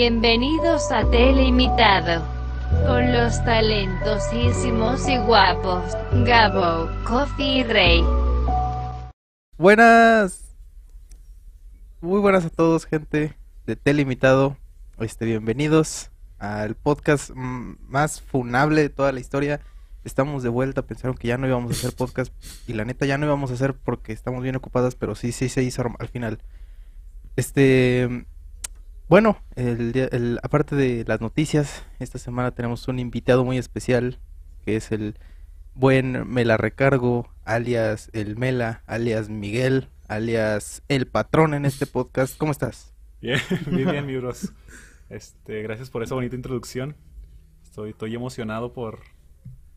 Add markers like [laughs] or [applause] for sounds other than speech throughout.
Bienvenidos a Teleimitado. Con los talentosísimos y guapos, Gabo, Coffee y Rey. Buenas. Muy buenas a todos, gente de Teleimitado. Este, bienvenidos al podcast más funable de toda la historia. Estamos de vuelta, pensaron que ya no íbamos a hacer podcast y la neta ya no íbamos a hacer porque estamos bien ocupadas, pero sí, sí se hizo al final. Este, bueno, el, el- aparte de las noticias, esta semana tenemos un invitado muy especial, que es el buen Mela Recargo, alias el Mela, alias Miguel, alias el patrón en este podcast. ¿Cómo estás? Bien, [laughs] bien, bien, mi bros. [laughs] Este, gracias por esa bonita introducción. Estoy, estoy emocionado por,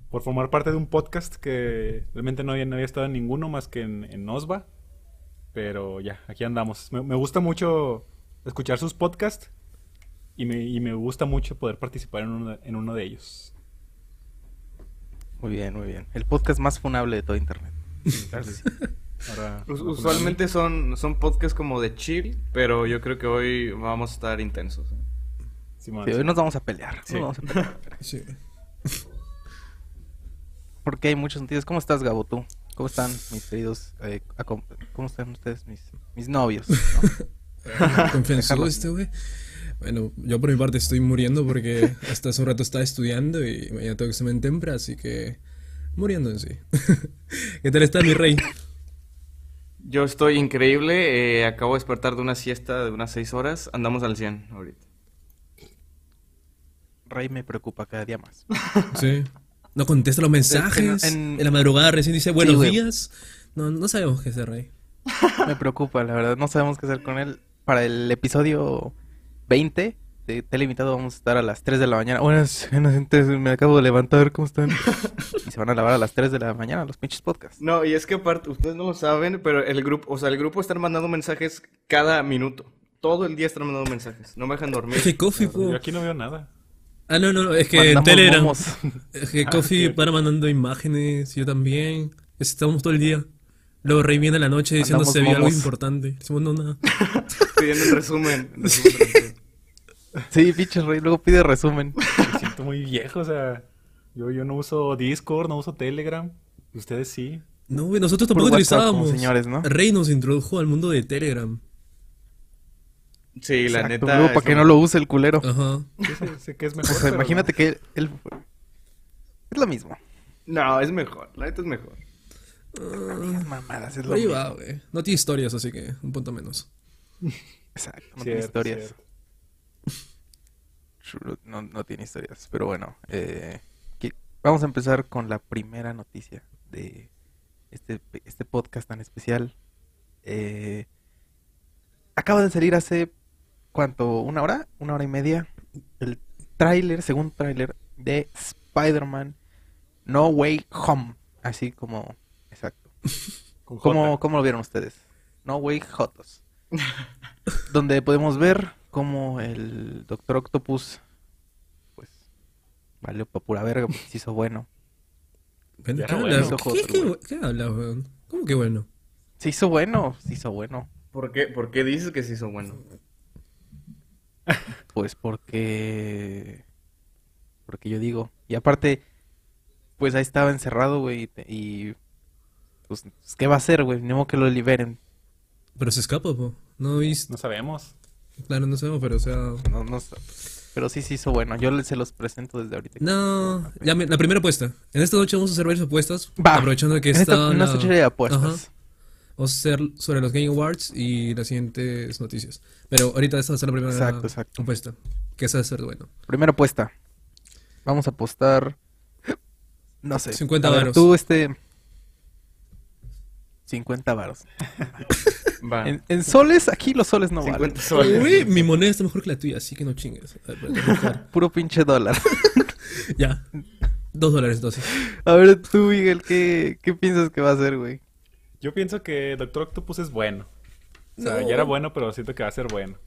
por formar parte de un podcast que realmente no había, no había estado en ninguno más que en, en Osva. Pero ya, aquí andamos. Me, me gusta mucho escuchar sus podcasts y me, y me gusta mucho poder participar en uno, de- en uno de ellos. Muy bien, muy bien. El podcast más funable de todo internet. [laughs] Ahora, ahora Usualmente son, son podcasts como de chill, pero yo creo que hoy vamos a estar intensos. ¿eh? Sí, hoy nos vamos a pelear. nos Sí. vamos a pelear. [laughs] Sí. Porque hay muchos sentidos. ¿Cómo estás, Gabo, tú? ¿Cómo están mis queridos? eh, ¿Cómo están ustedes, mis, mis novios? no? [laughs] [laughs] Confianzudo este güey. Bueno, yo por mi parte estoy muriendo porque hasta hace un rato estaba estudiando y mañana tengo examen temprano, así que muriendo en sí. [laughs] ¿Qué tal está mi rey? Yo estoy increíble, eh, acabo de despertar de una siesta de unas 6 horas, andamos al 100 ahorita. Rey me preocupa cada día más. [laughs] Sí. No contesta los mensajes. en- En, la madrugada recién dice buenos días. No, no sabemos qué el rey. Me preocupa, la verdad. No sabemos qué hacer con él. Para el episodio 20 de Telemitado vamos a estar a las 3 de la mañana. Buenas, buenas gente, me acabo de levantar, ¿cómo están? [laughs] y se van a lavar a las 3 de la mañana los pinches podcasts. No, y es que aparte, ustedes no lo saben, pero el grupo, o sea, el grupo está mandando mensajes cada minuto. Todo el día están mandando mensajes, no me dejan dormir. Es que Coffee. Yo aquí no veo nada. Ah, no, no, no, es que en Mandamos Telegram. momos. [laughs] Es que Ah, Coffee para mandando imágenes, yo también. Estamos todo el día. Luego Rey viene en la noche diciendo se vio algo importante. Decimos no, nada. [laughs] Pidiendo el resumen. [laughs] Sí, pinches Rey, luego pide resumen. Me siento muy viejo, o sea, yo, yo no uso Discord, no uso Telegram. Ustedes sí. No, güey, nosotros tampoco WhatsApp utilizábamos. señores, ¿no? Rey nos introdujo al mundo de Telegram. Sí, la Exacto, neta. luego para que no lo use el culero. Ajá. Sé que es O mejor. sea, pero imagínate no. que él, Es lo mismo. No, es mejor, la neta es mejor. Mamadas, es lo Ahí mismo. va, güey. No tiene historias, así que un punto menos. Exacto, no tiene historias. No, no tiene historias, pero bueno. eh, vamos a empezar con la primera noticia de este, este podcast tan especial. Eh, acaba de salir hace, ¿cuánto? ¿Una hora? ¿Una hora y media? El tráiler, segundo tráiler de Spider-Man No Way Home. Así como, exacto. ¿Cómo, cómo lo vieron ustedes? No Way Jotos. [laughs] donde podemos ver cómo el Doctor Octopus, pues, valió pa' pura verga, porque se hizo bueno. ¿Qué, hablas? bueno. ¿Qué, qué, qué hablas, weón? ¿Cómo que bueno? Se hizo bueno, se hizo bueno. ¿Por qué, ¿Por qué dices que se hizo bueno? [laughs] Pues porque... Porque yo digo. Y aparte, pues ahí estaba encerrado, güey, y... Pues, ¿qué va a hacer, güey? Ni modo que lo liberen. Pero se escapa, po. No viste. No sabemos. Claro, no sabemos, pero o sea. No, no sé. Pero sí se hizo bueno. Yo les- se los presento desde ahorita. No, ya me- la primera apuesta. En esta noche vamos a hacer varias apuestas. Va. Aprovechando que En esta- está. la- esta noche de apuestas. Ajá. Vamos a hacer sobre los Game Awards y las siguientes noticias. Pero ahorita esta va a ser la primera Exacto, exacto. apuesta. Que esa va a ser bueno. Primera apuesta. Vamos a apostar. No sé. 50 A ver, varos. Tú, este. 50 varos. [laughs] Va. En, en soles, aquí los soles no 50 valen. soles. Uy, mi moneda está mejor que la tuya, así que no chingues. [laughs] Puro pinche dólar. [laughs] ya. Dos dólares entonces. A ver, tú, Miguel, ¿qué, qué piensas que va a hacer, güey? Yo pienso que Doctor Octopus es bueno. O sea, No. ya era bueno, pero siento que va a ser bueno.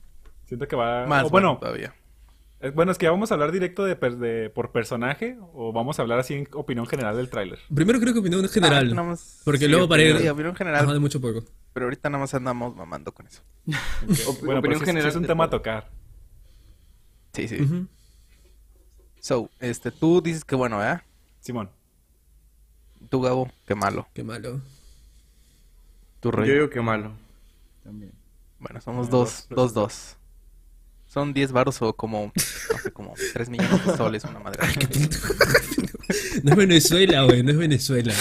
Siento que va... Más o bueno, todavía. eh, bueno, es que vamos a hablar directo de, per- de- por personaje o vamos a hablar así en opinión general del tráiler. Primero creo que opinión general. Ah, más- porque sí, luego para ir. opinión general. Ajá, de mucho poco. Pero ahorita nada más andamos mamando con eso. [laughs] Bueno, opinión pues sí- sí general es un tema a tocar. Sí, sí. So, este, tú dices que bueno, ¿verdad? Simón. Tú, Gabo, qué malo. Qué malo. Tu Yo rey. digo que malo. También. Bueno, somos Ah, dos, dos, dos, dos. Son 10 varos o como, no sé, como 3 millones de soles, una madre. [laughs] No es Venezuela, güey, no es Venezuela.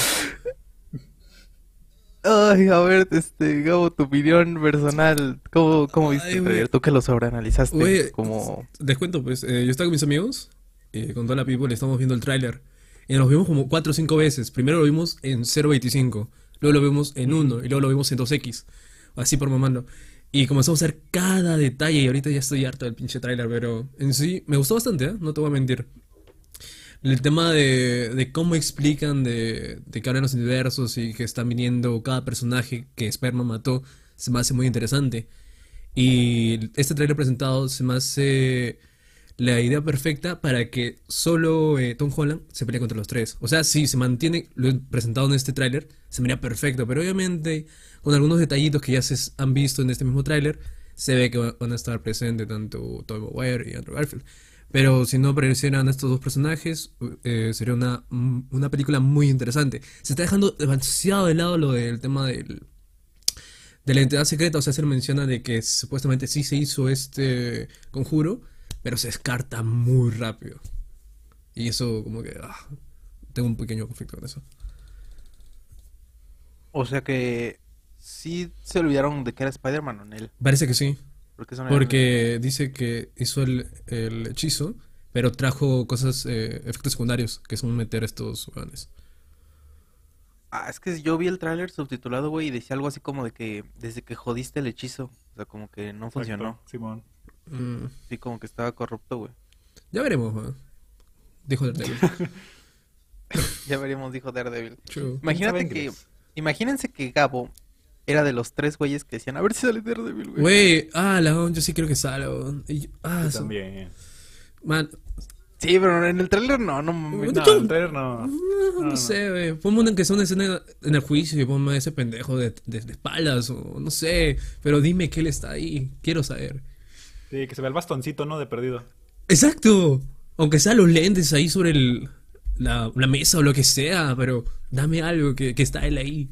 Ay, a ver, este, Gabo, tu opinión personal. ¿Cómo, cómo viste Ay, trailer? Tú que lo sobreanalizaste. Güey, como... Les cuento, pues, eh, yo estaba con mis amigos, eh, con toda la people, estamos viendo el tráiler. Y nos vimos como 4 o 5 veces. Primero lo vimos en 0.25, luego lo vimos en 1 y luego lo vimos en 2X. Así por mamando. Y comenzamos a ver cada detalle y ahorita ya estoy harto del pinche tráiler, pero en sí me gustó bastante, ¿eh? No te voy a mentir. El tema de, cómo explican de, de que abren los universos y que están viniendo cada personaje que Sperma mató se me hace muy interesante. Y este trailer presentado se me hace la idea perfecta para que solo eh, Tom Holland se pelee contra los tres. O sea, si se mantiene lo presentado en este tráiler, se me haría perfecto. Pero obviamente, con algunos detallitos que ya se han visto en este mismo tráiler, se ve que va- van a estar presentes tanto Tobey Maguire y Andrew Garfield. Pero si no aparecieran estos dos personajes, eh, sería una, una película muy interesante. Se está dejando demasiado de lado lo del tema del, de la entidad secreta, o sea, se menciona de que supuestamente sí se hizo este conjuro, pero se descarta muy rápido. Y eso como que ah, tengo un pequeño conflicto con eso. O sea que sí se olvidaron de que era Spider-Man o en él. Parece que sí, Porque, son porque dice que hizo el, el hechizo, pero trajo cosas, eh, efectos secundarios, que son meter estos hueones. Ah, es que yo vi el tráiler subtitulado, güey, y decía algo así como de que desde que jodiste el hechizo, o sea, como que no funcionó. Simón. Mm, Sí, como que estaba corrupto, güey. ya veremos, ¿no? dijo Daredevil. [laughs] Ya veríamos, dijo Daredevil. True. Imagínate que, imagínense que Gabo era de los tres güeyes que decían, a ver si sale Daredevil, güey. Güey, ah, la, yo sí creo que sale. yo- ah, Yo también. man, Sí, pero en el tráiler no, no mames. No, el trailer no. No, no sé, güey. Ponme una que sea una escena en el juicio y ponme a ese pendejo de, de, de espaldas o no sé. Pero dime que él está ahí. Quiero saber. Sí, que se vea el bastoncito, ¿no? De perdido. ¡Exacto! Aunque sea los lentes ahí sobre el, la, la mesa o lo que sea, pero dame algo que, que está él ahí.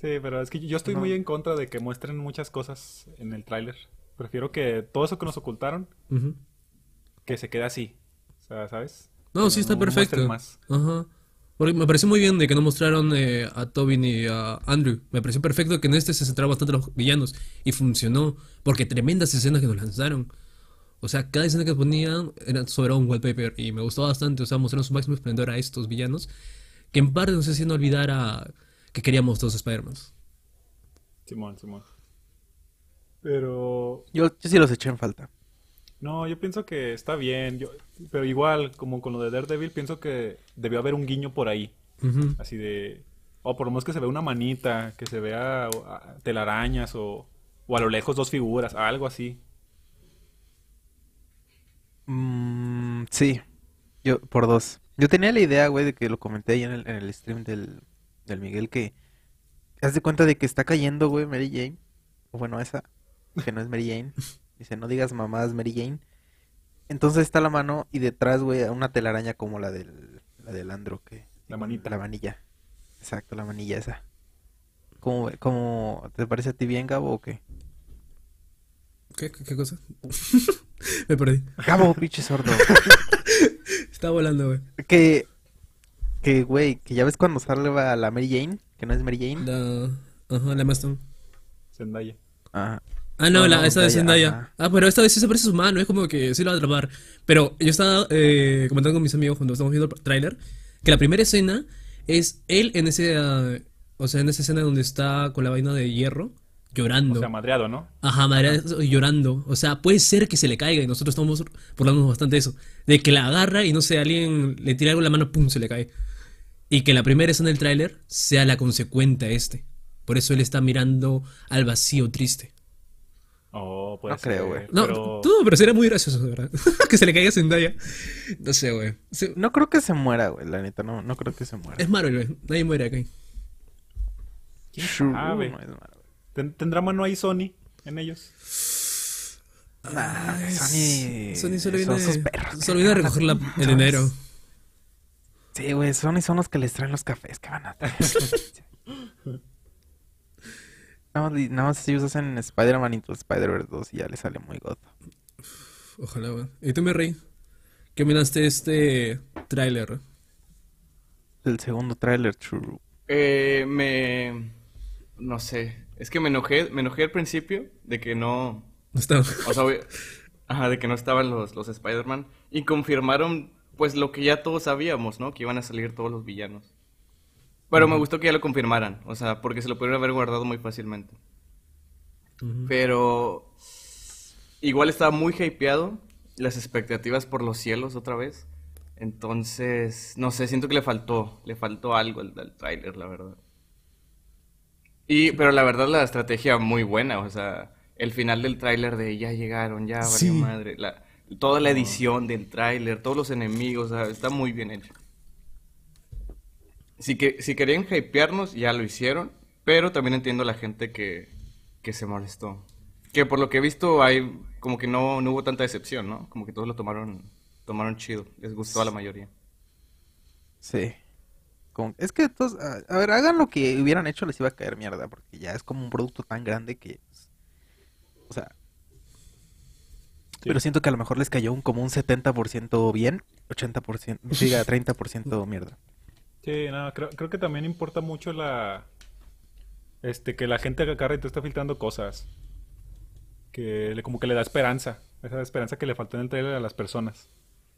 Sí, pero es que yo estoy muy en contra de que muestren muchas cosas en el tráiler. Prefiero que todo eso que nos ocultaron, que se quede así. O sea, ¿sabes? No, sí está No perfecto. más. Ajá. Porque me pareció muy bien de que no mostraron eh, a Tobin ni a Andrew. Me pareció perfecto que en este se centraba bastante los villanos. Y funcionó. Porque tremendas escenas que nos lanzaron. O sea, cada escena que ponían era sobre un wallpaper. Y me gustó bastante. O sea, mostraron su máximo esplendor a estos villanos. Que en parte nos haciendo olvidar a que queríamos dos Spider-Mans. Simón, Simón. Pero Yo, yo sí los eché en falta. no, yo pienso que está bien. Yo, pero igual, como con lo de Daredevil, pienso que debió haber un guiño por ahí. Así de. O por lo menos que se vea una manita, que se vea telarañas o, o a lo lejos dos figuras, algo así. Mm, sí, yo por dos. Yo tenía la idea, güey, de que lo comenté ahí en el, en el stream del, del Miguel, que haz de cuenta de que está cayendo, güey, Mary Jane. O bueno, esa, que no es Mary Jane. [laughs] Dice, no digas mamás Mary Jane. Entonces está la mano y detrás, güey, una telaraña como la del, la del Andro, que... La manita. La manilla. Exacto, la manilla esa. ¿Cómo, cómo te parece a ti bien, Gabo, o qué? ¿Qué, qué, qué cosa? [laughs] me perdí. Gabo, pinche sordo. [laughs] Estaba volando, güey. Que, que, güey, que ya ves cuando sale a la Mary Jane, que no es Mary Jane. La... Ajá, la Emma Stone. Zendaya. Ajá. Ah, no, No, la, no, esa de Zendaya, ajá. Ah, pero esta vez sí se parece a su mano, es como que sí la va a atrapar. Pero yo estaba eh, comentando con mis amigos cuando estamos viendo el tráiler que la primera escena es él en ese, ah, o sea, en esa escena donde está con la vaina de hierro, O llorando. sea, madreado, ¿no? Ajá, madre, llorando. O sea, puede ser que se le caiga y nosotros estamos burlándonos bastante de eso. De que la agarra y no sé, alguien le tira algo en la mano, pum, se le cae. Y que la primera escena del tráiler sea la consecuente a este. Por eso él está mirando al vacío triste. Oh, puede No creo, güey. No, pero- todo, pero sería muy gracioso, ¿verdad? [laughs] que se le caiga Zendaya. No sé, güey. Se- No creo que se muera, güey, la neta, no, no creo que se muera. Es Marvel, güey. Nadie muere aquí. ¿Quién sabe? no es Marvel. ¿Ten- ¿Tendrá mano ahí Sony en ellos? Nah, Ay, Sony. Sony solo viene, solo viene a recoger la- el dinero. Sí, güey, Sony son los que les traen los cafés que van a traer. [laughs] Nada más, nada más si ellos hacen Spider-Man the Spider-Verse 2 y ya les sale muy god. Ojalá, weón. ¿Y tú, me reí? ¿Qué miraste este tráiler? El segundo tráiler, True. Eh, me... No sé. Es que me enojé, me enojé al principio de que no... No está. O sea, güey, ajá, de que no estaban los, los Spider-Man. Y confirmaron, pues, lo que ya todos sabíamos, ¿no? Que iban a salir todos los villanos. Pero me gustó que ya lo confirmaran. O sea, porque se lo pudieron haber guardado muy fácilmente. Pero... Igual estaba muy hypeado. Las expectativas por los cielos otra vez. Entonces, no sé, siento que le faltó. Le faltó algo al, al tráiler, la verdad. Y, pero la verdad, la estrategia muy buena. O sea, el final del tráiler de ya llegaron, ya valió Sí. madre. La, toda la edición del tráiler, todos los enemigos, está muy bien hecho. Si, que, si querían hypearnos, ya lo hicieron. Pero también entiendo a la gente que, que se molestó. Que por lo que he visto, hay como que no, no hubo tanta decepción, ¿no? Como que todos lo tomaron, tomaron chido. Les gustó a la mayoría. Sí. Como- es que todos, a, a ver, hagan lo que hubieran hecho, les iba a caer mierda, porque ya es como un producto tan grande que, pues, o sea, pero siento que a lo mejor les cayó un, como un 70% bien, 80%, diga 30% mierda. Sí, no, creo, creo que también importa mucho la. Este, que la gente que acá te está filtrando cosas. Que le, como que le da esperanza. Esa esperanza que le faltó en el trailer a las personas.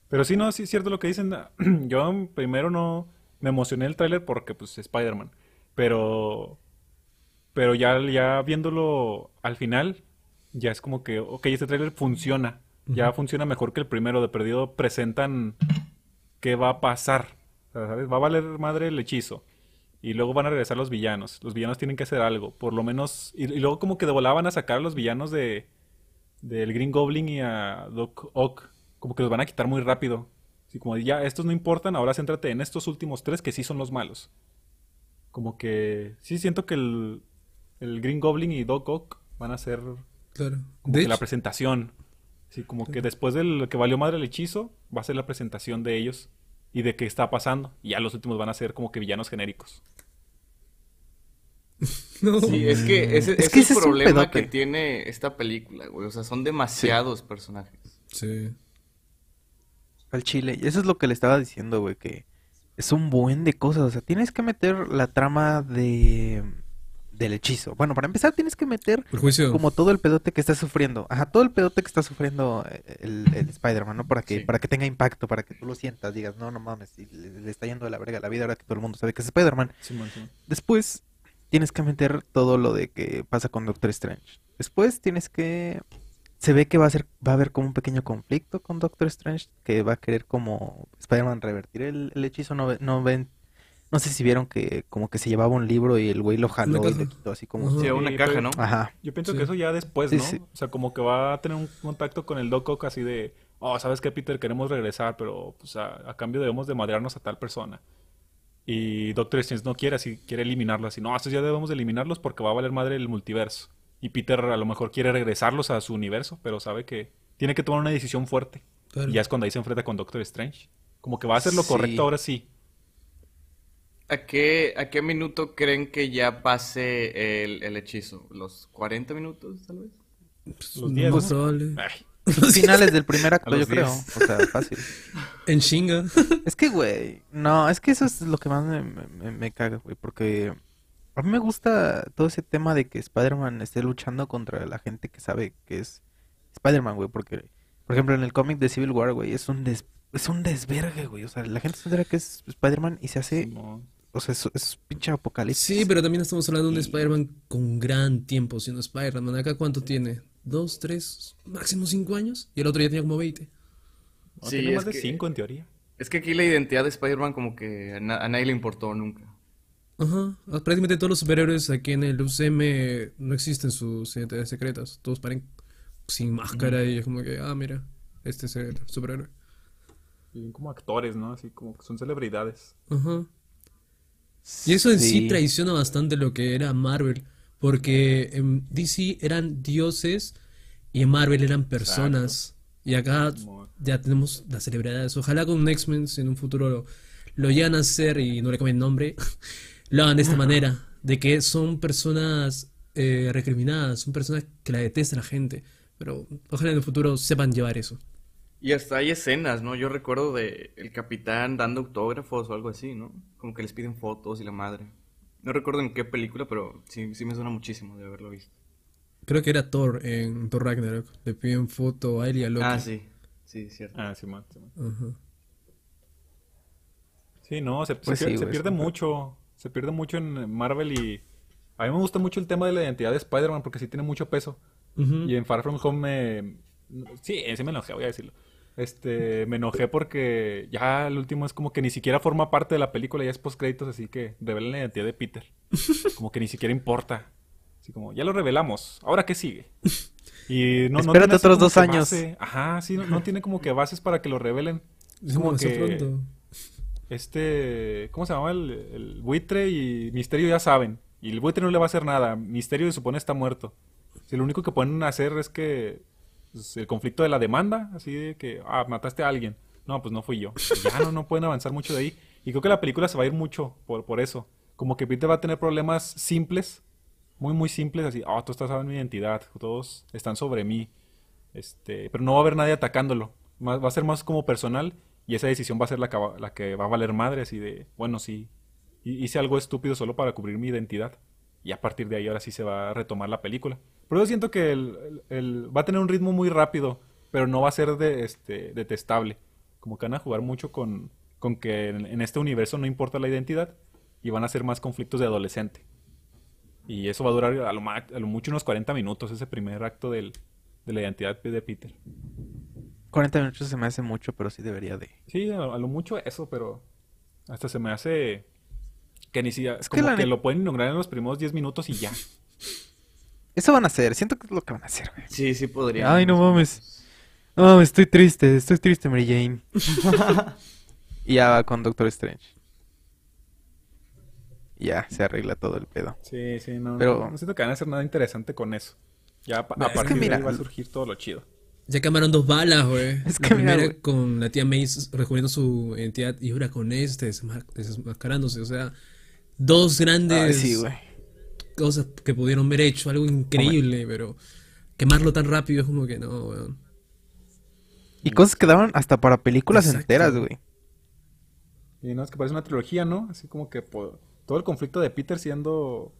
Pero sí, no, sí es cierto lo que dicen. [clears throat] Yo primero no me emocioné el tráiler porque, pues, Spider-Man. Pero. Pero ya, ya viéndolo al final, ya es como que, ok, este tráiler funciona. Ya funciona mejor que el primero. De perdido presentan qué va a pasar. Va a valer madre el hechizo. Y luego van a regresar los villanos. Los villanos tienen que hacer algo. Por lo menos. Y, y luego como que de volada van a sacar a los villanos de. Del Green Goblin y a Doc Ock. Como que los van a quitar muy rápido. Así como ya, estos no importan, ahora céntrate en estos últimos tres que sí son los malos. Como que. Sí siento que el. El Green Goblin y Doc Ock van a ser Claro. como De que la presentación. Sí, como que después del que valió madre el hechizo, va a ser la presentación de ellos y de qué está pasando. Y ya los últimos van a ser como que villanos genéricos. [laughs] no. Sí, es que ese, Es ese que ese el problema que tiene esta película, güey. O sea, son demasiados personajes. Sí. Al chile. Y eso es lo que le estaba diciendo, güey, que es un buen de cosas. O sea, tienes que meter la trama de del hechizo. Bueno, para empezar tienes que meter como todo el pedote que está sufriendo. Ajá, todo el pedote que está sufriendo eh, el, el Spider-Man, ¿no? Para que, Sí. para que tenga impacto, para que tú lo sientas, digas, no, no mames, y le, le está yendo de la verga la vida ahora que todo el mundo sabe que es Spider-Man. Después tienes que meter todo lo de que pasa con Doctor Strange. Después tienes que se ve que va a ser va a haber como un pequeño conflicto con Doctor Strange que va a querer como Spider-Man revertir el, el hechizo. No, no ven no sé si vieron que como que se llevaba un libro y el güey lo jaló y le quitó así como. Sí, una caja, ¿no? Ajá. Yo pienso Sí. que eso ya después, ¿no? sí. O sea, como que va a tener un contacto con el Doc Ock así de, oh, ¿sabes qué, Peter? Queremos regresar, pero pues a, a cambio debemos de madrearnos a tal persona. Y Doctor Strange no quiere, así quiere eliminarlo, así, no, estos ya debemos de eliminarlos porque va a valer madre el multiverso. Y Peter a lo mejor quiere regresarlos a su universo, pero sabe que tiene que tomar una decisión fuerte. Claro. Y ya es cuando ahí se enfrenta con Doctor Strange. Como que va a hacer lo Sí. correcto ahora sí. ¿A qué, ¿A qué minuto creen que ya pase el, el hechizo? ¿Los 40 minutos, tal vez? Pues, Los no diez, es ¿no? probable. Ay, Finales del primer acto, los yo creo. 10. O sea, fácil. [laughs] En chinga. Es que, güey, no, es que eso es lo que más me, me- me caga, güey, porque a mí me gusta todo ese tema de que Spider-Man esté luchando contra la gente que sabe que es Spider-Man, güey, porque, por ejemplo, en el cómic de Civil War, güey, es un des- es un desvergue, güey, o sea, la gente se entera que es Spider-Man y se hace. O sea, es, es pinche apocalipsis. Sí, pero también estamos hablando de un Y- Spider-Man con gran tiempo siendo Spider-Man. ¿Acá cuánto tiene? ¿Dos, tres, máximo cinco años? Y el otro ya tenía como 20. No, Sí, tiene es más de que- cinco en teoría. Es que aquí la identidad de Spider-Man como que a, na- a nadie le importó nunca. Ajá. Ah, Prácticamente todos los superhéroes aquí en el UCM no existen sus identidades secretas. Todos paren sin máscara y es como que, ah, mira, este es el superhéroe. Y como actores, ¿no? Así como que son celebridades. Ajá. Y eso en sí. Sí. traiciona bastante lo que era Marvel, porque en DC eran dioses Y en Marvel eran personas. Y acá ya tenemos las celebridades. Ojalá con X-Men en un futuro lo, lo llegan a hacer y no le cambien nombre. [laughs] lo hagan de esta [laughs] manera. De que son personas eh, recriminadas, son personas que la detesta la gente. Pero ojalá en el futuro sepan llevar eso. Y hasta hay escenas, ¿no? Yo recuerdo de el capitán dando autógrafos o algo así, ¿no? Como que les piden fotos y la madre. No recuerdo en qué película, pero sí, sí me suena muchísimo de haberlo visto. Creo que era Thor en Thor Ragnarok. Le piden foto a él y a Loki. Ah, sí. Sí, cierto. Ah. Sí, no, se, Pues se sí, pier- se güey, pierde mucho. Se pierde mucho en Marvel y... A mí me gusta mucho el tema de la identidad de Spider-Man porque sí tiene mucho peso. Y en Far From Home me... Sí, sí me enojé, voy a decirlo. Este, me enojé porque ya el último es como que ni siquiera forma parte de la película, ya es post créditos, así que revelan la identidad de Peter. [laughs] Como que ni siquiera importa. Así como, ya lo revelamos, ¿ahora qué sigue? Y no, no Espérate otros dos años. base- Ajá, sí, no, no tiene como que bases para que lo revelen. Es como que pronto. este, ¿cómo se llama? El, el buitre y Misterio ya saben. Y el buitre no le va a hacer nada. Misterio se supone está muerto. Si lo único que pueden hacer es que pues, el conflicto de la demanda, así de que, ah, mataste a alguien. No, pues no fui yo. Ya no, no pueden avanzar mucho de ahí. Y creo que la película se va a ir mucho por, por eso. Como que Peter va a tener problemas simples, muy, muy simples, así, ah, tú estás sabiendo mi identidad, todos están sobre mí. Este, pero no va a haber nadie atacándolo. Va a ser más como personal y esa decisión va a ser la que va, la que va a valer madre, así de, bueno, sí, hi- hice algo estúpido solo para cubrir mi identidad. Y a partir de ahí ahora sí se va a retomar la película. Pero yo siento que el, el- el- va a tener un ritmo muy rápido, pero no va a ser de, este, detestable. Como que van a jugar mucho con, con que en, en este universo no importa la identidad y van a ser más conflictos de adolescente. Y eso va a durar a lo, ma- a lo mucho unos 40 minutos, ese primer acto del, de la identidad de Peter. 40 minutos se me hace mucho, pero sí debería de. Sí, a, a lo mucho eso, pero hasta se me hace que ni siquiera, Es como la que lo pueden lograr en los primeros 10 minutos y ya. Eso van a hacer, siento que es lo que van a hacer, güey. Sí, sí podría. Ay, no mames. No mames, estoy triste, estoy triste, Mary Jane. [laughs] y ya va con Doctor Strange. Y ya, se arregla todo el pedo. Sí, sí, no, Pero- no, no siento que van a hacer nada interesante con eso. Ya pa- a es que partir de mira, ahí va a surgir todo lo chido. Ya quemaron dos balas, güey. Es la que mira, primera güey. con la tía May descubriendo su identidad y ahora con este desma- desmascarándose. O sea, dos grandes sí, cosas que pudieron haber hecho, algo increíble, pero quemarlo tan rápido es como que no, weón. Y cosas que daban hasta para películas Exacto. enteras, güey. Y no, es que parece una trilogía, ¿no? Así como que po- todo el conflicto de Peter siendo...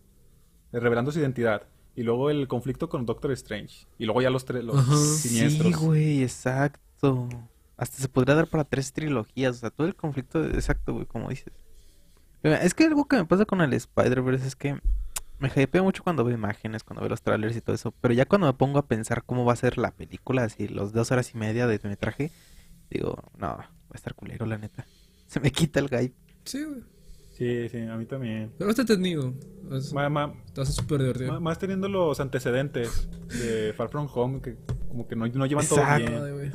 eh, revelando su identidad. Y luego el conflicto con Doctor Strange. Y luego ya los tres, los Ajá. siniestros. Sí, güey, exacto. Hasta se podría dar para tres trilogías. O sea, todo el conflicto, exacto, güey, como dices. Es que algo que me pasa con el Spider-Verse es que me hypea mucho cuando veo imágenes, cuando veo los trailers y todo eso. Pero ya cuando me pongo a pensar cómo va a ser la película, así, los dos horas y media de metraje, digo, no, va a estar culero, la neta. Se me quita el hype. Sí, güey. Sí, sí, a mí también. Pero está entendido. Es- Ma- ma- Te hace súper divertido. ma- más teniendo los antecedentes de Far From Home, que como que no, no llevan todo Exacto. bien. Ay,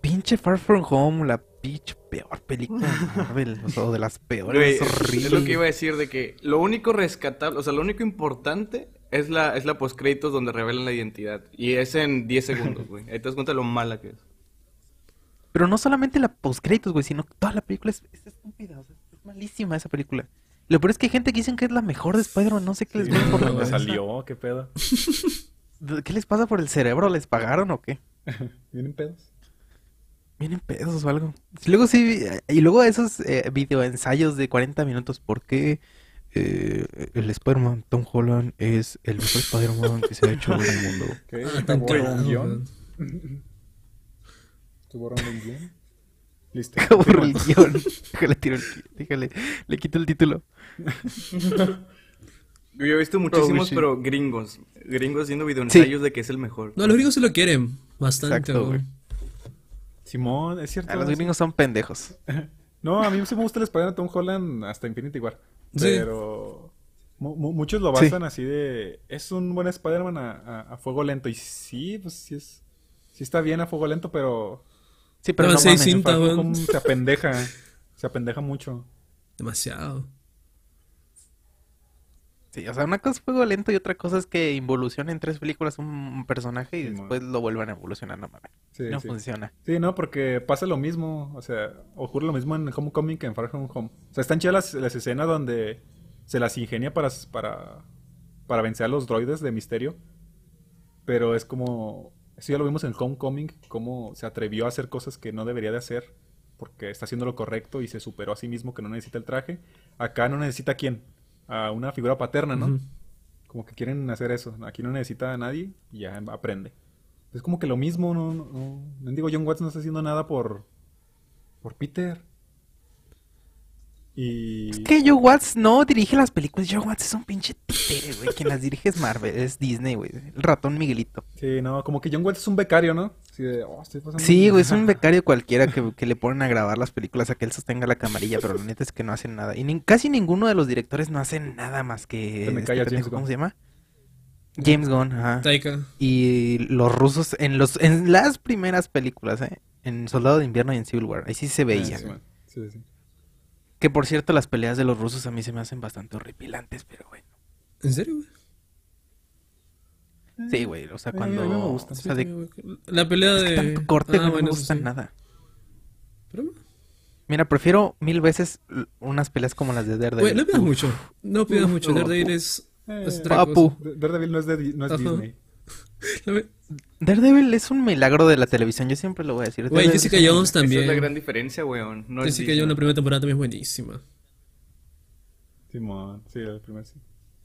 Pinche Far From Home, la pinche peor película de [laughs] Marvel, o sea, de las peores, Güey, es horrible. es lo que iba a decir de que lo único rescatable, o sea, lo único importante es la, es la postcréditos donde revelan la identidad. Y es en 10 segundos, güey. Ahí te das cuenta de lo mala que es. Pero no solamente la postcréditos, güey, sino que toda la película es, es estúpida, o sea, es malísima esa película. Lo peor es que hay gente que dicen que es la mejor de Spider-Man, no sé qué les viene por la ¿dónde cabeza. salió? ¿Qué pedo? ¿Qué les pasa por el cerebro? ¿Les pagaron o qué? [laughs] ¿Vienen pedos? Vienen pedos o algo. Y luego sí, y luego esos eh, videoensayos de 40 minutos, ¿por qué eh, el Spider-Man Tom Holland es el mejor Spider-Man que se ha hecho en el mundo? [laughs] ¿Qué? ¿Te un guion? weón. ¿Tú borrando un guion? Listo. [laughs] El guion. Déjale, tiro el, déjale, le quito el título. [laughs] Yo he visto muchísimos, pero gringos. Gringos haciendo videoensayos de que es el mejor. No, los gringos se lo quieren. Bastante, Exacto, güey. Simón, es cierto. A los sí. gringos son pendejos. [laughs] No, a mí sí me gusta el Spider-Man Tom Holland hasta Infinity War. Sí. Pero mu- mu- muchos lo Sí. basan así de... Es un buen Spider-Man a, a- a fuego lento. Y sí, pues sí es... Sí está bien a fuego lento, pero... Sí, pero No, no seis mames. se apendeja. Se apendeja mucho. Demasiado. Sí, o sea, una cosa es fuego lento y otra cosa es que involucione en tres películas un, personaje y Sí, después lo vuelvan a evolucionar, no mames. Sí, no sí. funciona. Sí, no, porque pasa lo mismo, o sea, ocurre lo mismo en Homecoming que en Far From Home. O sea, están chidas las, las escenas donde se las ingenia para, para, para vencer a los droides de misterio, pero es como, eso ya lo vimos en Homecoming, cómo se atrevió a hacer cosas que no debería de hacer, porque está haciendo lo correcto y se superó a sí mismo que no necesita el traje. Acá no necesita a quién, a una figura paterna, ¿no? Como que quieren hacer eso. Aquí no necesita a nadie y ya aprende. Es como que lo mismo, no, no, no, no digo, John Watts no está haciendo nada por, por Peter. Y... Es que Joe Watts no dirige las películas. Joe Watts es un pinche títere, güey. Quien las dirige es Marvel, es Disney, güey. El ratón Miguelito. Sí, no, como que John Watts es un becario, ¿no? De, oh, estoy pasando- Sí, güey, es un [laughs] becario cualquiera que, que le ponen a grabar las películas a que él sostenga la camarilla, pero la neta es que no hacen nada. Y nin- casi ninguno de los directores no hacen nada más que... Se me este James ¿Cómo Gunn. se llama? James Gunn, ajá. Taika. Y los rusos, en los en las primeras películas, ¿eh? En Soldado de Invierno y en Civil War, ahí sí se Ah, veía. sí. Sí, sí. Que por cierto, las peleas de los rusos a mí se me hacen bastante horripilantes, pero bueno. ¿En serio, güey? Sí, güey, o sea, a cuando... mí me gusta. o Sí, sea, de- güey. La pelea es que de... corte, Ah, güey, no bueno, me gusta sí. nada. Pero, Mira, prefiero mil veces unas peleas como las de Daredevil. güey, no pidas mucho. No pidas Uf, mucho. Daredevil uf. es... Eh, es papu. Daredevil no es, de, no es. Disney. [laughs] La Daredevil es un milagro de la televisión, yo siempre lo voy a decir. Güey, Daredevil Jessica es un Jones Esa es la también. gran diferencia, weón. No es Jessica. Jones la primera temporada también es buenísima. Simón, sí, el primer sí.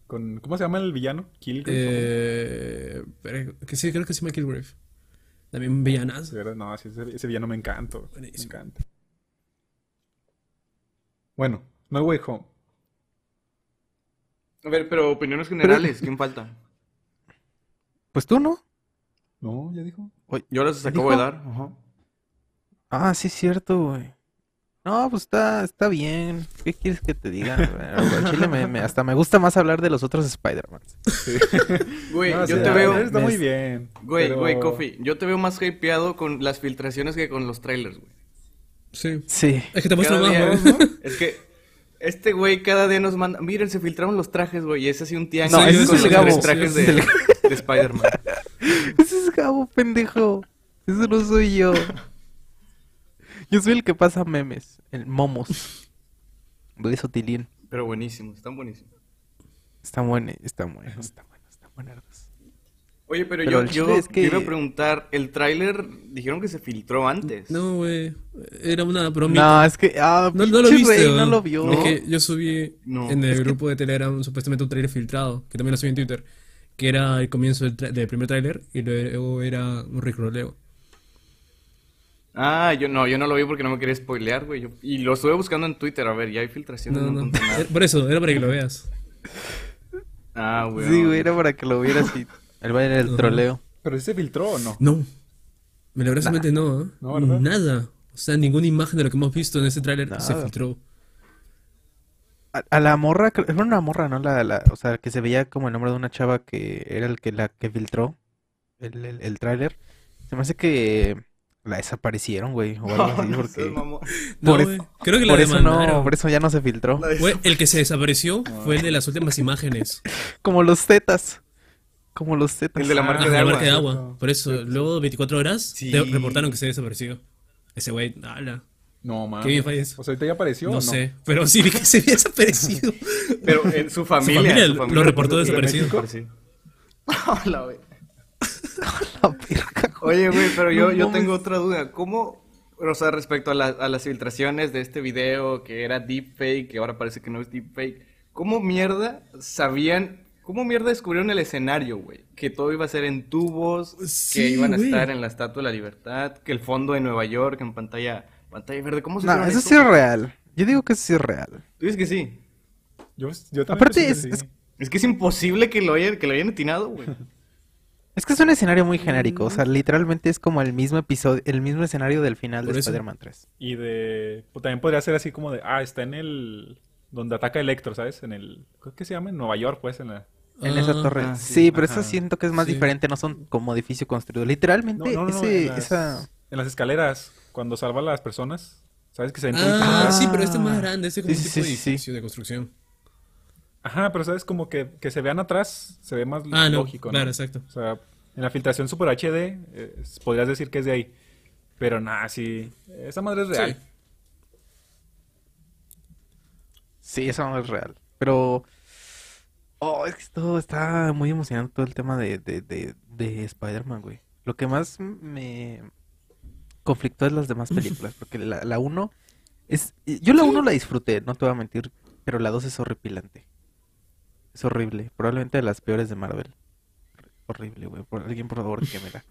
Con, ¿Cómo se llama el villano? Kill. Eh, pero que sí, creo que sí, Michael Grave. También ¿verdad? No, sí, ese, ese villano me encanta. Me encanta. Bueno, No Way Home. A ver, pero opiniones generales, [laughs] ¿quién falta? Pues tú, ¿no? No, ya dijo. Yo las ¿Dijo? acabo de dar. Ajá. Ah, sí es cierto, güey. No, pues está, está bien. ¿Qué quieres que te diga? [laughs] Chile me- me- hasta me gusta más hablar de los otros Spider-Man. [laughs] Güey, No, yo te veo. Está muy bien. Güey, pero- güey, Kofi, yo te veo más hypeado con las filtraciones que con los trailers, güey. Sí. Sí. Es que te muestro Cada más, güey. [laughs] Es que este güey cada día nos manda. Miren, se filtraron los trajes, güey. Y es así un tianguis No, ese con es el los Gabo. trajes Sí, de, es de Spider-Man. Ese es Gabo, pendejo. Eso no soy yo. Yo soy el que pasa memes. El momos. [laughs] Luis Otilín. Pero buenísimos, están buenísimos. Están buenos, están buenos, están buenos, están buenos. Oye, pero, Pero yo, yo, iba a preguntar, el tráiler dijeron que se filtró antes. No, güey. Era una bromita. No, es que. Ah, No, no lo viste, no lo vio. Es que yo subí No. en el que- grupo de Telegram supuestamente un trailer filtrado, que también lo subí en Twitter, que era el comienzo del, tra- del primer trailer y luego era un recroleo. Ah, yo no, yo no lo vi porque no me quería spoilear, güey. Yo- y lo estuve buscando en Twitter, a ver, ya hay filtraciones, No, no, no. encontré nada. Era- Por eso, era para que lo veas. Ah, güey. Sí, güey, era para que lo vieras y. El baile del troleo. ¿Pero sí se filtró o no? No. Milagrosamente no, ¿eh? No, ¿verdad? Nada. O sea, ninguna imagen de lo que hemos visto en ese tráiler se Nada. filtró. A, a la morra, creo- era una morra, ¿no? La, la, o sea, que se veía como el nombre de una chava que era el que la que filtró el, el, el tráiler. Se me hace que la desaparecieron, güey, o algo así, [laughs] No, porque. No, Por eso- Creo que la por eso no, por eso ya no se filtró. El que se desapareció [laughs] fue el de las últimas imágenes. [laughs] Como los zetas. Como los zetas. El de la marca Ah, de la agua. marca de agua. Por eso, luego de 24 horas, Sí. te reportaron que se desapareció. Ese güey, ala. No, man. Qué bien fue eso. O sea, ¿ahorita ya apareció No o no? sé, pero sí vi que se había desaparecido. Pero en su familia. familia su lo reportó ¿De desaparecido. Hola, güey. [laughs] Oye, güey, pero yo, No yo tengo otra duda. ¿Cómo, o sea, respecto a, la- a las filtraciones de este video que era deepfake, que ahora parece que no es deepfake, ¿cómo mierda sabían, cómo mierda descubrieron el escenario, güey? Que todo iba a ser en tubos, Sí, que iban a güey. estar en la Estatua de la Libertad, que el fondo de Nueva York en pantalla, pantalla verde. ¿Cómo se No, eso eso? sí es real. Yo digo que eso sí es real. Tú dices que sí. Yo, yo también Aparte pensé que es- sí. Es que es imposible que lo hayan, que lo hayan atinado, güey. [laughs] Es que es un escenario muy genérico. O sea, literalmente es como el mismo episodio, el mismo escenario del final Por de eso. Spider-Man 3. Y de... pues, también podría ser así como de... Ah, está en el... Donde ataca Electro, ¿sabes? En el... ¿Qué se llama? En Nueva York, pues, en la... En esa torre. ah, sí, sí, pero eso siento que es más Sí. diferente. No son como edificio construido. Literalmente, No, no, no, ese, en las, esa... en las escaleras, cuando salva a las personas. ¿Sabes? Que se entra Ah, Ah. sí, pero este es más grande, este es como Sí, un sí, tipo de edificio de construcción. Ajá, pero sabes como que, que se vean atrás, se ve más Ah, lógico, ¿no? Claro, exacto. O sea, en la filtración Super HD, eh, podrías decir que es de ahí. Pero nada, sí. Esa madre es real. Sí. Sí, eso no es real. Pero. Oh, es que todo está muy emocionante todo el tema de, de, de, de Spider-Man, güey. Lo que más me conflictó es las demás películas. [laughs] Porque la, la 1 es. Yo la 1 la disfruté, no te voy a mentir. Pero la 2 es horripilante. Es horrible. Probablemente de las peores de Marvel. Horrible, güey. Por, alguien, por favor, que me la.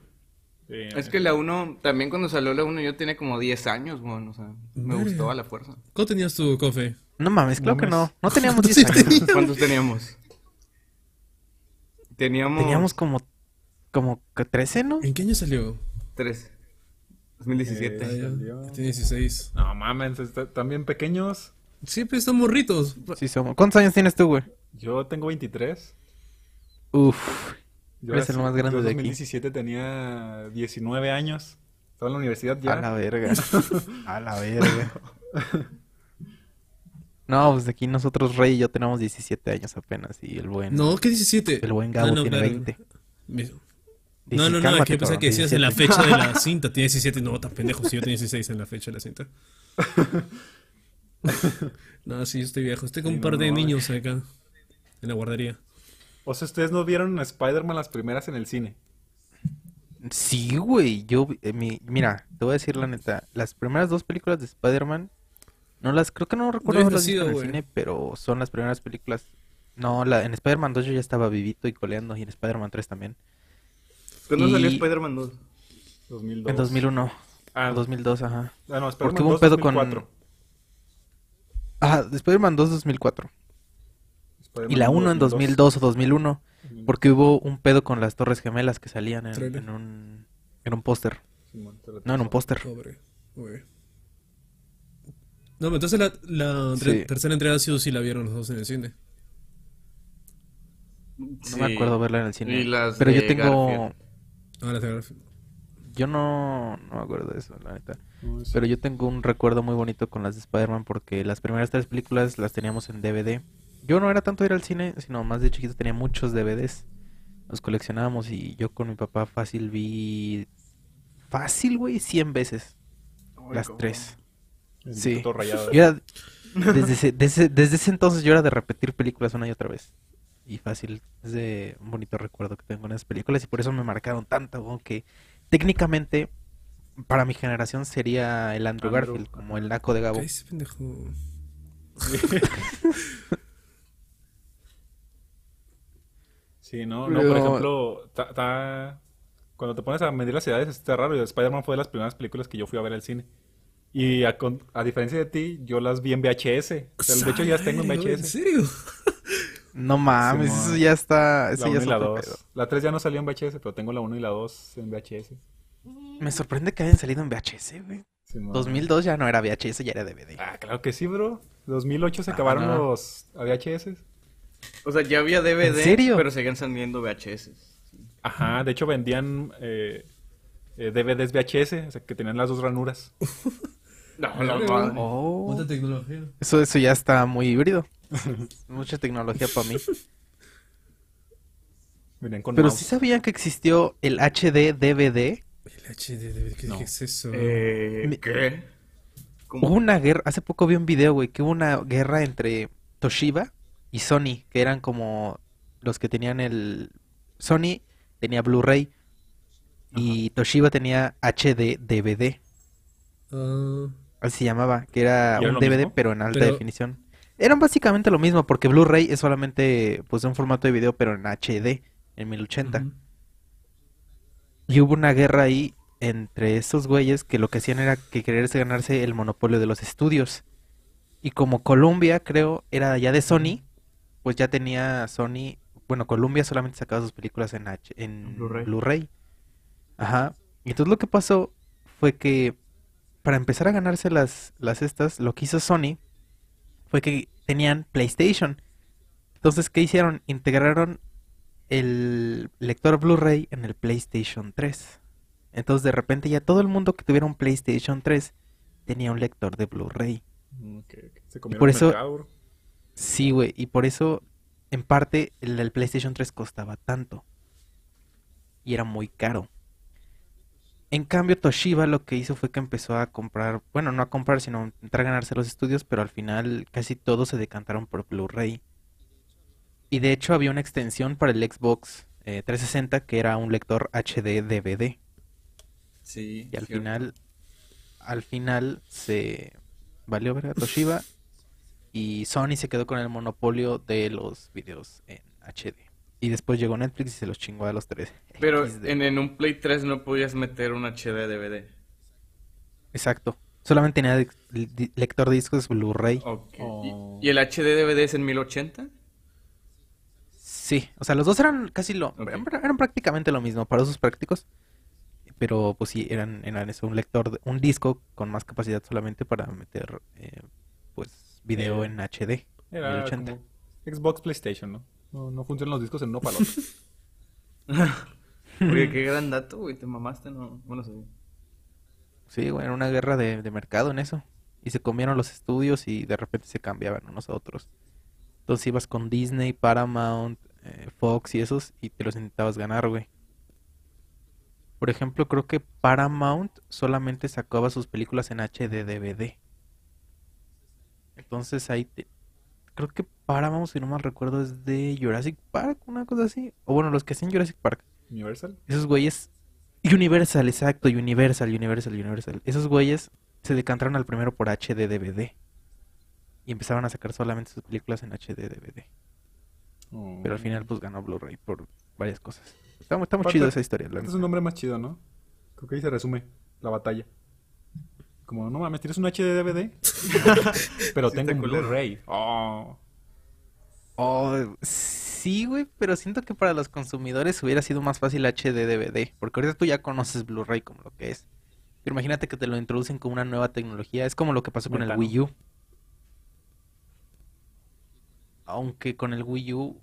Sí, Es que la 1, también cuando salió la 1 yo tenía como 10 años, bueno, o sea, me gustó a la fuerza. ¿Cómo tenías tu cofe? No mames, claro que no. No teníamos [laughs] Sí 10 años. ¿Cuántos teníamos? Teníamos, Teníamos como. Como que 13, ¿no? ¿En qué año salió? 3. 2017. Ah, ya. salió. Tiene 16. No mames, est- están bien pequeños. Sí, pero están morritos. Sí, somos. ¿Cuántos años tienes tú, güey? Yo tengo 23. Uf. Yo Eres el más grande yo de aquí. 2017 tenía 19 años. Estaba en la universidad ya. A la verga. [laughs] A la verga. No, pues aquí nosotros, Rey y yo, tenemos 17 años apenas. Y el buen. No, ¿qué 17? El buen Gabo Ah, no, tiene claro. 20. Mi- Dice, No, no, no, es "Cálmate, que cabrón, que decías en la 17". fecha de la [laughs] cinta. Tiene 17. No, tan pendejo. Si yo tenía 16 en la fecha de la cinta. [laughs] No, sí, yo estoy viejo. Estoy con Sí, un par no, de no, niños acá. En la guardería. O sea, ustedes no vieron a Spider-Man las primeras en el cine. Sí, güey. Yo, eh, mi, mira, te voy a decir la neta. Las primeras dos películas de Spider-Man, no las, creo que no recuerdo habías haberlas visto nacido, en el güey. cine, pero son las primeras películas. No, la, en Spider-Man 2 yo ya estaba vivito y coleando, y en Spider-Man 3 también. ¿Cuándo salió Y- Spider-Man 2? 2002. En 2001. Ah, o 2002, ajá. ah, no, Spider-Man Porque hubo un 2, pedo con- 2004. Ajá, Spider-Man 2 2004. Y la 1 en 2002. 2002 o 2001. Porque hubo un pedo con las Torres Gemelas que salían en, un, en un póster. No, en un póster. No, pero entonces la, la tre- Sí. tercera entrega sí o sí la vieron los dos en el cine. No me acuerdo verla en el cine. Y las Pero yo de tengo... Garfield. Ah, la de- Yo no, no me acuerdo de eso, la neta. No, Pero yo tengo un recuerdo muy bonito con las de Spider-Man porque las primeras tres películas las teníamos en DVD. Yo no era tanto ir al cine, sino más de chiquito tenía muchos DVDs. Los coleccionábamos y yo con mi papá fácil vi... Fácil, güey, 100 veces. Ay, las cabrón. tres. el Sí. rayado. Yo era- desde, ese, desde, desde ese entonces yo era de repetir películas una y otra vez. Y fácil, es de un bonito recuerdo que tengo en esas películas y por eso me marcaron tanto, aunque técnicamente para mi generación sería el Andrew, Andrew, Garfield, como el naco de Gabo. Cállese, pendejo. [laughs] [laughs] Sí, no, no, por ejemplo, ta- ta- cuando te pones a medir las edades está raro. Spider-Man fue de las primeras películas que yo fui a ver al cine. Y a, con- a diferencia de ti, yo las vi en VHS. O sea, de hecho, ya las tengo en Ay, ¿En VHS. serio? [laughs] No mames, Simón. eso ya está, La eso ya 1 es y la otro 2. pedo. La 3 ya no salió en VHS, pero tengo la 1 y la 2 en VHS. Me sorprende que hayan salido en VHS, güey. Simón. 2002 ya no era VHS, ya era DVD. Ah, claro que sí, bro. 2008 se acabaron no. los VHS. O sea, ya había DVD, ¿En serio? pero seguían saliendo VHS. Ajá, de hecho vendían eh, eh, DVDs VHS, o sea, que tenían las dos ranuras. [laughs] No, no, no. Oh, ¿Cuánta tecnología? eso, eso ya está muy híbrido. [laughs] Mucha tecnología para mí. Con Pero mouse. sí sabían que existió el HD DVD. El HD, ¿qué, No. qué es eso? Eh, ¿Qué? ¿Cómo? Hubo una guerra, hace poco vi un video, güey, que hubo una guerra entre Toshiba y Sony, que eran como los que tenían el... Sony tenía Blu-ray y Toshiba tenía HD DVD, Ah, así se llamaba, que era ¿Y era un DVD mismo? pero en alta Pero- definición. Eran básicamente lo mismo, porque Blu-ray es solamente pues un formato de video pero en HD, en 1080. ujú. Y hubo una guerra ahí entre esos güeyes que lo que hacían era que quererse ganarse el monopolio de los estudios. Y como Columbia, creo, era ya de Sony, pues ya tenía Sony, bueno, Columbia solamente sacaba sus películas en H, en Blu-ray. Ajá. Y entonces lo que pasó fue que para empezar a ganarse las las estas, lo que hizo Sony fue que tenían PlayStation. Entonces, ¿qué hicieron? Integraron el lector Blu-ray en el PlayStation 3. Entonces, de repente ya todo el mundo que tuviera un PlayStation 3 tenía un lector de Bluray. Mm. Se por eso- mercado. Sí, güey, y por eso en parte el, el PlayStation 3 costaba tanto. Y era muy caro. En cambio, Toshiba lo que hizo fue que empezó a comprar, bueno, no a comprar, sino a entrar a ganarse los estudios, pero al final casi todos se decantaron por Blu-ray. Y de hecho había una extensión para el Xbox eh, 360 que era un lector HD DVD. Sí. Y al cierto. final, al final se valió ver a Toshiba y Sony se quedó con el monopolio de los videos en HD. Y después llegó Netflix y se los chingó a los tres. [laughs] Pero en, en un Play 3 no podías meter un HD DVD. Exacto. Solamente tenía de- lector de discos Blu-ray. Ok. ¿Y- Oh. ¿Y, el HD DVD es en 1080? Sí, o sea, los dos eran casi lo... Eran, eran prácticamente lo mismo para usos prácticos. Pero pues sí, eran, eran eso, un lector, de- un disco con más capacidad solamente para meter, eh, pues, video Eh, en HD. Era 1080. como Xbox PlayStation, ¿no? ¿no? No funcionan los discos en uno para. [laughs] Oye, qué [laughs] gran dato, güey. Te mamaste, no, no lo sabía. Sí, güey, era una guerra de, de mercado en eso. Y se comieron los estudios y de repente se cambiaban unos a otros. Entonces ibas con Disney, Paramount, eh, Fox y esos y te los intentabas ganar, güey. Por ejemplo, creo que Paramount solamente sacaba sus películas en HD DVD. Entonces ahí te... Creo que Paramount, si no mal recuerdo, es de Jurassic Park, una cosa así. O bueno, los que hacen Jurassic Park. Universal. Esos güeyes. Universal, exacto, Universal, Universal, Universal. Esos güeyes se decantaron al primero por HD DVD. Y empezaron a sacar solamente sus películas en HD DVD. Oh. Pero al final, pues ganó Blu-ray por varias cosas. Está, muy- está muy Aparte- chido esa historia. Este es un nombre más chido, ¿no? Creo que ahí se resume la batalla. Como, no mames, ¿tienes un HD DVD? [laughs] Pero Sí, tengo un. Blu-ray. Oh. Oh, sí, güey, pero siento que para los consumidores hubiera sido más fácil HD DVD. Porque ahorita tú ya conoces Blu-ray como lo que es. Pero imagínate que te lo introducen con una nueva tecnología. Es como lo que pasó con el. Wii U. Aunque con el Wii U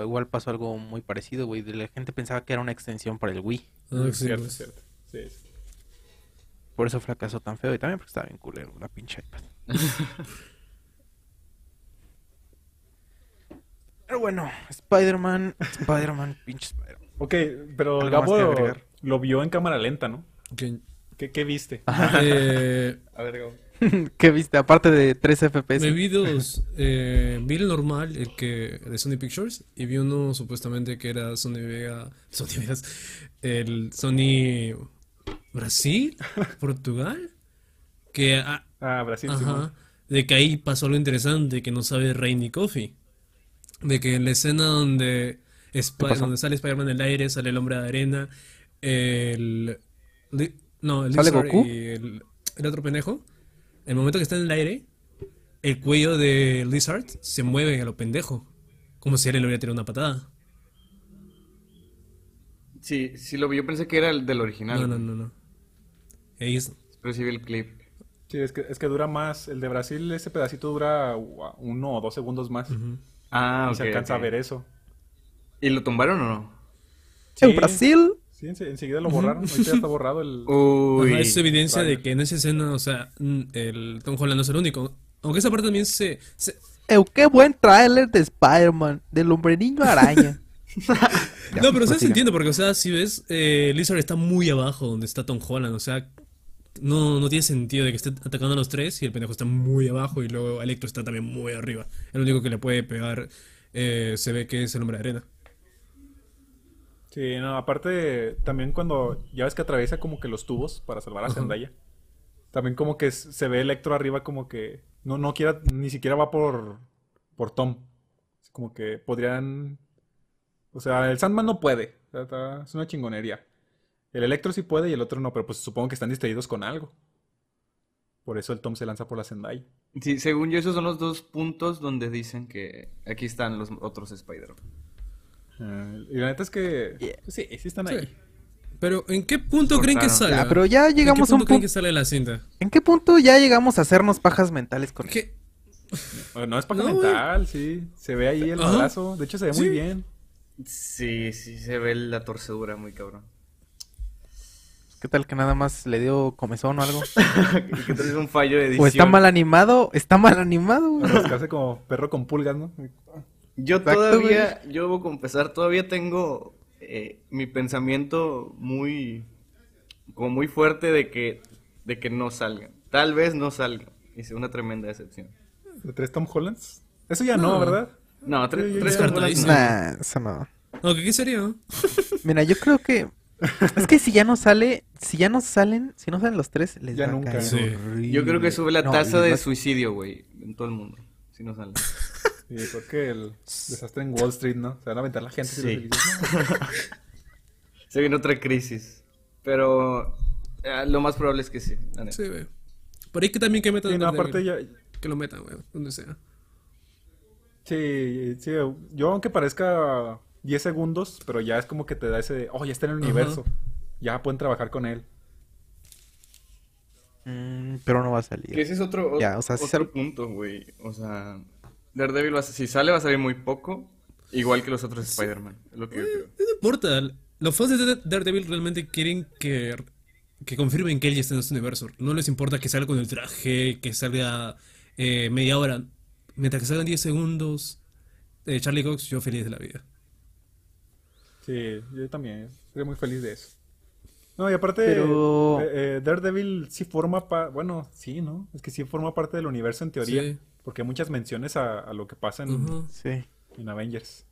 igual pasó algo muy parecido, güey. La gente pensaba que era una extensión para el Wii. Ah, sí, cierto, cierto. Sí, sí. Por eso fracasó tan feo. Y también porque estaba bien culero la pinche iPad. [laughs] Pero bueno, Spider-Man, Spider-Man, pinche Spider-Man. Ok, pero ¿Algo más Gabo lo, agregar? lo vio en cámara lenta, ¿no? ¿Qué, qué viste? eh, [laughs] A [laughs] ver, Gabo. ¿Qué viste? Aparte de 3 FPS. me vi dos. eh, vi el normal, el que de Sony Pictures, y vi uno supuestamente que era Sony Vega. Sony Vegas. El Sony Brasil, Portugal. Que ah, Ah, Brasil, Ajá. De que ahí pasó algo interesante que no sabe Rey ni Coffee. De que en la escena donde, sale Spider-Man en el aire, sale el hombre de arena, el... Li- no, el ¿Sale Goku? y el, el otro pendejo. El momento que está en el aire, el cuello de Lizard se mueve a lo pendejo. Como si él le hubiera tirado una patada. Sí, sí lo vi. Yo pensé que era el del original. No, no, no, no. Es- Pero sí vi el clip. Sí, es que, es que dura más. El de Brasil, ese pedacito dura uno o dos segundos más. Ujú. Ah, Y ok. se alcanza a ver eso. ¿Y lo tumbaron o no? En Sí, Brasil. Sí, ense- enseguida lo borraron. Ahorita ya está borrado el. [laughs] Uy. Ajá, es evidencia de Trailer. que en esa escena, o sea, mm, el Tom Holland no es el único. Aunque esa parte también se- se, Eu, qué buen tráiler de Spider-Man, del hombre niño araña. [laughs] [laughs] Ya, no, pero o sea, se entiende porque, o sea, si ves, eh, Lizard está muy abajo donde está Tom Holland, o sea, no, no tiene sentido de que esté atacando a los tres y el pendejo está muy abajo y luego Electro está también muy arriba. El único que le puede pegar eh, se ve que es el hombre de arena. Sí, no, aparte, también cuando ya ves que atraviesa como que los tubos para salvar a Ajá. Zendaya. También como que se ve Electro arriba como que no, no quiera, ni siquiera va por, por Tom. Como que podrían... O sea, el Sandman no puede. O sea, está- es una chingonería. El Electro sí puede y el otro no, pero pues supongo que están distraídos con algo. Por eso el Tom se lanza por la Zendaya. Sí, según yo, esos son los dos puntos donde dicen que aquí están los otros Spider-Man. Eh, y la neta es que... pues sí, sí están ahí. Pero, ¿en qué punto creen que sale? Ya, pero ya llegamos a un ¿En qué punto creen punto. que sale la cinta? ¿En qué punto ya llegamos a hacernos pajas mentales con ¿Qué? Bueno, no es paja No, mental, sí. Se ve ahí el madrazo. De hecho, se ve muy bien. Sí, sí, se ve la torcedura muy cabrón. ¿Qué tal que nada más le dio comezón o algo? [laughs] y que tal es un fallo de edición. ¿O está mal animado? Está mal animado, güey. Rascarse como perro con pulgas, ¿no? Yo Exacto, todavía, yo debo confesar, todavía tengo eh, mi pensamiento muy, como muy fuerte de que, de que no salgan. Tal vez no salgan. Y sea una tremenda decepción. ¿De tres Tom Hollands? Eso ya no, No. ¿verdad? No, tre- tres temporadas no. Nah, eso no. No, ¿qué, qué sería? no? Mira, yo creo que. Es que si ya no sale. Si ya no salen. Si no salen los tres, les Ya va nunca. a caer Sí. Yo creo que sube la No, tasa de va- suicidio, güey, en todo el mundo. Si no salen. [laughs] Sí, creo que el desastre en Wall Street, ¿no? Se van a aventar la gente. si Sí. [laughs] Se viene otra crisis. Pero eh, lo más probable es que sí. Sí, güey. Por ahí que también que metan Sí, no, aparte ya... Que lo metan, güey, donde sea. Sí, sí, yo aunque parezca 10 segundos, pero ya es como que te da ese... Oh, ya está en el universo. Ya pueden trabajar con él. Mm, pero no va a salir. Que ese es otro, Ya, o sea, sí otro sal- punto, güey. O sea, Daredevil, va a- si sale, va a salir muy poco. Igual que los otros Spider-Man. Es lo que yo creo. No importa. Los fans de Daredevil realmente quieren que, que confirmen que él ya está en este universo. No les importa que salga con el traje, que salga eh, media hora. Mientras que salgan 10 segundos, eh, Charlie Cox, yo feliz de la vida. Sí, yo también. Estoy muy feliz de eso. No, y aparte, Pero- eh, eh, Daredevil sí forma parte... Bueno, sí, ¿no? Es que sí forma parte del universo en teoría. Sí. Porque hay muchas menciones a, a lo que pasa en, Ujú. Sí. en Avengers.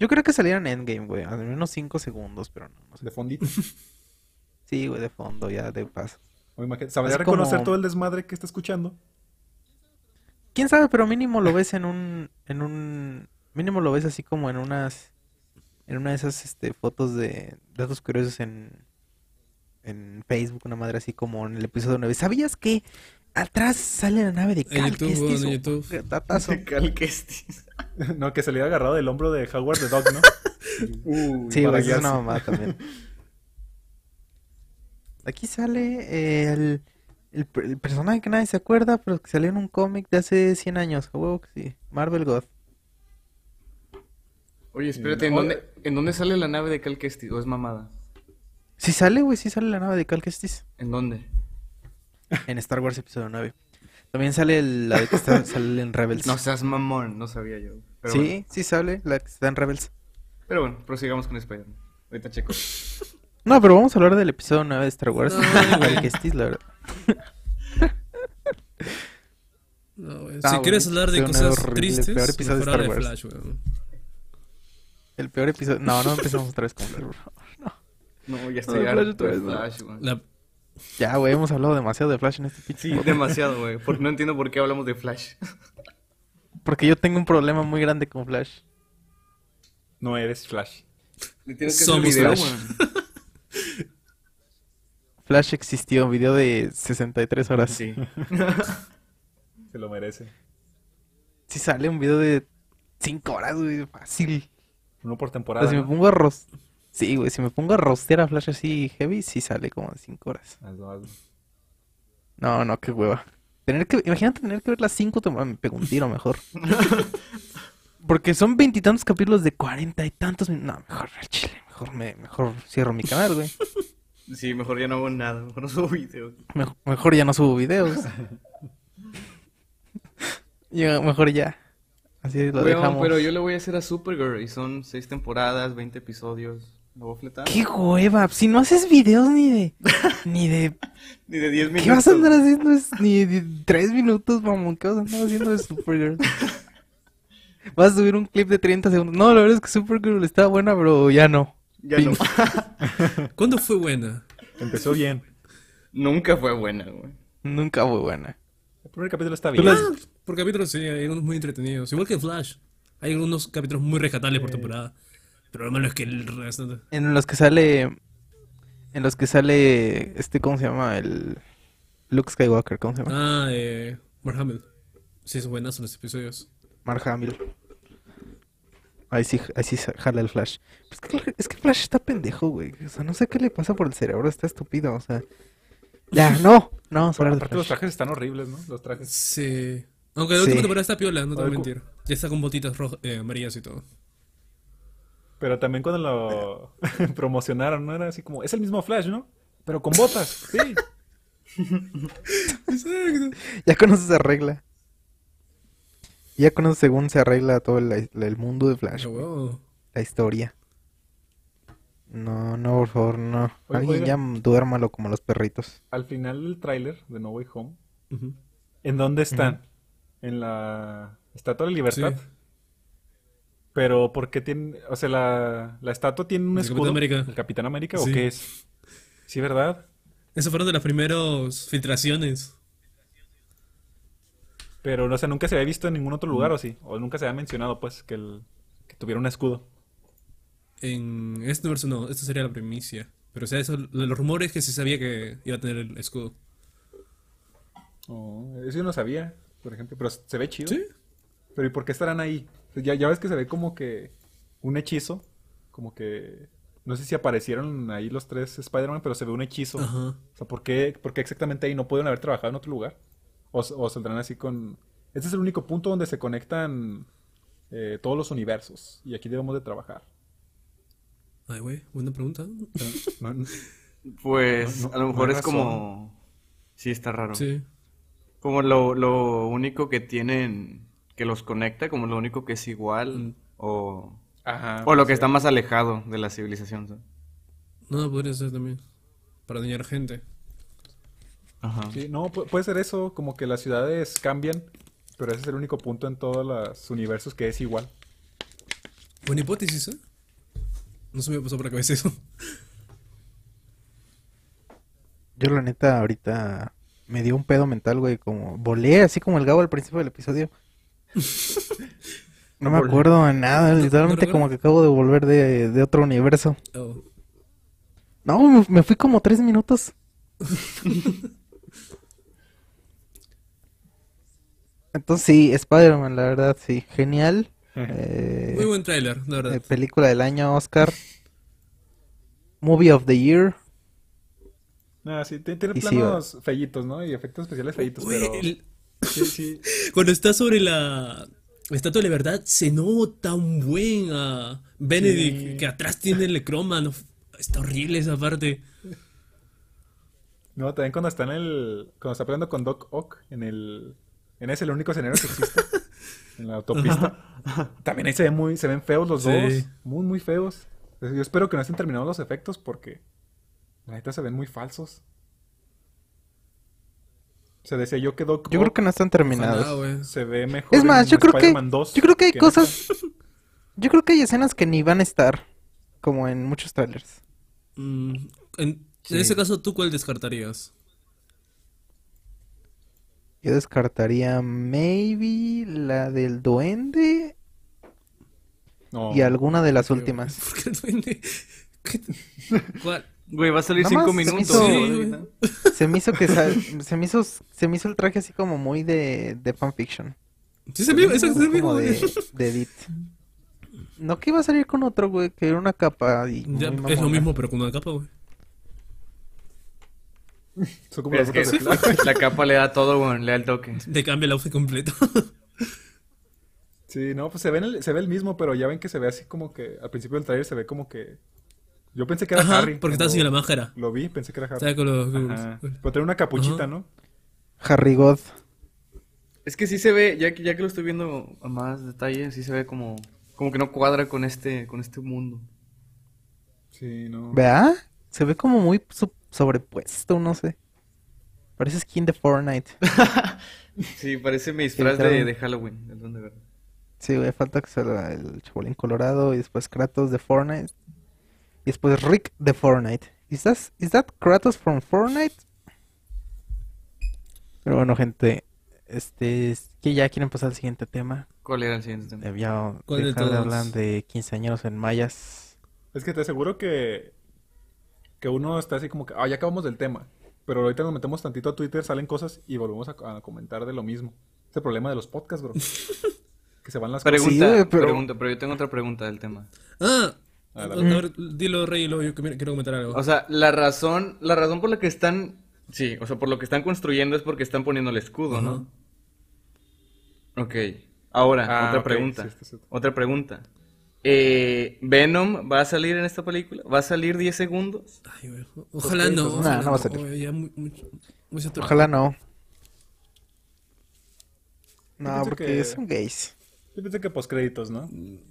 Yo creo que salieron en Endgame, güey. Al menos 5 segundos, pero no. no sé. De fondito. [laughs] Sí, güey, de fondo, ya de paso. O imagínate, ¿Sabría Es reconocer como- todo el desmadre que está escuchando? Quién sabe, pero mínimo lo ves en un. En un. Mínimo lo ves así como en unas. En una de esas este, fotos de datos curiosos en. En Facebook, una madre así como en el episodio 9. ¿Sabías que atrás sale la nave de En Cal YouTube, en YouTube. [laughs] no, que se le había agarrado del hombro de Howard the Dog, ¿no? [laughs] Uy, Sí, güey, es una mamada también. Aquí sale eh, el, el, el personaje que nadie se acuerda, pero que salió en un cómic de hace 100 años. A huevo que sí. Marvel God. Oye, espérate, ¿en dónde, ¿en dónde sale la nave de Cal Kestis? ¿O es mamada? Sí sale, güey, sí sale la nave de Cal Kestis. ¿En dónde? En Star Wars Episodio 9. También sale el- la de que está, [laughs] sale en Rebels. No seas mamón, no sabía yo. Pero sí, bueno. sí sale la que está en Rebels. Pero bueno, prosigamos con Spider-Man. Ahorita checo. [laughs] No, pero vamos a hablar del episodio 9 de Star Wars. No, [laughs] Cal güey. Kestis, la verdad. No, güey. Ah, si güey, quieres hablar de cosas horrible, tristes, peor episodio de mejor habla Star Wars. Flash, güey. El peor episodio. No, no empezamos otra vez con [laughs] Flash, por favor. No, ya estoy No, Flash harto otra de vez, no. Flash, güey. La- Ya, güey, hemos hablado demasiado de Flash en este pinche Sí, demasiado, güey. Porque no entiendo por qué hablamos de Flash. [laughs] Porque yo tengo un problema muy grande con Flash. No eres Flash. Que Somos video, Flash. [laughs] Flash existió, video de 63 horas. Sí. Se lo merece. Sí sale un video de 5 horas, güey, fácil. Uno por O temporada. sea, si me pongo a ros... Sí, güey, si me pongo a rostear a Flash así heavy, sí sale como de 5 horas. Hazlo, hazlo. No, no, qué hueva. Tener que... Imagínate tener que ver las 5 temporadas, me pego un tiro mejor. [laughs] Porque son veintitantos capítulos de cuarenta y tantos No, mejor al chile, mejor me, mejor cierro mi canal, güey. [laughs] Sí, mejor ya no hago nada. Mejor no subo videos. Mej- mejor ya no subo videos. [laughs] Mejor ya. Así lo dejamos. pero yo le voy a hacer a Supergirl y son seis temporadas, 20 episodios. ¿Me voy a fletar? ¡Qué hueva! Si no haces videos ni de... [laughs] Ni de... Ni de 10 minutos. ¿Qué vas a andar haciendo? Es- Ni de tres minutos, mamón. ¿Qué vas a andar haciendo de Supergirl? [laughs] Vas a subir un clip de 30 segundos. No, la verdad es que Supergirl está buena, pero ya no. Ya no. [laughs] ¿Cuándo fue buena? Empezó bien. Nunca fue buena, güey. Nunca fue buena. El primer capítulo está Tú bien. las- Ah, por capítulos sí, hay unos muy entretenidos. Igual que Flash. Hay algunos capítulos muy rescatables por temporada. Pero lo malo es que el resto... En los que sale... En los que sale... Este, ¿cómo se llama? El... Luke Skywalker, ¿cómo se llama? Ah, eh... Mark Hamill. Sí, es buenazo los episodios. Mark Hamill. Ahí sí, ahí sí jala el Flash. Es que, es que Flash está pendejo, güey. O sea, no sé qué le pasa por el cerebro. Está estúpido, o sea... Ya, no. No, vamos a Bueno, hablar de aparte los trajes están horribles, ¿no? Los trajes. Sí. Aunque la Sí. última temporada está piola, no te voy a mentir. Ya está con botitas rojas, eh, amarillas y todo. Pero también cuando lo [laughs] promocionaron, ¿no? Era así como, es el mismo Flash, ¿no? Pero con botas, sí. [laughs] Exacto. Ya conoces esa regla. Ya con eso según se arregla todo el, el mundo de Flash, la historia. No, no, por favor, no. Oye, Alguien oiga. ya duérmalo como los perritos. Al final del tráiler de No Way Home. ¿en dónde están? En la Estatua de la Libertad. Pero ¿por qué tiene, o sea, la, la estatua tiene un El escudo? Capitán América. ¿El Capitán América o qué es? Sí, ¿verdad? Esas fueron de las primeras filtraciones. Pero, o sea, nunca se había visto en ningún otro lugar. ¿o sí? O nunca se había mencionado, pues, que, el, que tuviera un escudo. En este universo no, esta sería la primicia. Pero o sea, eso, los rumores que se sabía que iba a tener el escudo. Oh, eso yo no sabía, por ejemplo. Pero se ve chido. Sí. Pero ¿y por qué estarán ahí? Ya, ya ves que se ve como que un hechizo. Como que... No sé si aparecieron ahí los tres Spider-Man, pero se ve un hechizo. Ajá. O sea, ¿por qué, por qué exactamente ahí no pueden haber trabajado en otro lugar? O, o saldrán así con... Este es el único punto donde se conectan eh, todos los universos. Y aquí debemos de trabajar. Ay, güey, buena pregunta. No- no- Pues No, no, a lo mejor es como... Sí, está raro. Sí. Como lo, lo único que tienen que los conecta, como lo único que es igual, Mm. o, Ajá. o lo que sí. está más alejado de la civilización. ¿sabes? No, podría ser también. Para dañar gente. Ajá. Sí, no, pu- puede ser eso, como que las ciudades cambian, pero ese es el único punto en todos los universos que es igual. Buena hipótesis, ¿eh? No se me pasó por la cabeza eso. Yo la neta ahorita me dio un pedo mental, güey, como volé así como el Gabo al principio del episodio. [laughs] No me acuerdo de nada, literalmente como que acabo de volver de, de otro universo. Oh. No, me, fui como tres minutos. [laughs] Entonces sí, Spider-Man, la verdad, sí, genial. Eh, Muy buen tráiler, la verdad. eh, película del año, Oscar. Movie of the Year. Ah, sí, ti- tiene sí, planos feitos, ¿no? Y efectos especiales feitos, Güey, pero... el- Sí, sí. [laughs] Cuando está sobre la estatua de la verdad, se nota un buen a Benedict, Sí. que atrás tiene el croma. no- Está horrible esa parte. No, también cuando está en el... Cuando está peleando con Doc Ock en el... En ese, el único escenario que existe. [laughs] en la autopista. También ahí se ven muy... Se ven feos los Sí. dos. Muy, muy feos. Yo espero que no estén terminados los efectos porque... La neta se ven muy falsos. O sea, decía yo que Doc Yo creo que no están terminados. Se ve mejor Es más, en yo creo que Spider-Man 2 yo creo que hay cosas esta. [laughs] yo creo que hay escenas que ni van a estar como en muchos trailers. Mm, en, Sí. en ese caso, ¿tú cuál descartarías? Yo descartaría maybe la del duende No. y alguna de las últimas. [laughs] ¿Por qué el duende? ¿Qué- [laughs] ¿Cuál? Güey, va a salir Nada cinco más se me minutos. hizo-. Sí. Se me hizo que se me hizo se me hizo el traje así como muy de, de fanfiction. Sí, es el mismo, es el Como mismo, de, güey. de edit. No que iba a salir con otro, güey, que era una capa y Ya, es lo mismo, pero con una capa, güey. Son como las es que la, la capa le da todo, güey, le da el toque. Te cambia el outfit completo. Sí, no, pues se ve, en el- se ve el mismo, pero ya ven que se ve así como que al principio del trailer se ve como que yo pensé que era Ajá, Harry. porque cuando sin la máscara. Lo vi, pensé que era Harry. ¿Sabes con los... con los- Ajá. Pero tiene una capuchita, Ajá. ¿no? Harry God. Es que sí se ve, ya que, ya que lo estoy viendo a más detalle, sí se ve como, como que no cuadra con este, con este mundo. Sí, no. ¿Vea? Se ve como muy so- sobrepuesto, no sé. Parece skin de Fortnite. [laughs] Sí, parece mi disfraz de, de Halloween, el Duende Verde. Sí, güey, falta que salga el Chabolín Colorado y después Kratos de Fortnite. Y después Rick de Fortnite. ¿Is that, is that Kratos from Fortnite? Pero bueno, gente, este, es que ya quieren pasar al siguiente tema. ¿Cuál era el siguiente tema? Ya ¿Cuál de dejar de todos? hablar de quinceañeros en mayas. Es que te aseguro que que uno está así como que, ah, ya acabamos del tema. Pero ahorita nos metemos tantito a Twitter, salen cosas y volvemos a, a comentar de lo mismo. Es el problema de los podcasts, bro. [laughs] que se van las cosas. Pregunta, güey, pero- pregunta, pero yo tengo otra pregunta del tema. Ah, a ver, dilo, Rey, y luego yo que- quiero comentar algo. O sea, la razón, la razón por la que están, sí, o sea, por lo que están construyendo es porque están poniendo el escudo, ¿no? Ok. Ahora, Ah, otra ok, pregunta. sí, sí, sí. Otra pregunta. Eh, ¿Venom va a salir en esta película? ¿Va a salir 10 segundos? Ay, Ojalá pues, no. no, ojalá no va a salir. ya muy, muy, muy saturado. Ojalá no. No, porque que- son gays. Yo pensé que postcréditos, ¿no?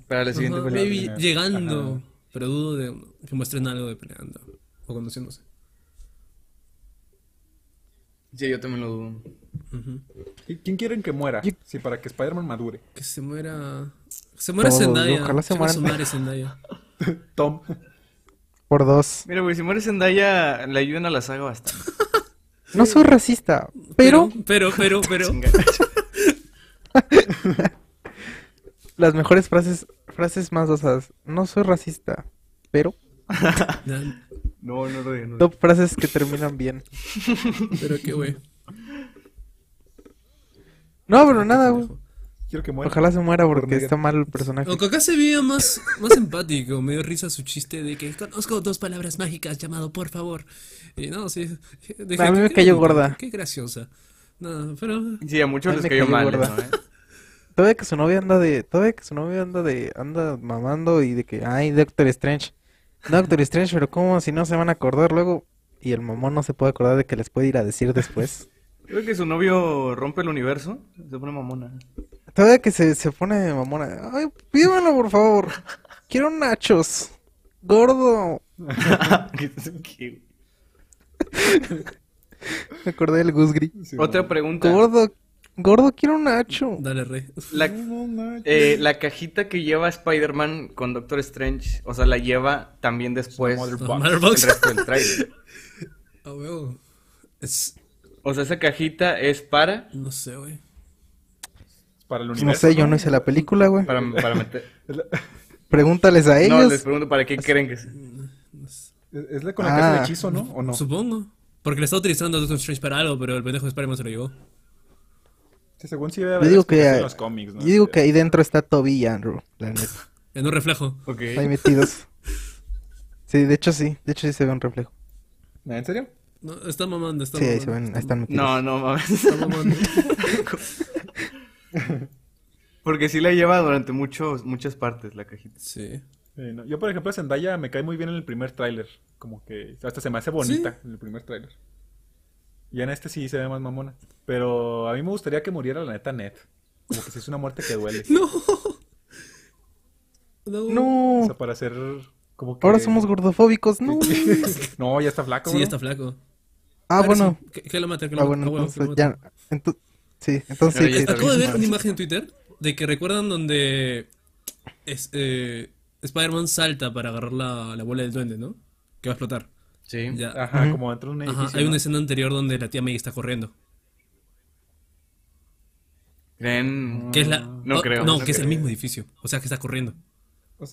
Para la siguiente Ajá, pelea. maybe Ajá. Pero dudo de que muestren algo de peleando o conociéndose. Sí, yo también lo dudo. Ujú. ¿Y ¿Quién quieren que muera? Sí, para que Spider-Man madure. Que se muera. Se muera Todos, Zendaya. ojalá se madre Zendaya. [laughs] Tom. Por dos. Mira, güey, si muere Zendaya, le ayudan a la saga bastante. No soy racista, pero Pero, pero, pero. [laughs] las mejores frases, frases más osadas. No soy racista, pero [laughs] No, no lo digo. no top frases que terminan bien. [laughs] Pero qué güey. No, pero nada, güey. Quiero que muera. Ojalá se muera porque negro. está mal el personaje. Aunque acá se veía más, más empático, me dio risa su chiste de que conozco dos palabras mágicas llamado por favor. Y no, sí. dije, A mí me cayó gorda. Qué graciosa. No, pero. Sí, a muchos les cayó cayó mal gorda. eso, ¿eh? Todavía que su novia anda de, todavía que su novia anda de, anda mamando y de que, ay, Doctor Strange. Doctor Strange, pero ¿cómo si no se van a acordar luego? Y el mamón no se puede acordar de que les puede ir a decir después. Creo que su novio rompe el universo. Se pone mamona. Todavía que se, se pone mamona. Ay, pídemelo por favor. Quiero nachos. Gordo. [laughs] Me acordé del Gusgri. Sí, Otra pregunta. Gordo. Gordo, quiero un nacho. Dale, rey. La, No, no, eh, la cajita que lleva Spider-Man con Doctor Strange, o sea, la lleva también después Mother el Box. Mother Box. resto del trailer. Ah, [laughs] huevo. Es. O sea, esa cajita es para, No sé, güey. Para el universo. no sé, yo no hice la película, güey. para, para meter... [laughs] Pregúntales a No, ellos. les pregunto, ¿para qué creen que es? Es, la con la que hace Ah. el hechizo, ¿no? ¿O no? Supongo. Porque le está utilizando a Doctor Strange para algo, pero el pendejo de Spider-Man se lo llevó. Sí, según sí debe Yo haber digo que, en ah, los cómics, ¿no? Yo digo que ahí dentro está Toby y Andrew, la neta. [laughs] En un reflejo. Ok. Ahí metidos. Sí, de hecho sí. De hecho sí se ve un reflejo. ¿En serio? No, está mamando, está Sí, ahí mamando. se ven, ahí están metidos. No, no mames. Está mamando. [laughs] Porque sí la lleva durante muchos, muchas partes la cajita. Sí. Sí, no. Yo, por ejemplo, a Zendaya me cae muy bien en el primer tráiler. Como que hasta se me hace bonita en el primer tráiler. Y en este sí se ve más mamona. Pero a mí me gustaría que muriera la neta Ned. Como que si es una muerte que duele. [laughs] No. No. O No. sea, para hacer como que... Ahora somos gordofóbicos. No. [laughs] No, ya está flaco, Sí, ¿no? está flaco. Ah, Ahora bueno. sí, Que, que lo mate, que lo Ah, bueno, entonces lo ya. Sí, entonces sí. ya Acabo de ver una imagen en Twitter de que recuerdan donde es, eh, Spider-Man salta para agarrar la, la bola del duende, ¿no? Que va a explotar. Sí. Ya. Ajá, Ujú. como dentro de un Ajá, edificio. hay ¿no? una escena anterior donde la tía May está corriendo. ¿Creen? Que es la... No oh, creo. No, No que es el mismo edificio. O sea, que está corriendo. O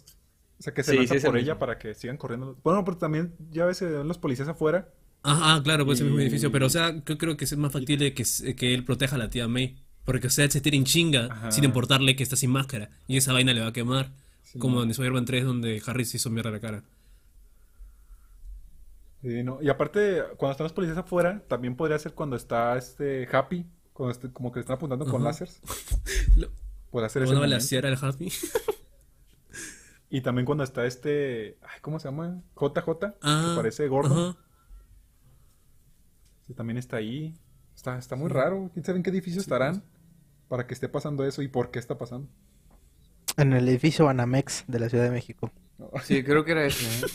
sea, que se Sí, lanza sí es el por mismo. ella para que sigan corriendo. Bueno, pero también ya ves eh, los policías afuera. Ajá, ah, claro, pues es el mismo Y- edificio. Pero, o sea, yo creo que es más factible que, que él proteja a la tía May. Porque, o sea, él se tira en chinga Ajá. sin importarle que está sin máscara. Y esa vaina le va a quemar. Sí, como no. en Spider-Man 3, donde Harry se hizo mierda la cara. Sí, no. Y aparte, cuando están los policías afuera, también podría ser cuando está este Happy. Cuando este- como que le están apuntando con Ajá. láseres. [laughs] Lo- Puede hacer a momento. balasear al Happy. [laughs] Y también cuando está este. Ay, ¿Cómo se llama? JJ. Ah, que parece gordo. Sí, también está ahí. Está, está muy raro. ¿Quién sabe en qué edificio estarán? Para que esté pasando eso y por qué está pasando. En el edificio Banamex de la Ciudad de México. Sí, creo que era ese, ¿eh?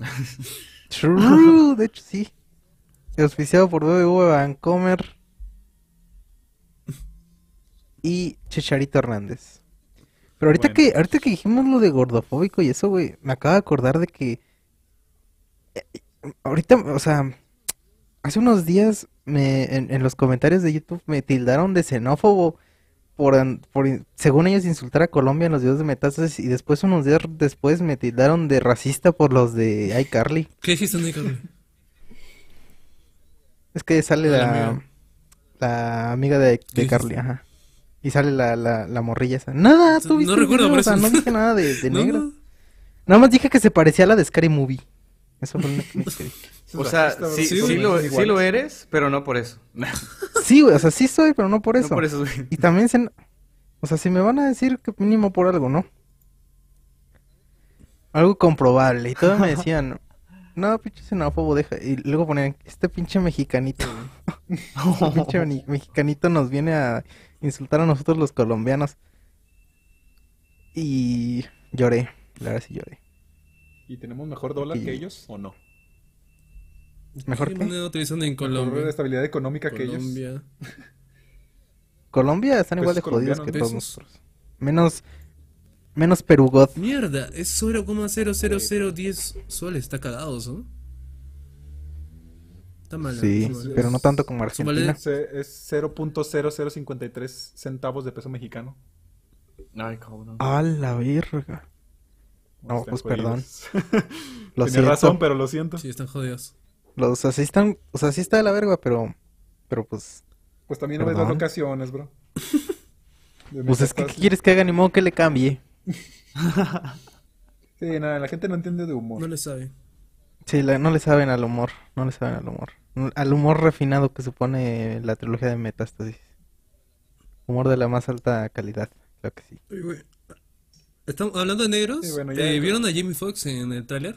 [laughs] True, de hecho sí. Auspiciado por BBV Vancomer y Chicharito Hernández. Pero ahorita Bueno. que ahorita que dijimos lo de gordofóbico y eso, güey, me acabo de acordar de que eh, ahorita, o sea, hace unos días me en, en los comentarios de YouTube me tildaron de xenófobo por, según ellos insultar a Colombia en los videos de Metástasis y después unos días después me tildaron de racista por los de iCarly. ¿Qué dijiste, Nico? Es que sale la la, amiga. la amiga de, de ¿Qué Carly, ajá. Y sale la, la, la morrilla esa. Nada, tú No viste el recuerdo, o sea, no dije nada de, de [laughs] No, negra. no. Nada más dije que se parecía a la de Scary Movie. Eso fue lo único que dije. [laughs] O sea, sí, bro. sí, Sí, lo, sí eres, pero no por eso. No [laughs] Sí, güey, o sea, sí soy, pero no por eso. por eso, güey. Y también se... O sea, si me van a decir que mínimo por algo, ¿no? Algo comprobable. Y todos me [laughs] decían, No, pinche xenófobo, deja. Y luego ponen, este pinche mexicanito. este pinche mexicanito nos viene a insultar a nosotros los colombianos. Y lloré, la verdad sí lloré. ¿Y tenemos mejor dólar Y- que ellos o no? ¿Mejor ¿Qué qué? moneda utilizan en Mejor Colombia? estabilidad económica que ellos. Colombia. [laughs] Colombia están igual de jodidos que todos nosotros. Menos, menos Perugod. Mierda, es 0,00010 soles. Está cagados, ¿no? Está mal. Sí, mal. pero no tanto como Argentina. Es 0.0053 centavos de peso mexicano. Ay, cabrón. A la verga. No, Están pues perdón. [laughs] Lo Tenía siento. razón, pero lo siento. Sí, están jodidos. Los así están, o sea, sí está de la verga, pero, pero pues, Pues también no ves las Perdón. locaciones, bro. [laughs] Pues es que, ¿qué metas- quieres que haga? Ni modo que le cambie. Sí, nada, la gente no entiende de humor. No le sabe. Sí, la- no le saben al humor, no le saben al humor. Al humor refinado que supone la trilogía de Metástasis. Humor de la más alta calidad, creo que sí. Güey. Estamos hablando de negros. Sí, bueno, ya- eh, ¿Vieron a Jamie Foxx en el tráiler?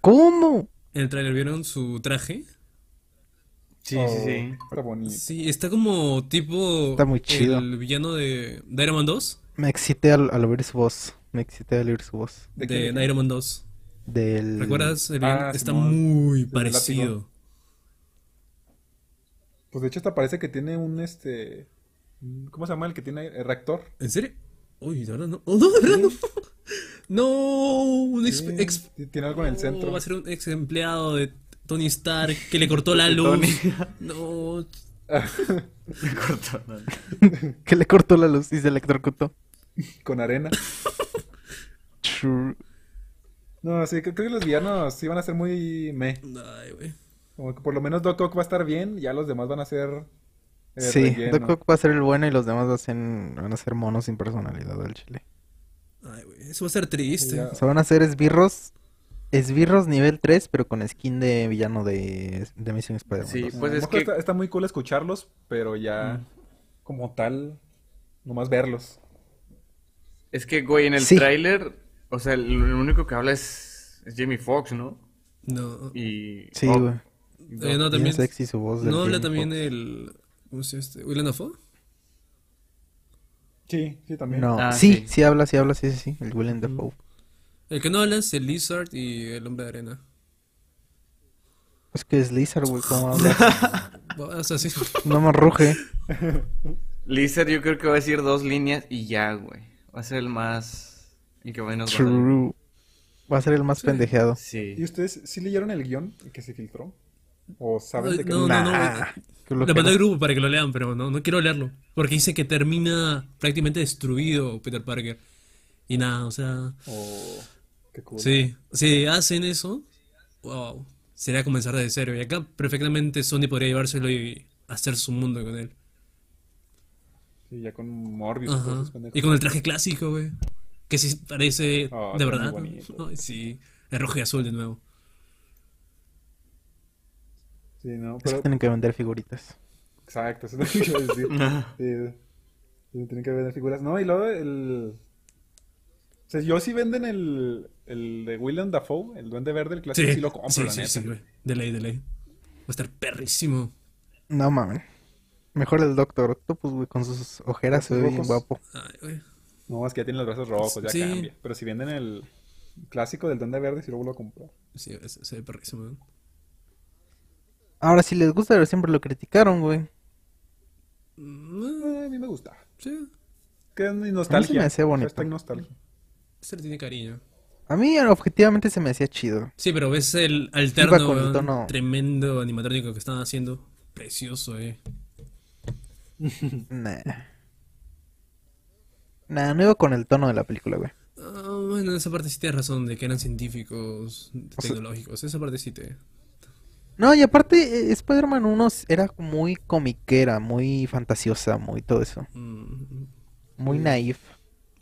¿Cómo? En el tráiler, ¿vieron su traje? Sí, Oh, sí, sí. Está bonito. Sí, está como tipo Está muy chido. el villano de, de Iron Man 2. Me excité al, al oír su voz. Me excité al oír su voz. ¿De De, quién? Iron Man 2. Del... ¿Recuerdas? El Ah, está muy parecido. látigo. Pues de hecho hasta parece que tiene un este... ¿Cómo se llama el que tiene el reactor? ¿En serio? Uy, de verdad no. [laughs] Oh, no, de verdad no. [laughs] No, un ex, Sí, ex- sí, tiene algo en el no, centro. va a ser un ex empleado de Tony Stark que le cortó la [laughs] luz. No, Me cortó, no. que le cortó la luz y se electrocutó. Con arena. True. No, sí, creo, creo que los villanos sí van a ser muy meh. ay, güey. Como que por lo menos Doc Ock va a estar bien, ya los demás van a ser Sí, relleno. Doc Ock va a ser el bueno y los demás va a ser- van a ser monos sin personalidad del chile. Ay, güey. Eso va a ser triste. Ya. O sea, van a ser esbirros, esbirros nivel 3, pero con skin de villano de, de Amazing Spider-Man. Sí, 2. A pues lo es que- está, está muy cool escucharlos, pero ya como tal, nomás verlos. Es que, güey, en el Sí. tráiler, o sea, el, el único que habla es, es Jamie Foxx, ¿no? No. Y... Sí, oh, güey. Eh, no, Bien también. sexy su voz No habla también el. ¿Cómo se llama este? ¿William Dafoe? Sí, sí, también. No, Ah, sí, sí. sí habla, sí habla, sí, sí, sí, el Willem Dafoe. El que no habla es el Lizard y el hombre de arena. Es que es Lizard, güey, ¿cómo [laughs] habla? O sea, sí. No me ruge. Lizard yo creo que va a decir dos líneas y ya, güey. Va a ser el más... El que menos va a salir. True. Va a ser el más pendejeado. ¿Y Sí. ustedes sí leyeron el guion que se filtró? ¿O saben Ay, de qué no, no, no. Nah, que lo Le que mandé al no- grupo para que lo lean, pero no, no quiero leerlo. Porque dice que termina prácticamente destruido Peter Parker. Y nada, o sea. O... Qué cool. Sí, si hacen eso, wow, sería comenzar desde cero. Y acá perfectamente Sony podría llevárselo y hacer su mundo con él. Sí, ya con Morbius y con el traje clásico, güey. Que sí parece Oh, de verdad. Ay, sí, es rojo y azul de nuevo. Sí, no, Es que pero... tienen que vender figuritas. Exacto, eso es lo que iba a decir. [laughs] Sí, sí, tienen que vender figuras. No, y luego el... O sea, yo sí venden el, el de William Dafoe, el Duende Verde, el clásico, Sí, sí, lo compro, sí, la sí, neta. sí, güey. De ley, de ley. Va a estar perrísimo. No mames. Mejor el Doctor Octopus, güey, con sus ojeras se ve bien guapo. Ay, güey. No, es que ya tienen los brazos rojos, ya Sí. cambia. Pero si venden el clásico del Duende Verde, sí lo vuelvo a comprar. Sí, se, se ve perrísimo, güey. Ahora, si les gusta, pero siempre lo criticaron, güey. Mm, a mí me gusta. Sí, Que es mi nostalgia. me hacía bonito. Hashtag nostalgia. se le tiene cariño. A mí, objetivamente, se me hacía chido. Sí, pero ves el alterno, Iba con el weón, tono- tremendo animatrónico que están haciendo. Precioso, eh. [laughs] Nah. Nah, no iba con el tono de la película, güey. Ah, bueno, en esa parte sí tienes razón, de que eran científicos, O sea- tecnológicos. Esa parte sí te... No, y aparte, eh, Spider-Man 1 era muy comiquera, muy fantasiosa, muy todo eso. Mm, Muy Sí. naif,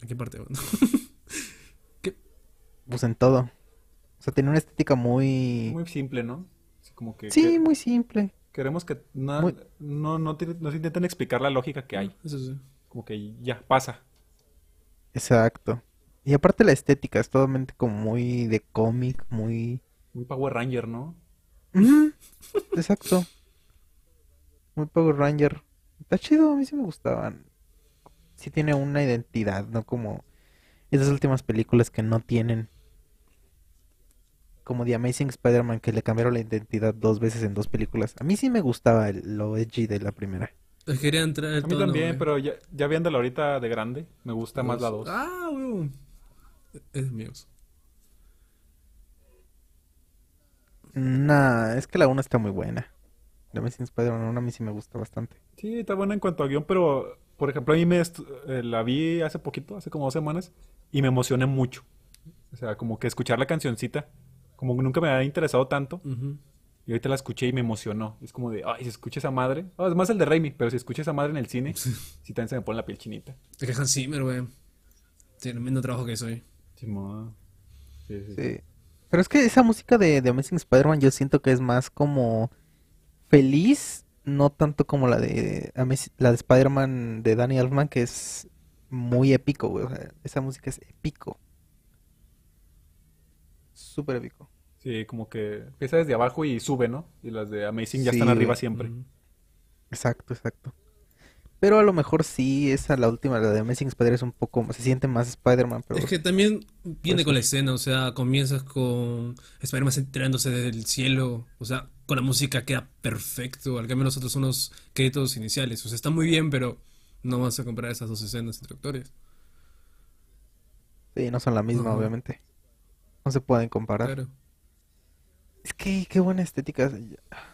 ¿A qué parte? weón? [laughs] pues en todo. O sea, tenía una estética muy... Muy simple, ¿no? Así como que, Sí, que- muy simple. queremos que na- Muy- no, no, te- no se intenten explicar la lógica que hay. Eso sí. Como que ya pasa. Exacto. Y aparte la estética es totalmente como muy de cómic, muy Muy Power Ranger, ¿no? Exacto. Muy Power Ranger. Está chido, a mí sí me gustaban. Sí tiene una identidad, no como esas últimas películas que no tienen. Como The Amazing Spider-Man que le cambiaron la identidad dos veces en dos películas. A mí sí me gustaba el- lo edgy de la primera. Quería entrar el A mí tono, también, güey. pero ya, ya viéndola ahorita de grande, me gusta más la 2. Ah. Es mío. Nah, es que la 1 está muy buena. The Amazing Spider-Man 1 a mí sí me gusta bastante. Sí, está buena en cuanto a guion, pero por ejemplo, a mí me eh, la vi hace poquito, hace como dos semanas, y me emocioné mucho. O sea, como que escuchar la cancioncita, como que nunca me había interesado tanto, y ahorita la escuché y me emocionó. Es como de, ay, si escucha esa madre, ah, además el de Raimi, pero si escucha esa madre en el cine, [laughs] sí también se me pone la piel chinita. Es que Hans Zimmer, güey. Tiene el mismo trabajo que soy. Sí, sí. Sí. Pero es que esa música de, de Amazing Spider-Man yo siento que es más como feliz, no tanto como la de la de Spider-Man de Danny Elfman, que es muy épico, güey. O sea, esa música es épico. Súper épico. Sí, como que empieza desde abajo y sube, ¿no? Y las de Amazing ya Sí, están arriba siempre. Exacto, exacto. Pero a lo mejor sí, esa la última, la de Amazing Spider es un poco, se siente más Spider-Man, pero Es que también viene Pues con la escena, o sea, comienzas con Spider-Man tirándose del cielo, o sea, con la música queda perfecto, al cambio los otros son los créditos iniciales, o sea, está muy bien, pero no vas a comparar esas dos escenas entre actores. sí, no son la misma, obviamente. No se pueden comparar. Claro. Es que qué buena estética.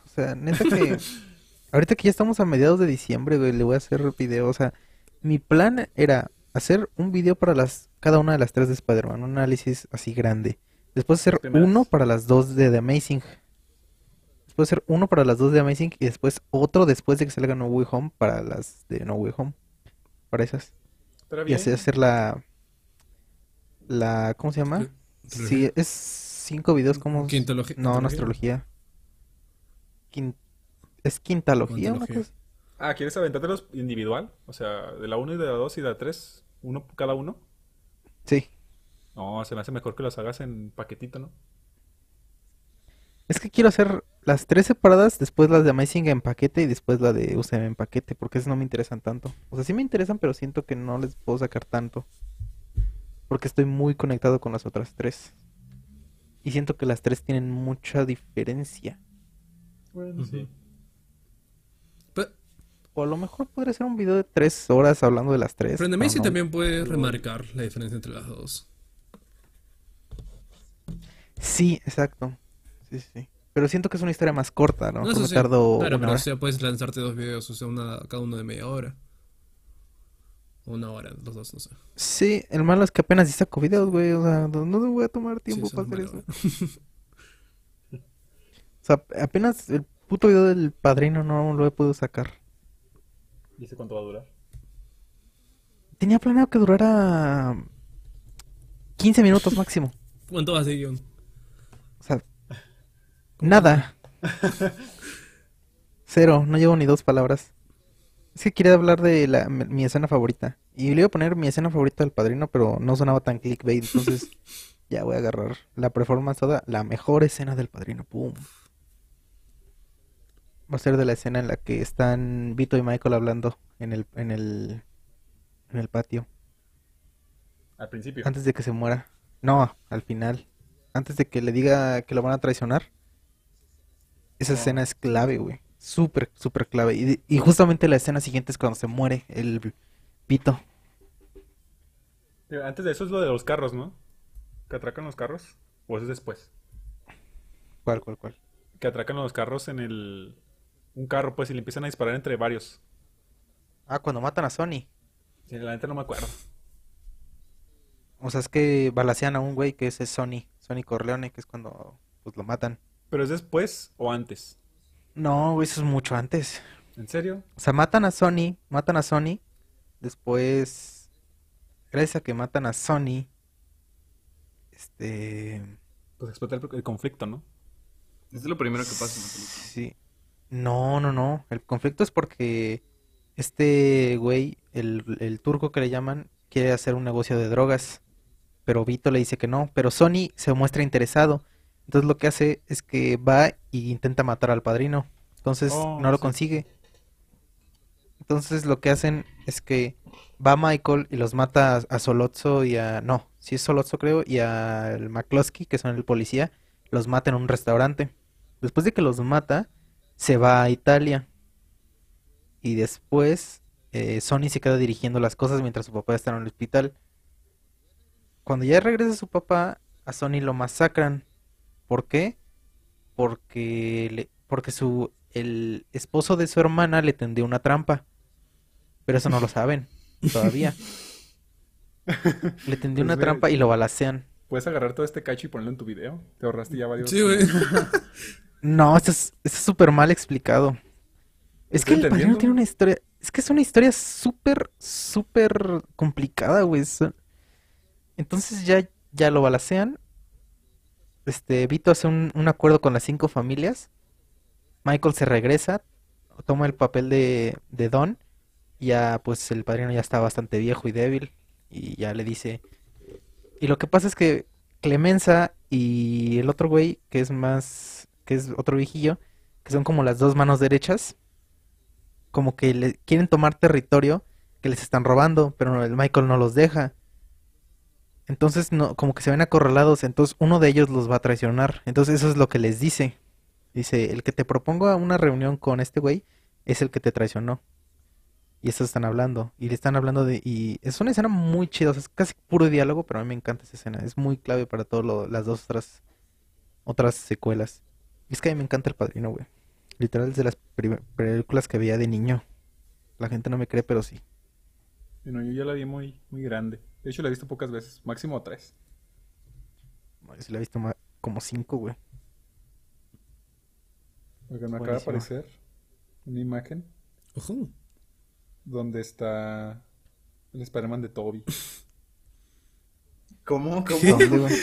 O sea, neta que [laughs] ahorita que ya estamos a mediados de diciembre, güey, le voy a hacer video. O sea, mi plan era hacer un video para las cada una de las tres de Spider-Man, un análisis así grande. Después hacer uno para las dos de The Amazing. Después hacer uno para las dos de Amazing y después otro después de que salga No Way Home para las de No Way Home. Para esas. Pero Y así hacer la la ¿cómo se llama? Sí, es cinco videos como Quintologi- no, no es quintología. trilogía. Quin- ¿Es quintalogía? cosa? Ah, ¿quieres aventártelos individual? O sea, de la 1 y de la 2 y de la 3, uno cada uno. Sí. No, se me hace mejor que los hagas en paquetito, ¿no? Es que quiero hacer las tres separadas, después las de Amazing en paquete y después la de UCM en paquete, porque esas no me interesan tanto. O sea, sí me interesan, pero siento que no les puedo sacar tanto. Porque estoy muy conectado con las otras tres. Y siento que las tres tienen mucha diferencia. Bueno, sí. O a lo mejor podría ser un video de tres horas hablando de las tres. Pero Amazing no. también puedes remarcar la diferencia entre las dos. Sí, exacto. Sí, sí. Pero siento que es una historia más corta, ¿no? No, eso me sí. tardo Claro, pero o sea, puedes lanzarte dos videos, o sea, una, cada uno de media hora. O una hora, los dos, no sé. Sí, el malo es que apenas sí saco videos, güey. O sea, no, no me voy a tomar tiempo para hacer eso. [laughs] O sea, apenas el puto video del padrino no lo he podido sacar. ¿Y ese cuánto va a durar? Tenía planeado que durara 15 minutos máximo. [laughs] ¿Cuánto vas de guion? O sea, nada. [laughs] Cero, no llevo ni dos palabras. Es que quería hablar de la, mi mi escena favorita. Y le iba a poner mi escena favorita del padrino, pero no sonaba tan clickbait. Entonces, [laughs] ya voy a agarrar la performance toda. La mejor escena del padrino. Pum. Va a ser de la escena en la que están Vito y Michael hablando en el, en el, en el patio. Al principio. Antes de que se muera. No, al final. Antes de que le diga que lo van a traicionar. Esa escena es clave, güey. Súper, súper clave. Y, y justamente la escena siguiente es cuando se muere el pito. Eh, Antes de eso es lo de los carros, ¿no? Que atracan los carros. ¿O eso es después? ¿Cuál, cuál, cuál? Que atracan los carros en el... Un carro, pues, y le empiezan a disparar entre varios. Ah, cuando matan a Sony. Sí, la neta no me acuerdo. O sea, es que balacean a un güey que ese es Sony. Sony Corleone, que es cuando pues lo matan. ¿Pero es después o antes? No, güey, eso es mucho antes. ¿En serio? O sea, matan a Sony, matan a Sony. Después, gracias a que matan a Sony, este... Pues explota el, el conflicto, ¿no? Eso es lo primero que pasa en la película. Sí. No, no, no. El conflicto es porque este güey, el, el turco que le llaman, quiere hacer un negocio de drogas. Pero Vito le dice que no. Pero Sony se muestra interesado. Entonces lo que hace es que va y intenta matar al padrino. Entonces Oh, no lo sí. consigue. Entonces lo que hacen es que va Michael y los mata a, a Solozzo y a... No, sí es Solozzo creo, y al McCloskey, que son el policía, los mata en un restaurante. Después de que los mata, se va a Italia. Y después eh, Sonny se queda dirigiendo las cosas mientras su papá está en el hospital. Cuando ya regresa su papá, a Sonny lo masacran. ¿Por qué? Porque, le- porque su, el esposo de su hermana le tendió una trampa. Pero eso no lo saben [laughs] todavía. Le tendió Pues una ve- trampa y lo balacean. ¿Puedes agarrar todo este cacho y ponerlo en tu video? Te ahorraste ya varios. Sí, güey. [laughs] No, esto es súper mal explicado. Es que el padrino tiene una historia. Es que es una historia súper, súper complicada, güey. Es- Entonces ya, ya lo balacean. Este, Vito hace un, un acuerdo con las cinco familias. Michael se regresa, toma el papel de, de Don. y Ya, pues el padrino ya está bastante viejo y débil. Y ya le dice. Y lo que pasa es que Clemenza y el otro güey, que es más, que es otro viejillo, que son como las dos manos derechas, como que le quieren tomar territorio que les están robando, pero el Michael no los deja. Entonces, no, como que se ven acorralados, entonces uno de ellos los va a traicionar. Entonces eso es lo que les dice. Dice, el que te proponga una reunión con este güey es el que te traicionó. Y eso están hablando. Y le están hablando de... Y es una escena muy chida. es casi puro diálogo, pero a mí me encanta esa escena. Es muy clave para todas las dos otras, otras secuelas. Es que a mí me encanta El Padrino, güey. Literal es de las películas que veía de niño. La gente no me cree, pero sí. Bueno, yo ya la vi muy, muy grande. De hecho, la he visto pocas veces, máximo tres. No, yo sí la he visto como cinco, güey. Porque me acaba de aparecer una imagen Ojo. donde está el Spider-Man de Toby [laughs] ¿Cómo? ¿Cómo? ¿Dónde, güey?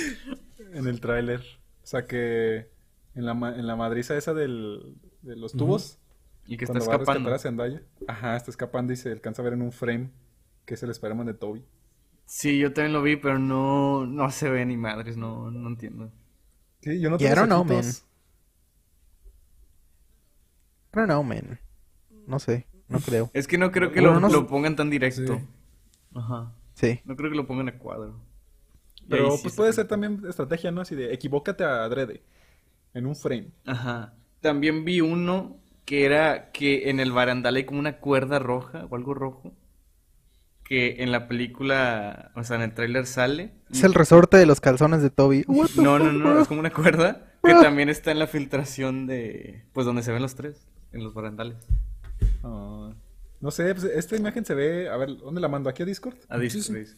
en el tráiler. O sea que en la, en la madriza esa del, de los tubos, Y que está cuando va a escapando. ajá, está escapando y se alcanza a ver en un frame que es el Spider-Man de Toby. Sí, yo también lo vi, pero no, no se ve ni madres, no, no entiendo. Sí, yo no Yeah, I tengo don't know, ojitos. I don't know, man. No sé, no creo. Es que no creo que Bueno, lo, no lo pongan tan directo. Sí. Ajá. Sí. No creo que lo pongan a cuadro. Pero sí pues puede ser también estrategia, ¿no? Así de equivócate a adrede en un frame. Ajá. También vi uno que era que en el barandal hay como una cuerda roja o algo rojo. Que en la película, o sea, en el tráiler sale. Es el resorte de los calzones de Toby. No, no, no, es como una cuerda que también está en la filtración de, pues donde se ven los tres, en los barandales. Ah, no sé, pues, esta imagen se ve. A ver, ¿dónde la mando? ¿Aquí a Discord? A disco, Sí, sí.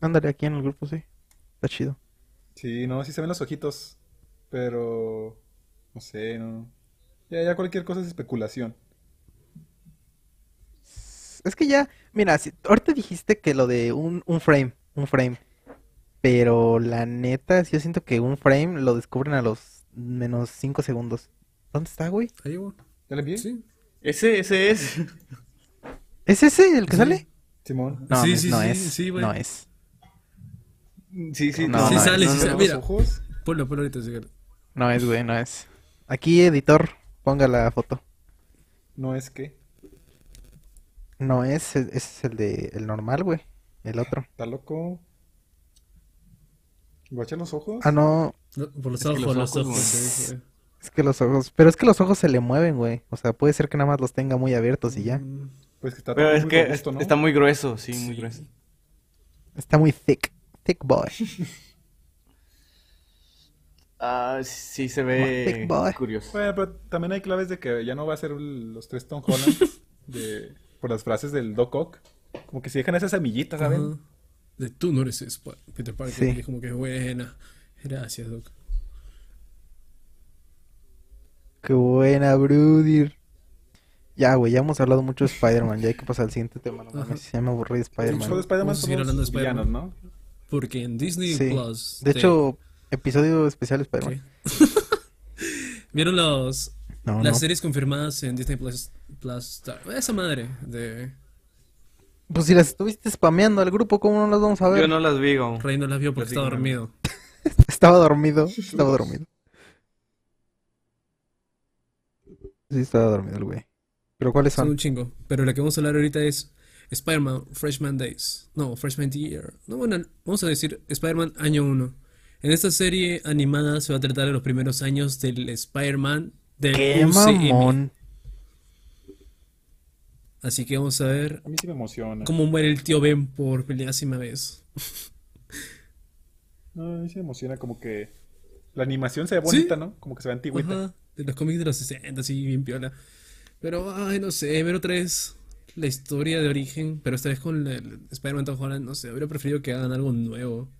Ándale aquí en el grupo, sí. Está chido. Sí, no, sí se ven los ojitos. Pero. No sé, no. Ya, ya cualquier cosa es especulación. Es que ya, mira, si, ahorita dijiste que lo de un, un frame, un frame. Pero la neta, sí, yo siento que un frame lo descubren a los menos 5 segundos. ¿Dónde está, güey? Ahí, güey. ¿Ya le envié? Sí. Ese, ese es. ¿Es ese el que Sí. sale? Simón. No, Sí, no, sí, no sí, es. sí, güey. no es. Sí, sí, No, sí no, sale, no, sí no, sale. Los Mira, ojos. ponlo, ponlo ahorita. No es, güey, no es. Aquí, editor, ponga la foto. No es que. No es, ese es el de el normal, güey. El otro. Está loco. Guacha los ojos. Ah, no, No, por los Es que ojos, los los ojos, ojos. güey. sí, sí. es que los ojos, pero es que los ojos se le mueven, güey. O sea, puede ser que nada más los tenga muy abiertos y ya. Mm, Pues que está Pero es muy que robusto, ¿no? está muy grueso, sí, muy Sí. grueso. Está muy thick, thick boy. [laughs] Ah, sí se Big ve boy. curioso. Bueno, pero también hay claves de que ya no va a ser los tres Tom Holland [laughs] de, por las frases del Doc Ock. Como que si dejan esas semillitas, ¿saben? De tú no eres Sp- Peter Parker. Sí. Y es como que buena. Gracias, Doc. Qué buena, Brudir. Ya, güey, ya hemos hablado mucho de Spider-Man. Ya hay que pasar al siguiente tema. No mames, ya me aburrí de Solo Spider-Man. Porque en Disney Sí. Plus. De te- hecho, episodio especial Spider-Man. [laughs] ¿Vieron los, No, las no. series confirmadas en Disney Plus? Plus Star? Esa madre de Pues si las estuviste spameando al grupo, ¿cómo no las vamos a ver? Yo no las vi. Rey no las vio porque estaba dormido. [laughs] [laughs] estaba dormido. Estaba dormido. Sí, estaba dormido el güey. ¿Pero cuáles Son un son? chingo. Pero la que vamos a hablar ahorita es Spider-Man Freshman Days. No, Freshman Year. No, bueno, vamos a decir Spider-Man Año 1. En esta serie animada se va a tratar de los primeros años del Spider-Man del ¡Qué UCM. mamón! Así que vamos a ver A mí sí me emociona. cómo muere el tío Ben por milésima vez. No, a mí sí me emociona como que la animación se ve Sí. bonita, ¿no? Como que se ve antigüita. Ajá, de los cómics de los 60, así bien piola. Pero, ay, no sé, ver otra vez la historia de origen, pero esta vez con el Spider-Man Tom Holland, no sé, hubiera preferido que hagan algo nuevo.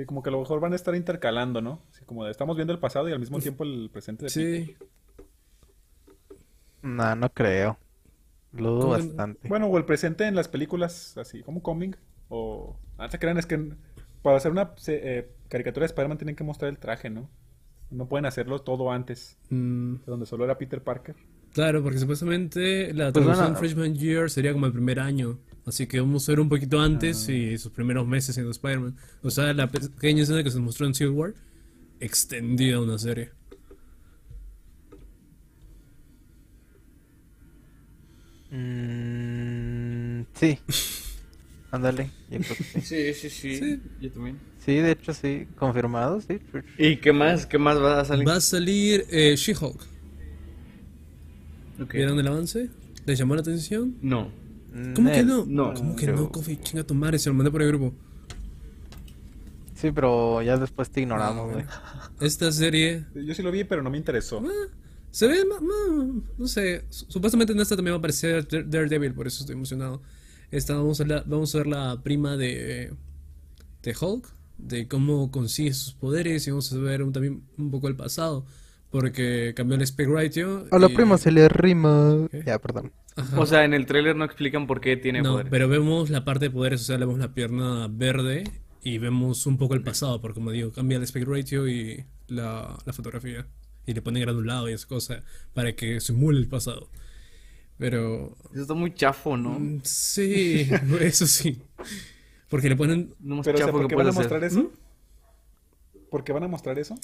Sí, como que a lo mejor van a estar intercalando, ¿no? Así como de, estamos viendo el pasado y al mismo tiempo el presente de Peter. Sí, No, no creo. Lo dudo bastante. Bueno, o el presente en las películas, así como cómic. O. Ah, se crean, es que para hacer una se- eh, caricatura de Spider-Man tienen que mostrar el traje, ¿no? No pueden hacerlo todo antes, mm, donde solo era Peter Parker. claro, porque supuestamente la Pues traducción bueno. Freshman Year sería como el primer año. Así que vamos a ver un poquito antes Ah. y sus primeros meses siendo Spider-Man. O sea, la pequeña escena que se mostró en Civil War, extendida a una serie. Mm, sí. [laughs] Ándale, sí. Sí, sí, sí. Yo también. Sí, de hecho sí, confirmado, sí. ¿Y qué más? ¿Qué más va a salir? Va a salir eh, She-Hulk. ¿Vieron el avance? ¿Les llamó la atención? No. ¿Cómo que no? No. ¿Cómo que Pero- no, Kofi? Chinga tu madre, se lo mandé por el grupo. Sí, pero ya después te ignoramos, Ah, güey. Esta serie Yo sí lo vi, pero no me interesó. se ve, ma- ma- no sé, su- supuestamente en esta también va a aparecer Dare- Daredevil, por eso estoy emocionado. Esta vamos a, la- vamos a ver la prima de, de Hulk, de cómo consigue sus poderes y vamos a ver un- también un poco el pasado, porque cambió el aspect ratio. A la y- prima se le rima. ¿Qué? Ya, perdón. Ajá. O sea, en el tráiler no explican por qué tiene No, poderes. pero vemos la parte de poderes, o sea, le vemos la pierna verde y vemos un poco el pasado, porque como digo, cambia el aspect ratio y la, la fotografía. Y le ponen granulado y esa cosa para que simule el pasado. Pero Eso está muy chafo, ¿no? mm, sí, [laughs] eso sí. Porque le ponen No más Pero, o sea, chafo ¿por que qué van a mostrar eso? ¿Por qué van a mostrar eso?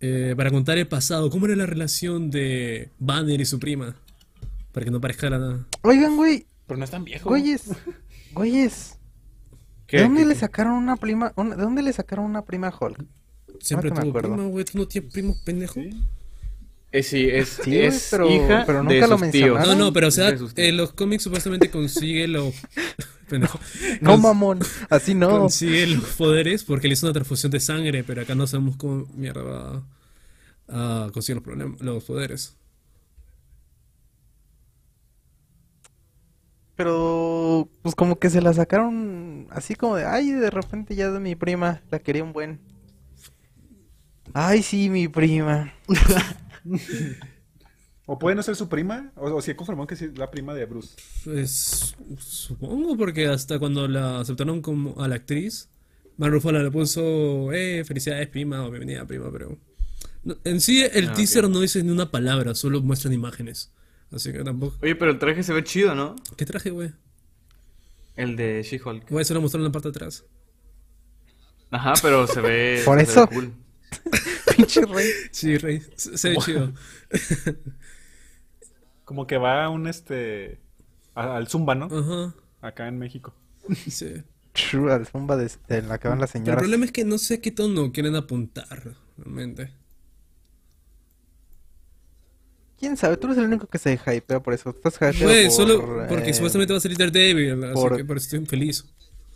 Eh, para contar el pasado, cómo era la relación de Banner y su prima. Para que no parezca nada. Oigan, güey, Pero no es tan viejo. güeyes, güeyes. ¿Qué? ¿De dónde ¿Qué- le qué? sacaron una prima? una- ¿De dónde le sacaron una prima a Hulk? Siempre me tuvo acuerdo. prima, güey. ¿Tú no tienes primos pendejo? Sí. Eh, sí, es, Sí, es pero- hija pero de nunca lo sus tíos. mencionaron. No, no, pero o sea, De tíos. en los cómics supuestamente consigue los. [laughs] Pendejo. [laughs] No, Cons- mamón, así no. Consigue los poderes porque le hizo una transfusión de sangre, pero acá no sabemos cómo mierda va a conseguir los, problemas, los poderes. Pero, pues como que se la sacaron así como de, ay, de repente ya de mi prima, la quería un buen. Ay, sí, mi prima. [laughs] O puede no ser su prima, o, o si confirmó que sí es la prima de Bruce. Pues supongo porque hasta cuando la aceptaron como a la actriz, Mar Ruffalo le puso, eh, felicidades prima o bienvenida prima, pero no- en sí el Ah, teaser no dice ni una palabra, solo muestran imágenes. Así que tampoco. Oye, pero el traje se ve chido, ¿no? ¿Qué traje, güey? El de She-Hulk. Güey, solo mostraron la parte de atrás. Ajá, pero se ve. [laughs] Por se ve eso. cool. [laughs] Pinche rey. Sí, Rey, se, se ve chido. [laughs] Como que va a un este. a- al Zumba, ¿no? Ajá, Acá en México. sí. True, al zumba de, de la que van las Pero el señoras. problema es que no sé a qué tono quieren apuntar, realmente. ¿Quién sabe? Tú eres el único que se hypea por eso. Estás hypeado Güey, por, solo porque eh, supuestamente va a salir Daredevil, así por- que por eso estoy feliz.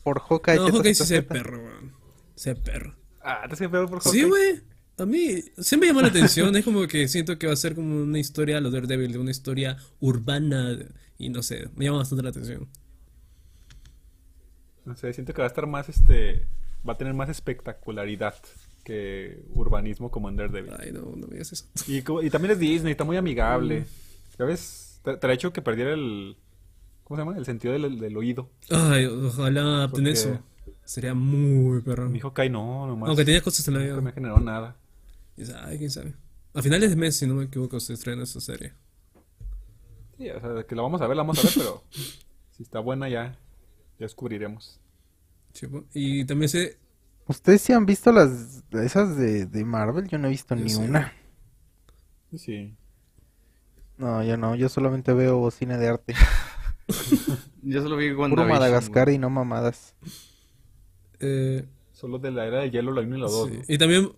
por Hawkeye. No, ¿qué Hawkeye te- sí se perro, weón. Se perro. Ah, te has hypeado por Sí, Hawkeye? güey. A mí siempre me llama la atención. Es como que siento que va a ser como una historia, lo de Daredevil, de una historia urbana. Y no sé, me llama bastante la atención. No sé, siento que va a estar más este. Va a tener más espectacularidad que urbanismo como en Daredevil. Ay, no, no me digas eso. Y, también es Disney, está muy amigable. ¿Sabes? Te, te ha hecho que perdiera el. ¿Cómo se llama? El sentido del, del oído. Ay, ojalá Porque- eso. Sería muy perro. Mi hijo Kai no, nomás. Aunque tenía cosas en la vida. me generó nada. Y dice, Ay, quién sabe. A finales de mes, si no me equivoco, se estrena esa serie. Sí, o sea, que la vamos a ver, la vamos a ver, pero [laughs] si está buena ya, ya descubriremos. Y también se ¿Ustedes sí han visto las esas de, de Marvel? Yo no he visto Yo ni sí. una. Sí. No, yo no, yo solamente veo cine de arte. [laughs] Yo solo vi Puro Madagascar güey. y no mamadas. Eh, Solo de la era de hielo, la 1 y la 2. sí. Y también,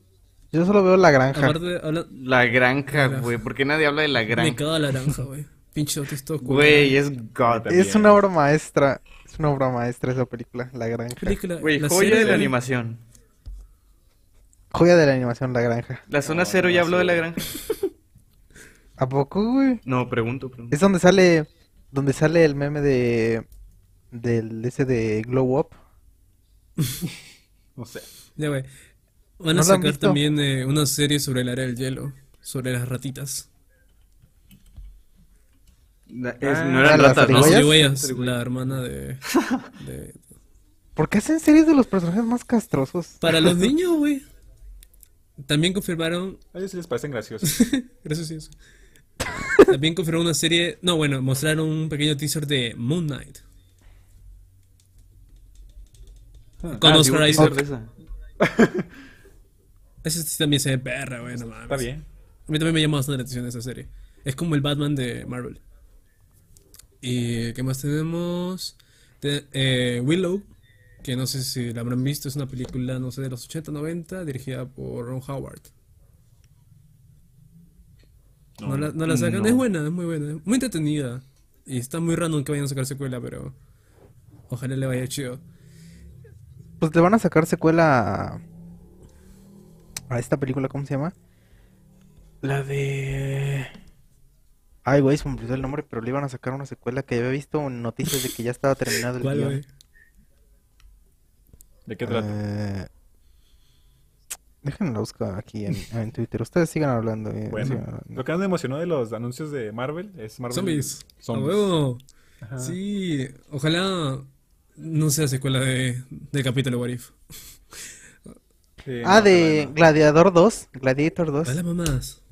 Yo solo veo La Granja. aparte, habla... La granja, güey. ¿Por qué nadie habla de la me granja? caga la naranja, güey. Pinche autista. Güey, es God. Es una obra maestra. Es una obra maestra esa película, La Granja. Película, Güey, la joya de la animación. Joya de la animación, La Granja. ¿La zona No, cero no ya habló de la granja? ¿A poco, güey? No, pregunto, pregunto. Es donde sale, donde sale el meme de, del ese de Glow Up. [laughs] No sé. Ya, güey. Van ¿No a sacar también eh, una serie sobre el área del hielo. Sobre las ratitas. La- es- Ah, no eran las ratas, ¿no? La hermana de, [laughs] de- ¿Por qué hacen series de los personajes más castrosos? Para los [laughs] niños, güey. También confirmaron... A ellos sí les parecen graciosos. [laughs] Gracias a eso. También confirmaron una serie... No, bueno, mostraron un pequeño teaser de Moon Knight. Con Ah, Oscar Isaac. Ese sí también se ve perra, güey, no mames. Está bien. A mí también me llama bastante la atención esa serie. Es como el Batman de Marvel. ¿Y qué más tenemos? Te- eh, Willow, que no sé si la habrán visto, es una película, no sé, de los 80, 90, dirigida por Ron Howard. No, la, no la sacan, no. es buena, es muy buena, es muy entretenida. Y está muy random que vayan a sacar secuela, pero ojalá le vaya chido. Pues le van a sacar secuela a, esta película, ¿cómo se llama? La de... Ay, güey, se me olvidó el nombre, pero le iban a sacar una secuela que había visto en noticias de que ya estaba terminado el [laughs] ¿Cuál, guion. güey? ¿De qué trata? Eh, Déjenlo buscar aquí en, en Twitter. Ustedes sigan hablando. eh, sigan Bueno, hablando. lo que más me emocionó de los anuncios de Marvel es Marvel Zombies. Zombies. Sí, ojalá no sea secuela de, del capítulo What If. [laughs] Sí, Ah, no, de no, no. Gladiador 2. Gladiator 2. A las mamás.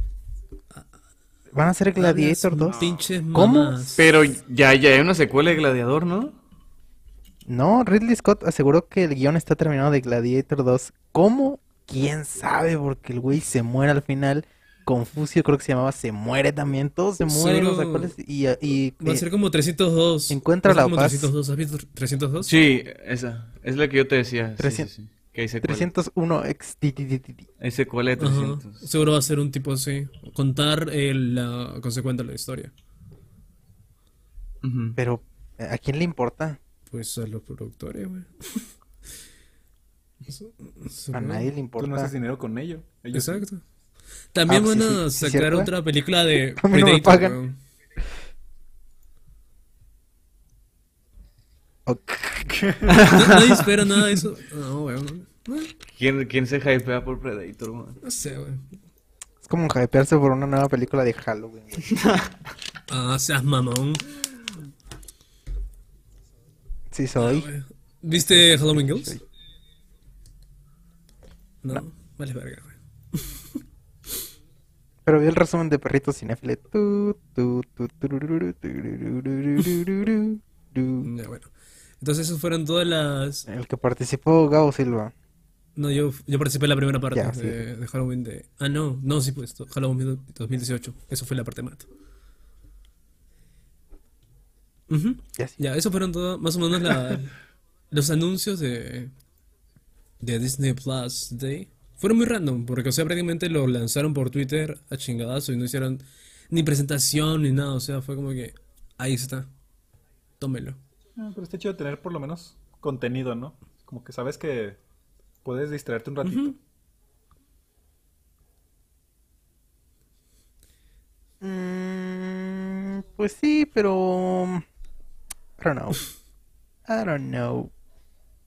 Van a ser Gladiator A las 2. Pinches ¿Cómo? Pero ya, ya hay una secuela de Gladiador, ¿no? No, Ridley Scott aseguró que el guion está terminado de Gladiator 2. ¿Cómo? ¿Quién sabe? Porque el güey se muere al final. Confucio creo que se llamaba, se muere también. Todos se mueren. o sea, Solo- ¿cuál es? Y, y- Va a ser como 302. Encuentra la como paz. 302. ¿Has visto 302? Sí, esa. Es la que yo te decía. Sí, sí, 300. sí. Que hay secuela. 301 x ti, ti, ti, ti, ti. Hay secuela de Ajá. 300. Seguro va a ser un tipo así. Contar el, la consecuencia de la historia. Pero, ¿a quién le importa? Pues a los productores, güey. [laughs] A nadie le Tú no importa. haces dinero con ello. Ellos sí. Exacto. También Ah, pues van sí, a sí, sacar ¿cierto? otra película de [laughs] A mí no me Predator, pagan. weón. Ok. No- Nadie espera nada de eso. No, weón. No, ¿Quién, ¿Quién se hypea por Predator, man? no sé, güey. Es como hypearse por una nueva película de Halloween. Ah, seas mamón. Sí soy. ¿Viste Halloween Girls? No, vale verga, güey. Pero vi el resumen de Perrito Cinéfile. Tu, tu, tu, turururu, tururururururu, tu. Ya, bueno. Entonces, esas fueron todas las. El que participó Gabo Silva. No, yo, yo participé en la primera parte Ya, sí. de, Halloween de. Ah, no, no, sí, pues, Halloween 2018. Eso fue la parte mata. Ujú. Ya sí. Ya, eso fueron todos, más o menos la- [laughs] los anuncios de, de Disney Plus Day. Fueron muy random, porque, o sea, prácticamente lo lanzaron por Twitter a chingadazo y no hicieron ni presentación ni nada. O sea, fue como que, ahí está, tómelo. Ah, pero está chido tener por lo menos contenido, ¿no? Como que sabes que puedes distraerte un ratito. Mm, pues sí, pero... I don't know. I don't know.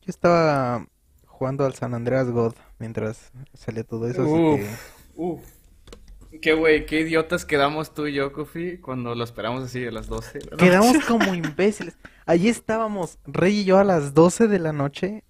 Yo estaba jugando al San Andreas God mientras salía todo eso, así que... Uf. Qué güey, qué idiotas quedamos tú y yo, Kofi, cuando lo esperamos así a las 12. de la noche. Quedamos como imbéciles. Allí estábamos, Rey y yo a las 12 de la noche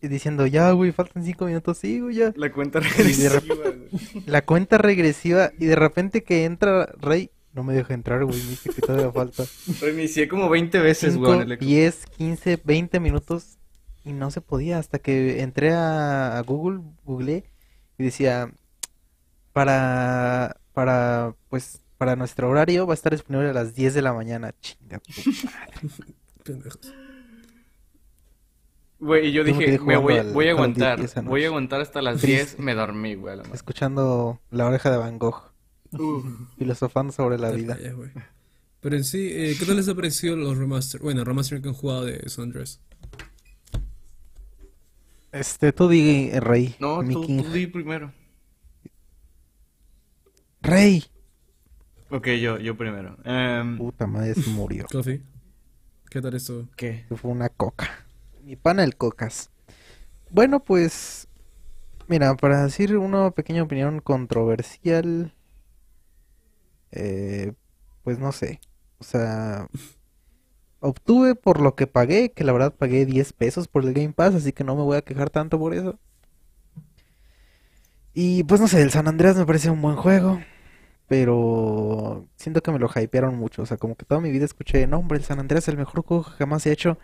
y diciendo, ya, güey, faltan 5 minutos, sí, güey, ya. La cuenta de regresiva, güey. La cuenta regresiva y de repente que entra Rey, no me deja entrar, güey, me dice que todavía falta. Reinicié como 20 veces, güey, 5, en el Xbox. 10, 15, 20 minutos y no se podía hasta que entré a, a Google, googleé y decía para para pues para nuestro horario va a estar disponible a las 10 de la mañana. Chinga tu [laughs] madre. Pendejos. Güey, y yo dije, me voy, al voy a aguantar. Voy a aguantar hasta las Triste. 10. Me dormí, güey. a la. Escuchando la oreja de Van Gogh, Uf. filosofando sobre la vida. Pero en sí, eh, ¿qué tal les ha parecido los remaster? Bueno, remaster que han jugado de San Andreas. Este, tú di, eh, Rey, No, tú, tú di primero. Rey. Ok, yo, yo primero. Em, Puta madre, se murió. [laughs] Coffee, ¿qué tal esto? ¿Qué? Fue una coca. Mi pana el cocas. Bueno, pues. Mira, para decir una pequeña opinión controversial. eh, pues no sé. O sea. Obtuve por lo que pagué, que la verdad pagué 10 pesos por el Game Pass, así que no me voy a quejar tanto por eso. Y pues no sé, el San Andreas me parece un buen juego. Pero siento que me lo hypearon mucho. O sea, como que toda mi vida escuché, no, hombre, el San Andreas es el mejor juego que jamás se ha hecho.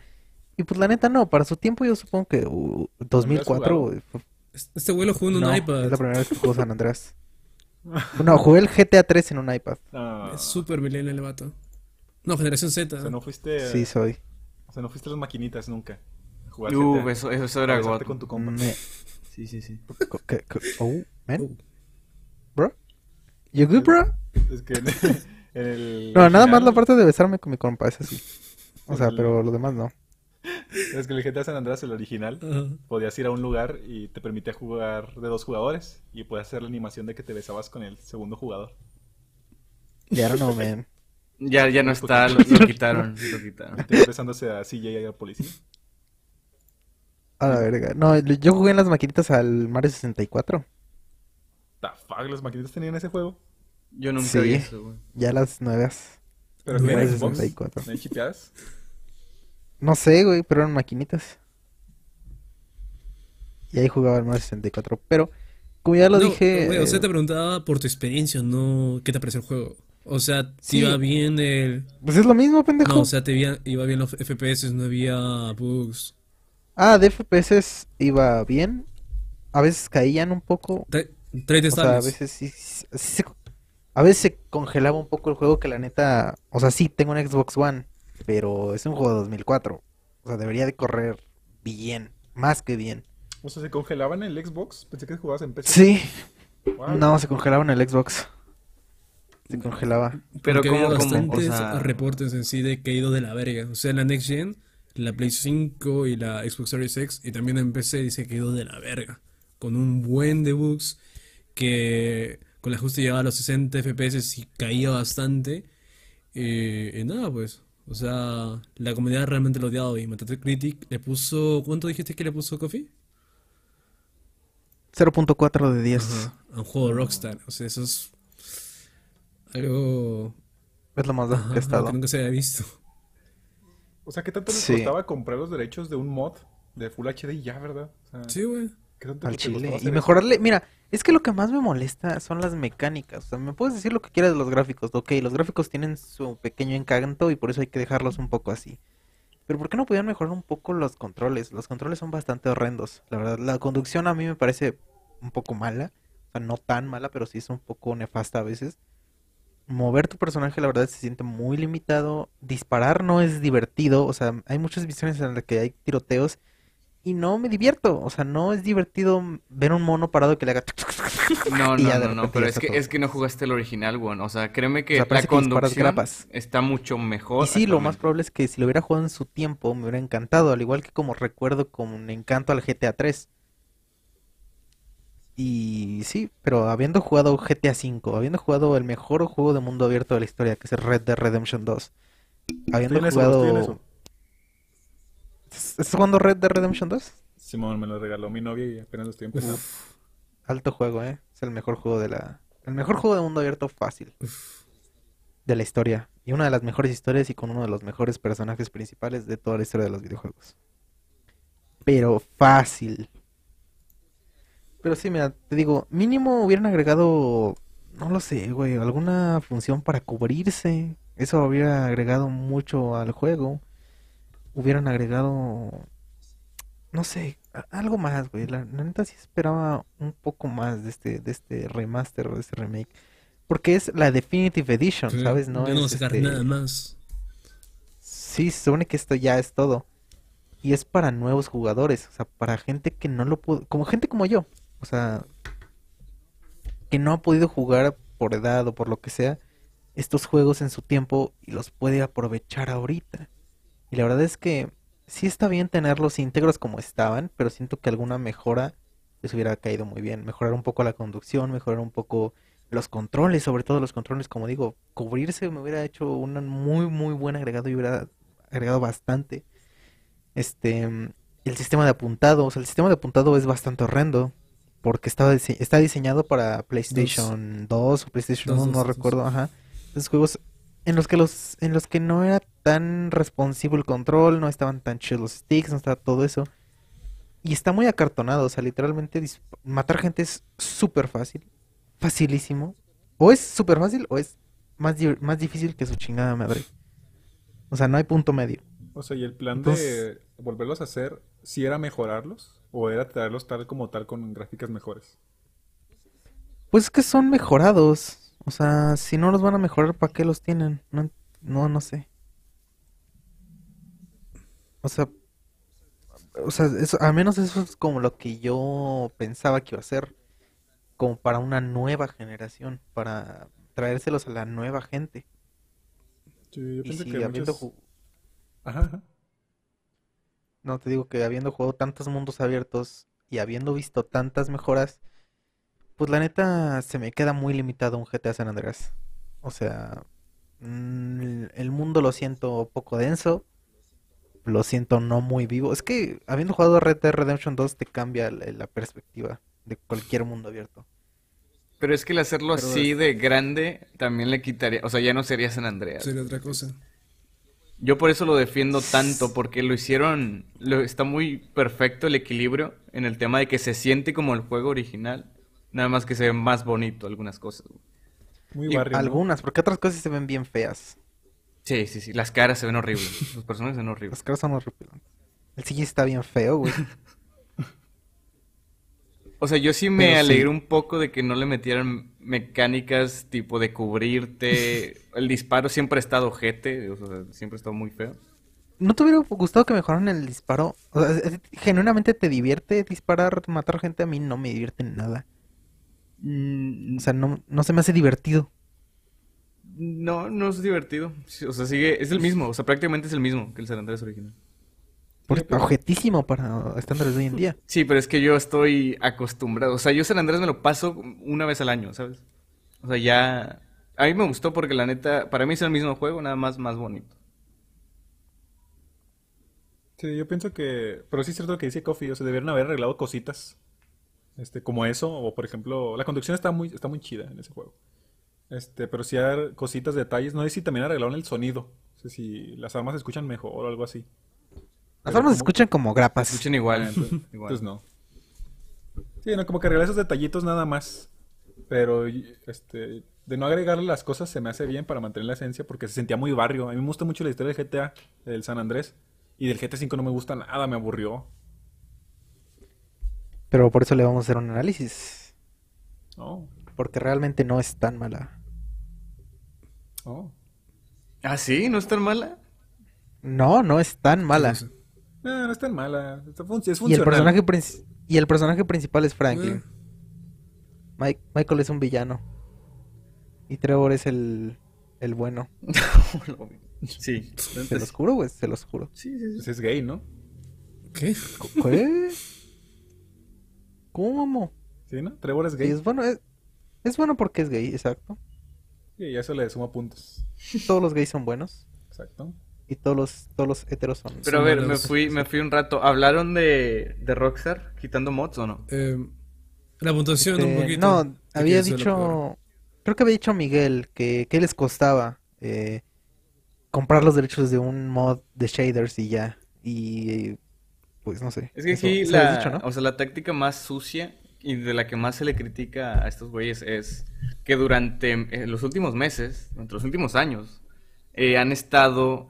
Y pues la neta no, para su tiempo yo supongo que uh, 2004 jugado? fue- Este güey lo jugó en un no, iPad. es la primera vez que juego San Andreas. [laughs] No, jugué el GTA 3 en un iPad. Ah, Es súper millennial el vato. No, generación Z. o sea, no fuiste, Sí, soy. o sea, no fuiste a las maquinitas nunca. a jugar Uf, GTA, eso, eso era God. con tu compa. Me- Sí, sí, sí. oh, man, Oh, bro. You good, bro? Es que en, en el No, nada más la parte de besarme con mi compa, es así. O sea, El- pero lo demás no. Es que el GTA San Andreas, el original, podías ir a un lugar y te permitía jugar de dos jugadores y podías hacer la animación de que te besabas con el segundo jugador. Ya no, man. Ya, ya no está, lo, lo quitaron, lo quitaron. Besándose a CJ y a policía. A la verga. No, yo jugué en las maquinitas al Mario 64. The fuck, las maquinitas tenían ese juego. Yo nunca Sí. vi eso, güey. Ya las nuevas. Pero Xbox, 64. ¿no hay chipeadas? No sé, güey, pero eran maquinitas. Y ahí jugaba el Mario 64. Pero, como ya lo No, dije. güey, o sea, eh, te preguntaba por tu experiencia, no qué te pareció el juego. O sea, ¿te Sí. iba bien el... Pues es lo mismo, pendejo. No, o sea, te iba, iba bien los FPS, no había bugs. Ah, de FPS iba bien. A veces caían un poco. Trae O sea, a veces sí, sí- sí se, a veces se congelaba un poco el juego que la neta, o sea, sí, tengo un Xbox One, pero es un juego de 2004. O sea, debería de correr bien, más que bien. O sea, ¿se congelaban en el Xbox? Pensé que jugabas en PC. Sí, Wow. no, se congelaba en el Xbox. Se congelaba. Pero como, como, o bastantes sea, reportes en sí de que ha ido de la verga. O sea, la Next Gen, la Play 5 y la Xbox Series X, y también en PC dice que ha ido de la verga. Con un buen de bugs que con el ajuste llegaba a los 60 FPS y caía bastante. Eh, y nada, pues. O sea, la comunidad realmente lo ha odiado y Metacritic le puso... ¿Cuánto dijiste que le puso Coffee? 0.4 de 10. Ajá, a un juego de Rockstar. O sea, eso es algo Es lo más ajá, que nunca se había visto. O sea, ¿qué tanto les Sí. costaba comprar los derechos de un mod de Full HD y ya, verdad? O sea, Sí, güey. ¿Qué tanto Al chile. Y mejorarle. Mira, es que lo que más me molesta son las mecánicas. O sea, me puedes decir lo que quieras de los gráficos. Ok, los gráficos tienen su pequeño encanto y por eso hay que dejarlos un poco así. Pero ¿por qué no podían mejorar un poco los controles? Los controles son bastante horrendos. La verdad, la conducción a mí me parece un poco mala. O sea, no tan mala, pero sí es un poco nefasta a veces. Mover tu personaje, la verdad, se siente muy limitado. Disparar no es divertido. O sea, hay muchas misiones en las que hay tiroteos y no me divierto. O sea, no es divertido ver un mono parado que le haga. [laughs] No, no, no, no, pero es que, todo. es que no jugaste el original, güey. O sea, créeme que O sea, la que conducción está mucho mejor. Y sí, lo más probable es que si lo hubiera jugado en su tiempo me hubiera encantado, al igual que como recuerdo con un encanto al GTA 3. Y sí, pero habiendo jugado GTA 5, habiendo jugado el mejor juego de mundo abierto de la historia, que es el Red Dead Redemption 2, habiendo jugado... eso. ¿Estás jugando Red Dead Redemption 2? Simón me lo regaló mi novia y apenas lo estoy empezando. Alto juego, ¿eh? Es el mejor juego de la... El mejor juego de mundo abierto fácil. De la historia. Y una de las mejores historias y con uno de los mejores personajes principales de toda la historia de los videojuegos. Pero fácil. Pero sí, mira, te digo, mínimo hubieran agregado, no lo sé, güey, alguna función para cubrirse. Eso hubiera agregado mucho al juego. Hubieran agregado no sé, algo más, güey. La, la neta sí esperaba un poco más de este, de este remaster o de este remake. Porque es la Definitive Edition, Sí, ¿sabes? No no es este- nada más. Sí, se supone que esto ya es todo. Y es para nuevos jugadores, o sea, para gente que no lo pudo, como gente como yo, o sea, que no ha podido jugar por edad o por lo que sea estos juegos en su tiempo y los puede aprovechar ahorita. Y la verdad es que sí está bien tenerlos íntegros como estaban, pero siento que alguna mejora les hubiera caído muy bien. Mejorar un poco la conducción, mejorar un poco los controles, sobre todo los controles, como digo, cubrirse me hubiera hecho un muy muy buen agregado y hubiera agregado bastante. Este, el sistema de apuntado, o sea, el sistema de apuntado es bastante horrendo porque estaba dise- está diseñado para PlayStation 2 o PlayStation Dos, 1, no dos, dos. recuerdo, ajá. Esos juegos en los que los en los que no era tan responsivo el control, no estaban tan chidos los sticks, no estaba todo eso. Y está muy acartonado, o sea, literalmente matar gente es súper fácil, facilísimo. O es súper fácil o es más, di- más difícil que su chingada madre. O sea, no hay punto medio. O sea, ¿y el plan Entonces- de volverlos a hacer, si era mejorarlos o era traerlos tal como tal con gráficas mejores? Pues es que son mejorados. O sea, si no los van a mejorar, ¿para qué los tienen? No, no, no sé. O sea, o sea, eso, al menos eso es como lo que yo pensaba que iba a ser. Como para una nueva generación, para traérselos a la nueva gente. Sí, yo Y pienso si que habiendo muchos... ju- Ajá, ajá. No, te digo que habiendo jugado tantos mundos abiertos y habiendo visto tantas mejoras, pues la neta se me queda muy limitado un GTA San Andreas. O sea, mm, el mundo lo siento poco denso, lo siento no muy vivo. Es que habiendo jugado Red Dead Redemption 2 te cambia la, la perspectiva de cualquier mundo abierto. Pero es que el hacerlo Pero así es- de grande también le quitaría, o sea, ya no sería San Andreas. Sería otra cosa. Yo por eso lo defiendo tanto, porque lo hicieron, lo, está muy perfecto el equilibrio en el tema de que se siente como el juego original, nada más que se ve más bonito algunas cosas. güey. Muy barrio, ¿no? Algunas, porque otras cosas se ven bien feas. Sí, sí, sí, las caras se ven horribles, [laughs] los personajes se ven horribles. Las caras son horribles. El CGI está bien feo, güey. [laughs] O sea, yo sí me Pero sí. alegré un poco de que no le metieran mecánicas tipo de cubrirte. [laughs] El disparo siempre ha estado ojete, o sea, siempre ha estado muy feo. ¿No te hubiera gustado que mejoraran el disparo? O sea, ¿es- ¿genuinamente te divierte disparar, matar gente? A mí no me divierte nada. Mm, O sea, no, no se me hace divertido. no, no es divertido. O sea, sigue, es el mismo, o sea, prácticamente es el mismo que el San Andrés original. Porque está objetísimo para estándares de hoy en día. Sí, pero es que yo estoy acostumbrado. O sea, yo San Andrés me lo paso una vez al año, ¿sabes? O sea, ya... A mí me gustó porque la neta, para mí es el mismo juego, nada más más bonito. Sí, yo pienso que... Pero sí es cierto lo que dice Coffee, o sea, debieron haber arreglado cositas. Este, como eso, o por ejemplo, la conducción está muy, está muy chida en ese juego. Este, pero sí hay cositas, detalles. No sé si también arreglaron el sonido. No sé si las armas se escuchan mejor o algo así. Las Pero armas se escuchan como grapas. Escuchen Ah, igual. entonces, igual. entonces no. Sí, no, como que arreglar esos detallitos nada más. Pero, este, de no agregarle las cosas se me hace bien para mantener la esencia porque se sentía muy barrio. A mí me gusta mucho la historia del GTA, del San Andrés. Y del GTA V no me gusta nada, me aburrió. Pero por eso le vamos a hacer un análisis. Oh, Porque realmente no es tan mala. oh. ¿Ah, sí? ¿No es tan mala? No, no es tan mala. Sí, sí. No, no es tan mala. Está fun- es Y el funcional. personaje y el personaje principal es Franklin. Eh. Mike- Michael es un villano. Y Trevor es el, el bueno. [laughs] Sí. Se los juro, güey, se los juro. Sí, sí, Pues es gay, ¿no? ¿Qué? ¿Qué? ¿Cómo? Sí, ¿no? Trevor es Sí, gay. es bueno, es, es bueno porque es gay, exacto. Y eso le suma puntos. Todos los gays son buenos. Exacto. Y todos los, todos los heteros son. Pero a ver, me fui, me fui un rato. ¿Hablaron de, de Rockstar quitando mods o no? Eh, la puntuación un Este, poquito. no, había dicho. Creo que había dicho Miguel que, que les costaba eh, comprar los derechos de un mod de shaders y ya. Y pues no sé. Es que eso habías la, dicho, ¿no? o sea, la táctica más sucia y de la que más se le critica a estos güeyes es que durante eh, los últimos meses, durante los últimos años, eh, han estado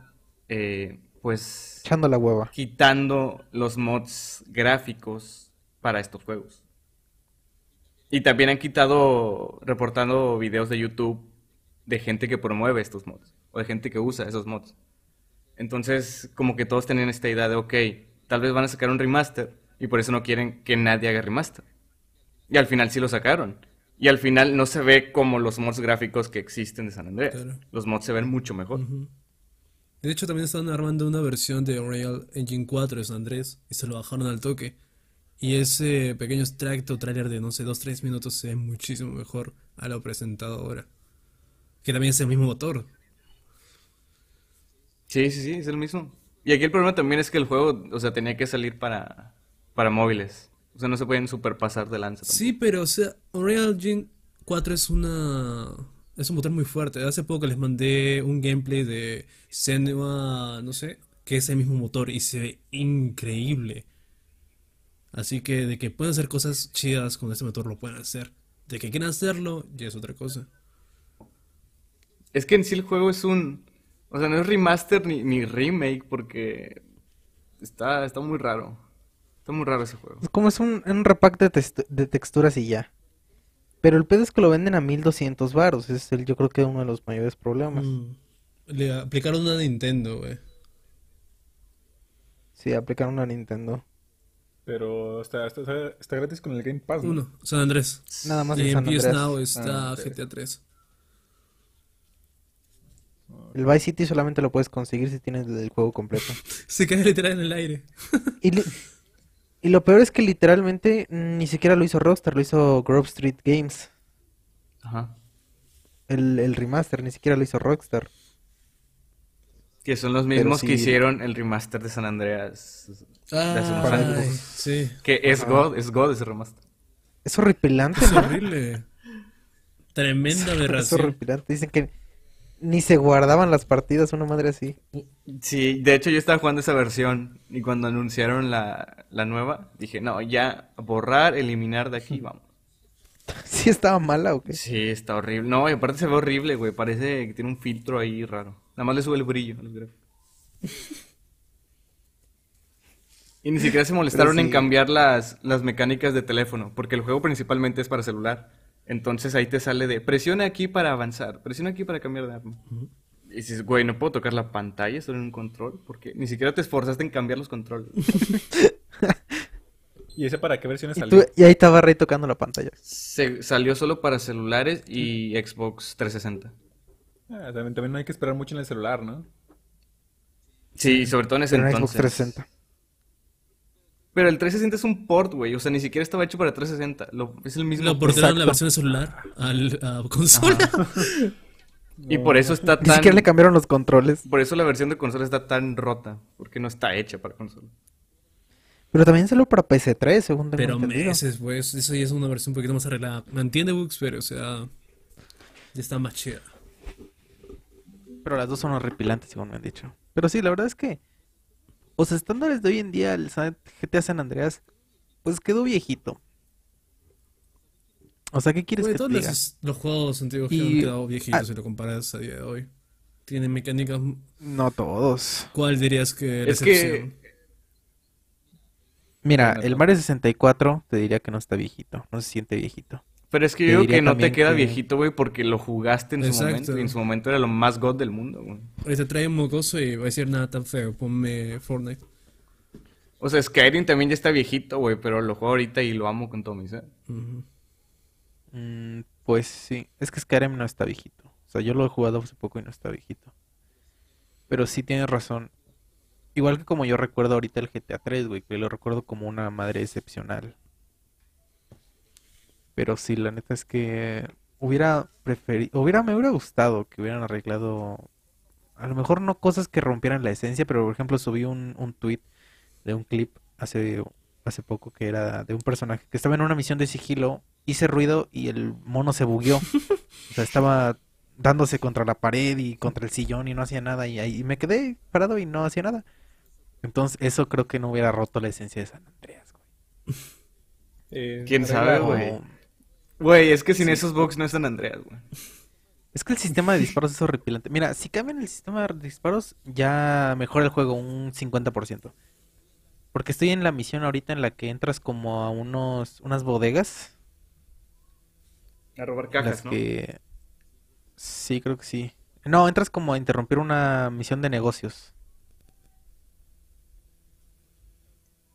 eh, pues Echando la hueva. quitando los mods gráficos para estos juegos. Y también han quitado, reportando videos de YouTube de gente que promueve estos mods, o de gente que usa esos mods. Entonces, como que todos tenían esta idea de, ok, tal vez van a sacar un remaster, y por eso no quieren que nadie haga remaster. Y al final sí lo sacaron. Y al final no se ve como los mods gráficos que existen de San Andreas. Claro. Los mods se ven mucho mejor. De hecho, también están armando una versión de Unreal Engine 4 de San Andrés y se lo bajaron al toque. Y ese pequeño extracto trailer de, no sé, 2-3 minutos se ve muchísimo mejor a lo presentado ahora. Que también es el mismo motor. Sí, sí, sí, es el mismo. Y aquí el problema también es que el juego, o sea, tenía que salir para, para móviles. O sea, no se pueden superpasar de lanza. tampoco. Sí, pero, o sea, Unreal Engine 4 es una... Es un motor muy fuerte. Hace poco les mandé un gameplay de Senua, no sé, que es el mismo motor y se ve increíble. Así que de que pueden hacer cosas chidas con este motor lo pueden hacer. De que quieran hacerlo ya es otra cosa. Es que en sí el juego es un... O sea, no es remaster ni, ni remake porque está, está muy raro. Está muy raro ese juego. Es como es un, un repack de, text- de texturas y ya. Pero el pedo es que lo venden a 1200 varos. Es el, yo creo que uno de los mayores problemas. Mm. Le aplicaron una Nintendo, güey. Sí, aplicaron a Nintendo. Pero está, está, está- está gratis con el Game Pass, ¿no? Uno, San Andrés. Nada más Y en San PS Andreas. Now está Ah. GTA 3. El Vice City solamente lo puedes conseguir si tienes el juego completo. [laughs] Se cae literal en el aire. Y, li- y lo peor es que literalmente ni siquiera lo hizo Rockstar, lo hizo Grove Street Games. Ajá. El, el remaster, ni siquiera lo hizo Rockstar. Que son los mismos que hicieron el remaster de San Andreas. de hace unos Ay, años. sí. Que es God, es God ese remaster. Es horripilante, Es ¿no? horrible. Tremenda [laughs] Es aberración. horripilante. Dicen que ni se guardaban las partidas, una madre así. Sí, de hecho yo estaba jugando esa versión y cuando anunciaron la, la nueva, dije, no, ya, borrar, eliminar de aquí, [laughs] vamos. ¿Sí estaba mala o qué? Sí, está horrible. No, y aparte se ve horrible, güey. Parece que tiene un filtro ahí raro. Nada más le sube el brillo a los gráficos. Y ni siquiera se molestaron en cambiar las, las mecánicas de teléfono, porque el juego principalmente es para celular. Entonces ahí te sale de presiona aquí para avanzar, presiona aquí para cambiar de arma. Y dices, güey, no puedo tocar la pantalla, solo en un control, porque ni siquiera te esforzaste en cambiar los controles. [laughs] ¿Y ese para qué versiones Y, salió? tú- y ahí estaba Rey tocando la pantalla. Se, salió solo para celulares y Xbox 360. Ah, también, también no hay que esperar mucho en el celular, ¿no? Sí, sobre todo en ese Pero en Xbox entonces. 360. Pero el 360 es un port, güey. O sea, ni siquiera estaba hecho para 360. Lo- es el mismo Lo port. portaron la versión de celular al, a consola. [laughs] Y por eso está Ni tan... siquiera le cambiaron los controles. Por eso la versión de consola está tan rota. Porque no está hecha para consola. Pero también salió para PC3, según tengo Pero entendido. meses, pues. Eso ya es una versión un poquito más arreglada. Mantiene bugs, pero, o sea. Ya está más chida. Pero las dos son horripilantes, según me han dicho. Pero sí, la verdad es que los estándares de hoy en día, el GTA San Andreas, pues quedó viejito. O sea, ¿qué quieres Güey, que te todos diga? los, los juegos antiguos que Y- han quedado viejitos ah. si lo comparas a día de hoy. Tienen mecánicas. No todos. ¿Cuál dirías que la Es que- excepción? Mira, el. Mario 64 te diría que no está viejito, no se siente viejito. Pero es que Te yo digo que no te queda que- viejito, güey, porque lo jugaste en su momento. Y en su momento era lo más god del mundo, güey. Ahorita trae un mocoso y va a decir nada tan feo. Ponme Fortnite. O sea, Skyrim también ya está viejito, güey. Pero lo juego ahorita y lo amo con todo mi ser. Mm, pues sí, es que Skyrim no está viejito. O sea, yo lo he jugado hace poco y no está viejito. Pero sí tienes razón. Igual que como yo recuerdo ahorita el GTA 3, güey, que lo recuerdo como una madre excepcional. Pero sí, la neta es que hubiera preferido, hubiera, me hubiera gustado que hubieran arreglado, a lo mejor no cosas que rompieran la esencia, pero por ejemplo subí un, un tweet de un clip hace, hace poco que era de un personaje que estaba en una misión de sigilo, hice ruido y el mono se bugueó. [laughs] O sea, estaba dándose contra la pared y contra el sillón y no hacía nada y ahí me quedé parado y no hacía nada. Entonces, eso creo que no hubiera roto la esencia de San Andreas, güey. Eh, ¿Quién sabe, güey? Güey, es que sin esos bugs no es San Andreas, güey. Es que el sistema de disparos es horripilante. Mira, si cambian el sistema de disparos, ya mejora el juego un 50%. Porque estoy en la misión ahorita en la que entras como a unos unas bodegas. A robar cajas, las ¿no? que... Sí, creo que sí. No, entras como a interrumpir una misión de negocios.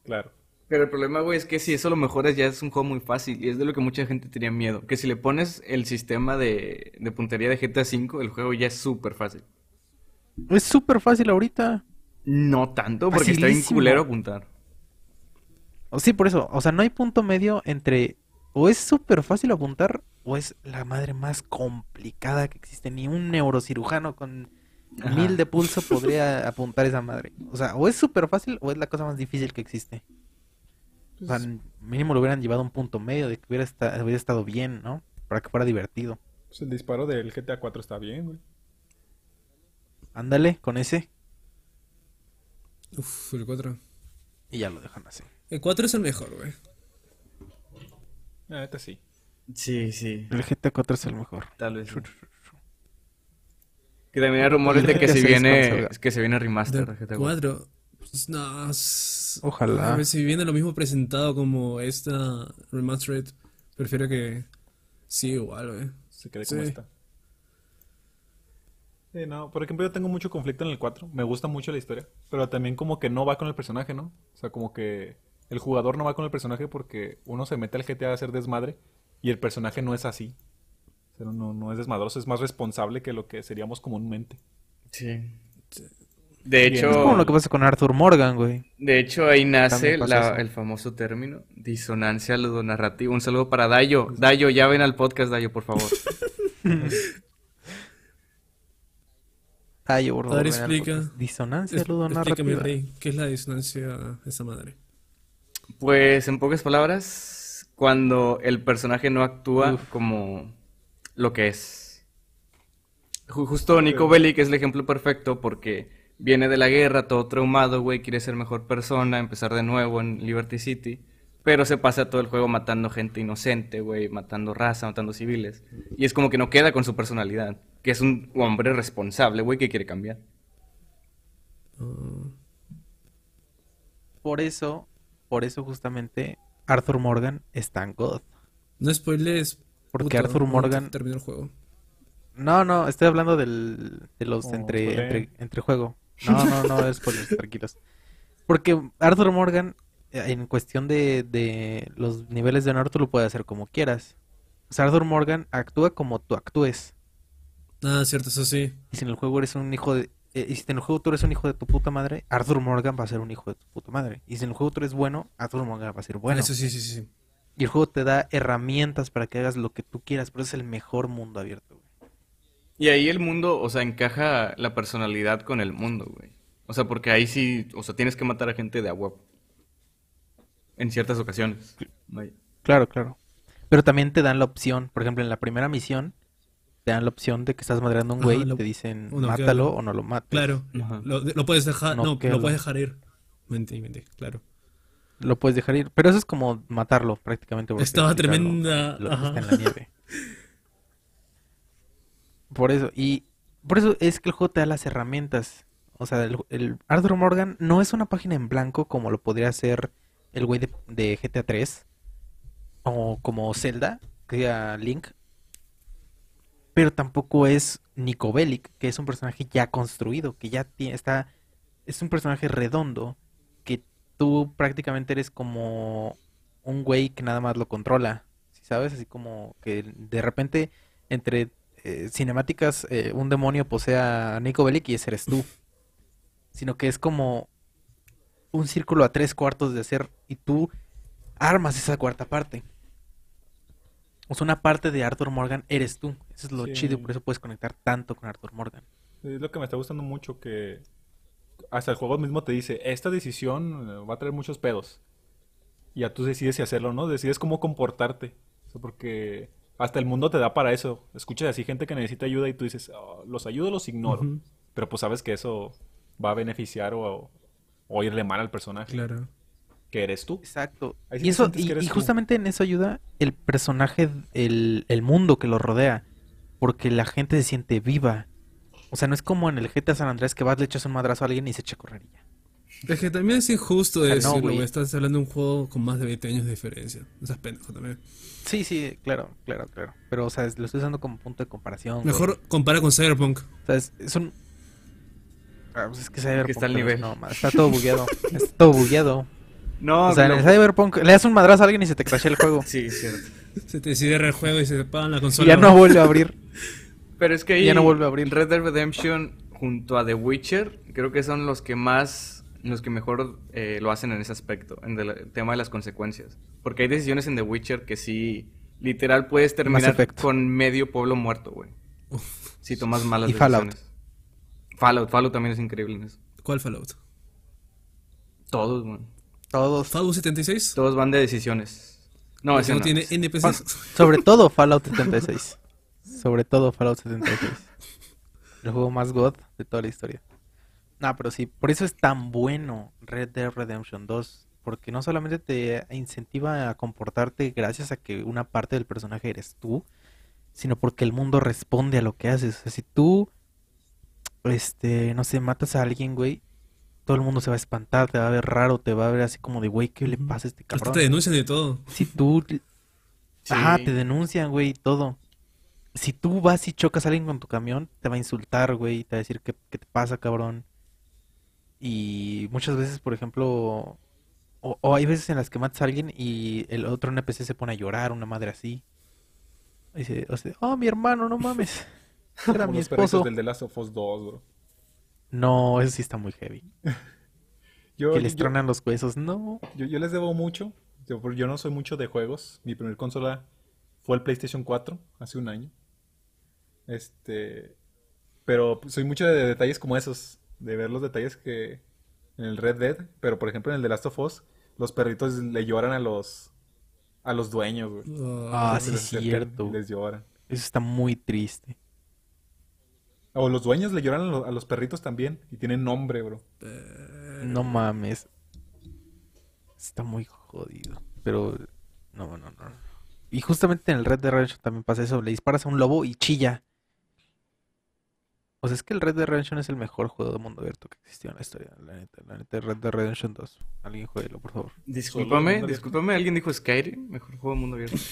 Claro. Pero el problema, güey, es que si eso lo mejoras ya es un juego muy fácil y es de lo que mucha gente tenía miedo. Que si le pones el sistema de, de puntería de GTA V, el juego ya es súper fácil. Es súper fácil ahorita. No tanto, porque está bien culero apuntar. O sí, por eso. O sea, no hay punto medio entre o es súper fácil apuntar o es la madre más complicada que existe. Ni un neurocirujano con Ajá. mil de pulso [laughs] podría apuntar esa madre. O sea, o es súper fácil o es la cosa más difícil que existe. O sea, Pues, mínimo lo hubieran llevado a un punto medio de que hubiera, esta- hubiera estado bien, ¿no? Para que fuera divertido. pues el disparo del GTA 4 está bien, güey. Ándale con ese Uf, el 4. y ya lo dejan así. El 4 es el mejor, güey. La neta sí. Sí, sí, El GTA 4 es el mejor. tal vez. sí. Que también hay rumores de que se viene, que se viene remaster Del de GTA 4. 4. Pues, Ojalá. A ver, si viene lo mismo presentado como esta remastered, prefiero que sí igual, güey. Se quede como Sí. está. Sí, no, por ejemplo, yo tengo mucho conflicto en el 4. Me gusta mucho la historia. Pero también como que no va con el personaje, ¿no? O sea, como que el jugador no va con el personaje porque uno se mete al GTA a hacer desmadre y el personaje no es así. O sea, no, no es desmadroso, es más responsable que lo que seríamos comúnmente. Sí. De hecho, Es como lo que pasa con Arthur Morgan, güey. de hecho ahí nace la- el famoso término disonancia ludonarrativa. Un saludo para Dayo. Dayo, ya ven al podcast, Dayo, por favor. [laughs] Ah, yo por favor, explica. Disonancia Explícame, ludonarrativa. Rey, ¿qué es la disonancia de esa madre? Pues en pocas palabras, cuando el personaje no actúa Uf. como lo que es. Ju- Justo Nico Bellic es el ejemplo perfecto porque viene de la guerra, todo traumado, güey, quiere ser mejor persona, empezar de nuevo en Liberty City, pero se pasa todo el juego matando gente inocente, güey, matando raza, matando civiles. Y es como que no queda con su personalidad, que es un hombre responsable, güey, que quiere cambiar. Por eso, por eso justamente Arthur Morgan es tan god. no spoilers. Porque puto, Arthur Morgan- Terminó el juego. No, no, estoy hablando del, de los Oh, entre, entre juego. No, no, no, es spoilers, tranquilos. Porque Arthur Morgan, eh, en cuestión de, de los niveles de honor, tú lo puedes hacer como quieras. O sea, Arthur Morgan actúa como tú actúes. Ah, cierto, eso sí. Y si en el juego eres un hijo de... eh, y si en el juego tú eres un hijo de tu puta madre, Arthur Morgan va a ser un hijo de tu puta madre. Y si en el juego tú eres bueno, Arthur Morgan va a ser bueno. Eso sí, sí, sí. sí. Y el juego te da herramientas para que hagas lo que tú quieras. Pero es el mejor mundo abierto, güey. Y ahí el mundo, o sea, encaja la personalidad con el mundo, güey. O sea, porque ahí sí, o sea, tienes que matar a gente de agua. En ciertas ocasiones. Vaya. Claro, claro. Pero también te dan la opción, por ejemplo, en la primera misión, te dan la opción de que estás madreando a un Ajá, güey y lo- te dicen, uno mátalo o no lo mates. Claro. Lo, lo puedes dejar. No, lo puedes dejar ir. Mentí, mentí, claro. Lo puedes dejar ir. Pero eso es como matarlo prácticamente. Estaba tremenda. lo- ajá. está en la nieve. [laughs] Por eso, y por eso es que el juego te da las herramientas. O sea, el, Arthur Morgan no es una página en blanco como lo podría ser el güey de, GTA 3 o como Zelda, que era Link. Pero tampoco es Nico Bellic, que es un personaje ya construido, que ya tiene, está, es un personaje redondo, que tú prácticamente eres como un güey que nada más lo controla, ¿sí ¿sabes? Así como que de repente entre eh, cinemáticas eh, un demonio posea a Nico Bellic y ese eres tú. Sino que es como un círculo a tres cuartos de hacer y tú armas esa cuarta parte. O sea, una parte de Arthur Morgan eres tú. Eso es lo Sí. chido y por eso puedes conectar tanto con Arthur Morgan. Es lo que me está gustando mucho que hasta el juego mismo te dice, esta decisión eh, va a traer muchos pedos. Y ya tú decides si hacerlo o no, decides cómo comportarte. O sea, porque hasta el mundo te da para eso. Escuchas así gente que necesita ayuda y tú dices, "Oh, los ayudo o los ignoro. Pero pues sabes que eso va a beneficiar o, o irle mal al personaje. Claro. Que eres tú. Exacto. Ahí Y eso, y, justamente en eso ayuda el personaje, el, el mundo que lo rodea. porque la gente se siente viva. O sea, no es como en el GTA San Andrés que vas, le echas un madrazo a alguien y se echa a correr y ya. Es que también es injusto O sea, no. Estás hablando de un juego con más de 20 años de diferencia. Estás pendejo también. Sí, sí, claro, claro, claro. Pero, o sea, es- lo estoy usando como punto de comparación. güey. Mejor compara con Cyberpunk. O sea, es, es un... Ah, pues es que Cyberpunk... está al nivel. No, está todo bugueado. está todo bugueado. No, O sea, en el Cyberpunk le das un madrazo a alguien y se te crashea el juego. [laughs] Sí, cierto. Se te cierra el juego y se te apagan la y consola. ya no vuelve a abrir. Pero es que ahí Ya no vuelve a abrir. Red Dead Redemption junto a The Witcher creo que son los que más, los que mejor eh, lo hacen en ese aspecto, en el, tema de las consecuencias. Porque hay decisiones en The Witcher que sí, literal puedes terminar con medio pueblo muerto, güey. Si tomas malas Y decisiones. Fallout, Fallout también es increíble en eso. ¿Cuál Fallout? Todos, man. Todos. ¿Fallout 76? Todos van de decisiones. No, ese no no. tiene NPCs. Sobre todo Fallout 76. Sobre todo Fallout 76. El juego más god de toda la historia. No, pero sí, por eso es tan bueno Red Dead Redemption 2. Porque no solamente te incentiva a comportarte gracias a que una parte del personaje eres tú, sino porque el mundo responde a lo que haces. O sea, si tú, este, no sé, matas a alguien, güey, todo el mundo se va a espantar, te va a ver raro, te va a ver así como de, güey, ¿qué le pasa a este Hasta cabrón? te denuncian de todo. Si tú Sí. Ajá, te denuncian, güey, y todo. Si tú vas y chocas a alguien con tu camión, te va a insultar, güey, y te va a decir qué, qué te pasa, cabrón. Y muchas veces, por ejemplo, o, o hay veces en las que matas a alguien y el otro NPC se pone a llorar, una madre así. Y dice, o sea, oh, mi hermano, no mames. [laughs] Era Como mi los esposo. del The Last of Us 2, bro. No, eso sí está muy heavy. [laughs] Yo, Que les yo- tronan los huesos, no. Yo, yo les debo mucho. Yo, yo no soy mucho de juegos. Mi primer consola fue el PlayStation 4 hace un año. Este. Pero soy mucho de detalles como esos. De ver los detalles que. En el Red Dead. Pero por ejemplo en el The Last of Us. Los perritos le lloran a los. A los dueños, güey. Ah, Se sí, les acercan cierto. Les lloran. Eso está muy triste. O los dueños le lloran a, lo- a los perritos también. Y tienen nombre, bro. No mames. Está muy jodido. Pero no, no, no. Y justamente en el Red Dead Redemption también pasa eso. Le disparas a un lobo y chilla. O sea, es que el Red Dead Redemption es el mejor juego de mundo abierto que existió en la historia. La neta, la neta, Red Dead Redemption 2. Alguien jueguelo, por favor. Discúlpame, discúlpame, alguien dijo Skyrim, mejor juego de mundo abierto. [laughs]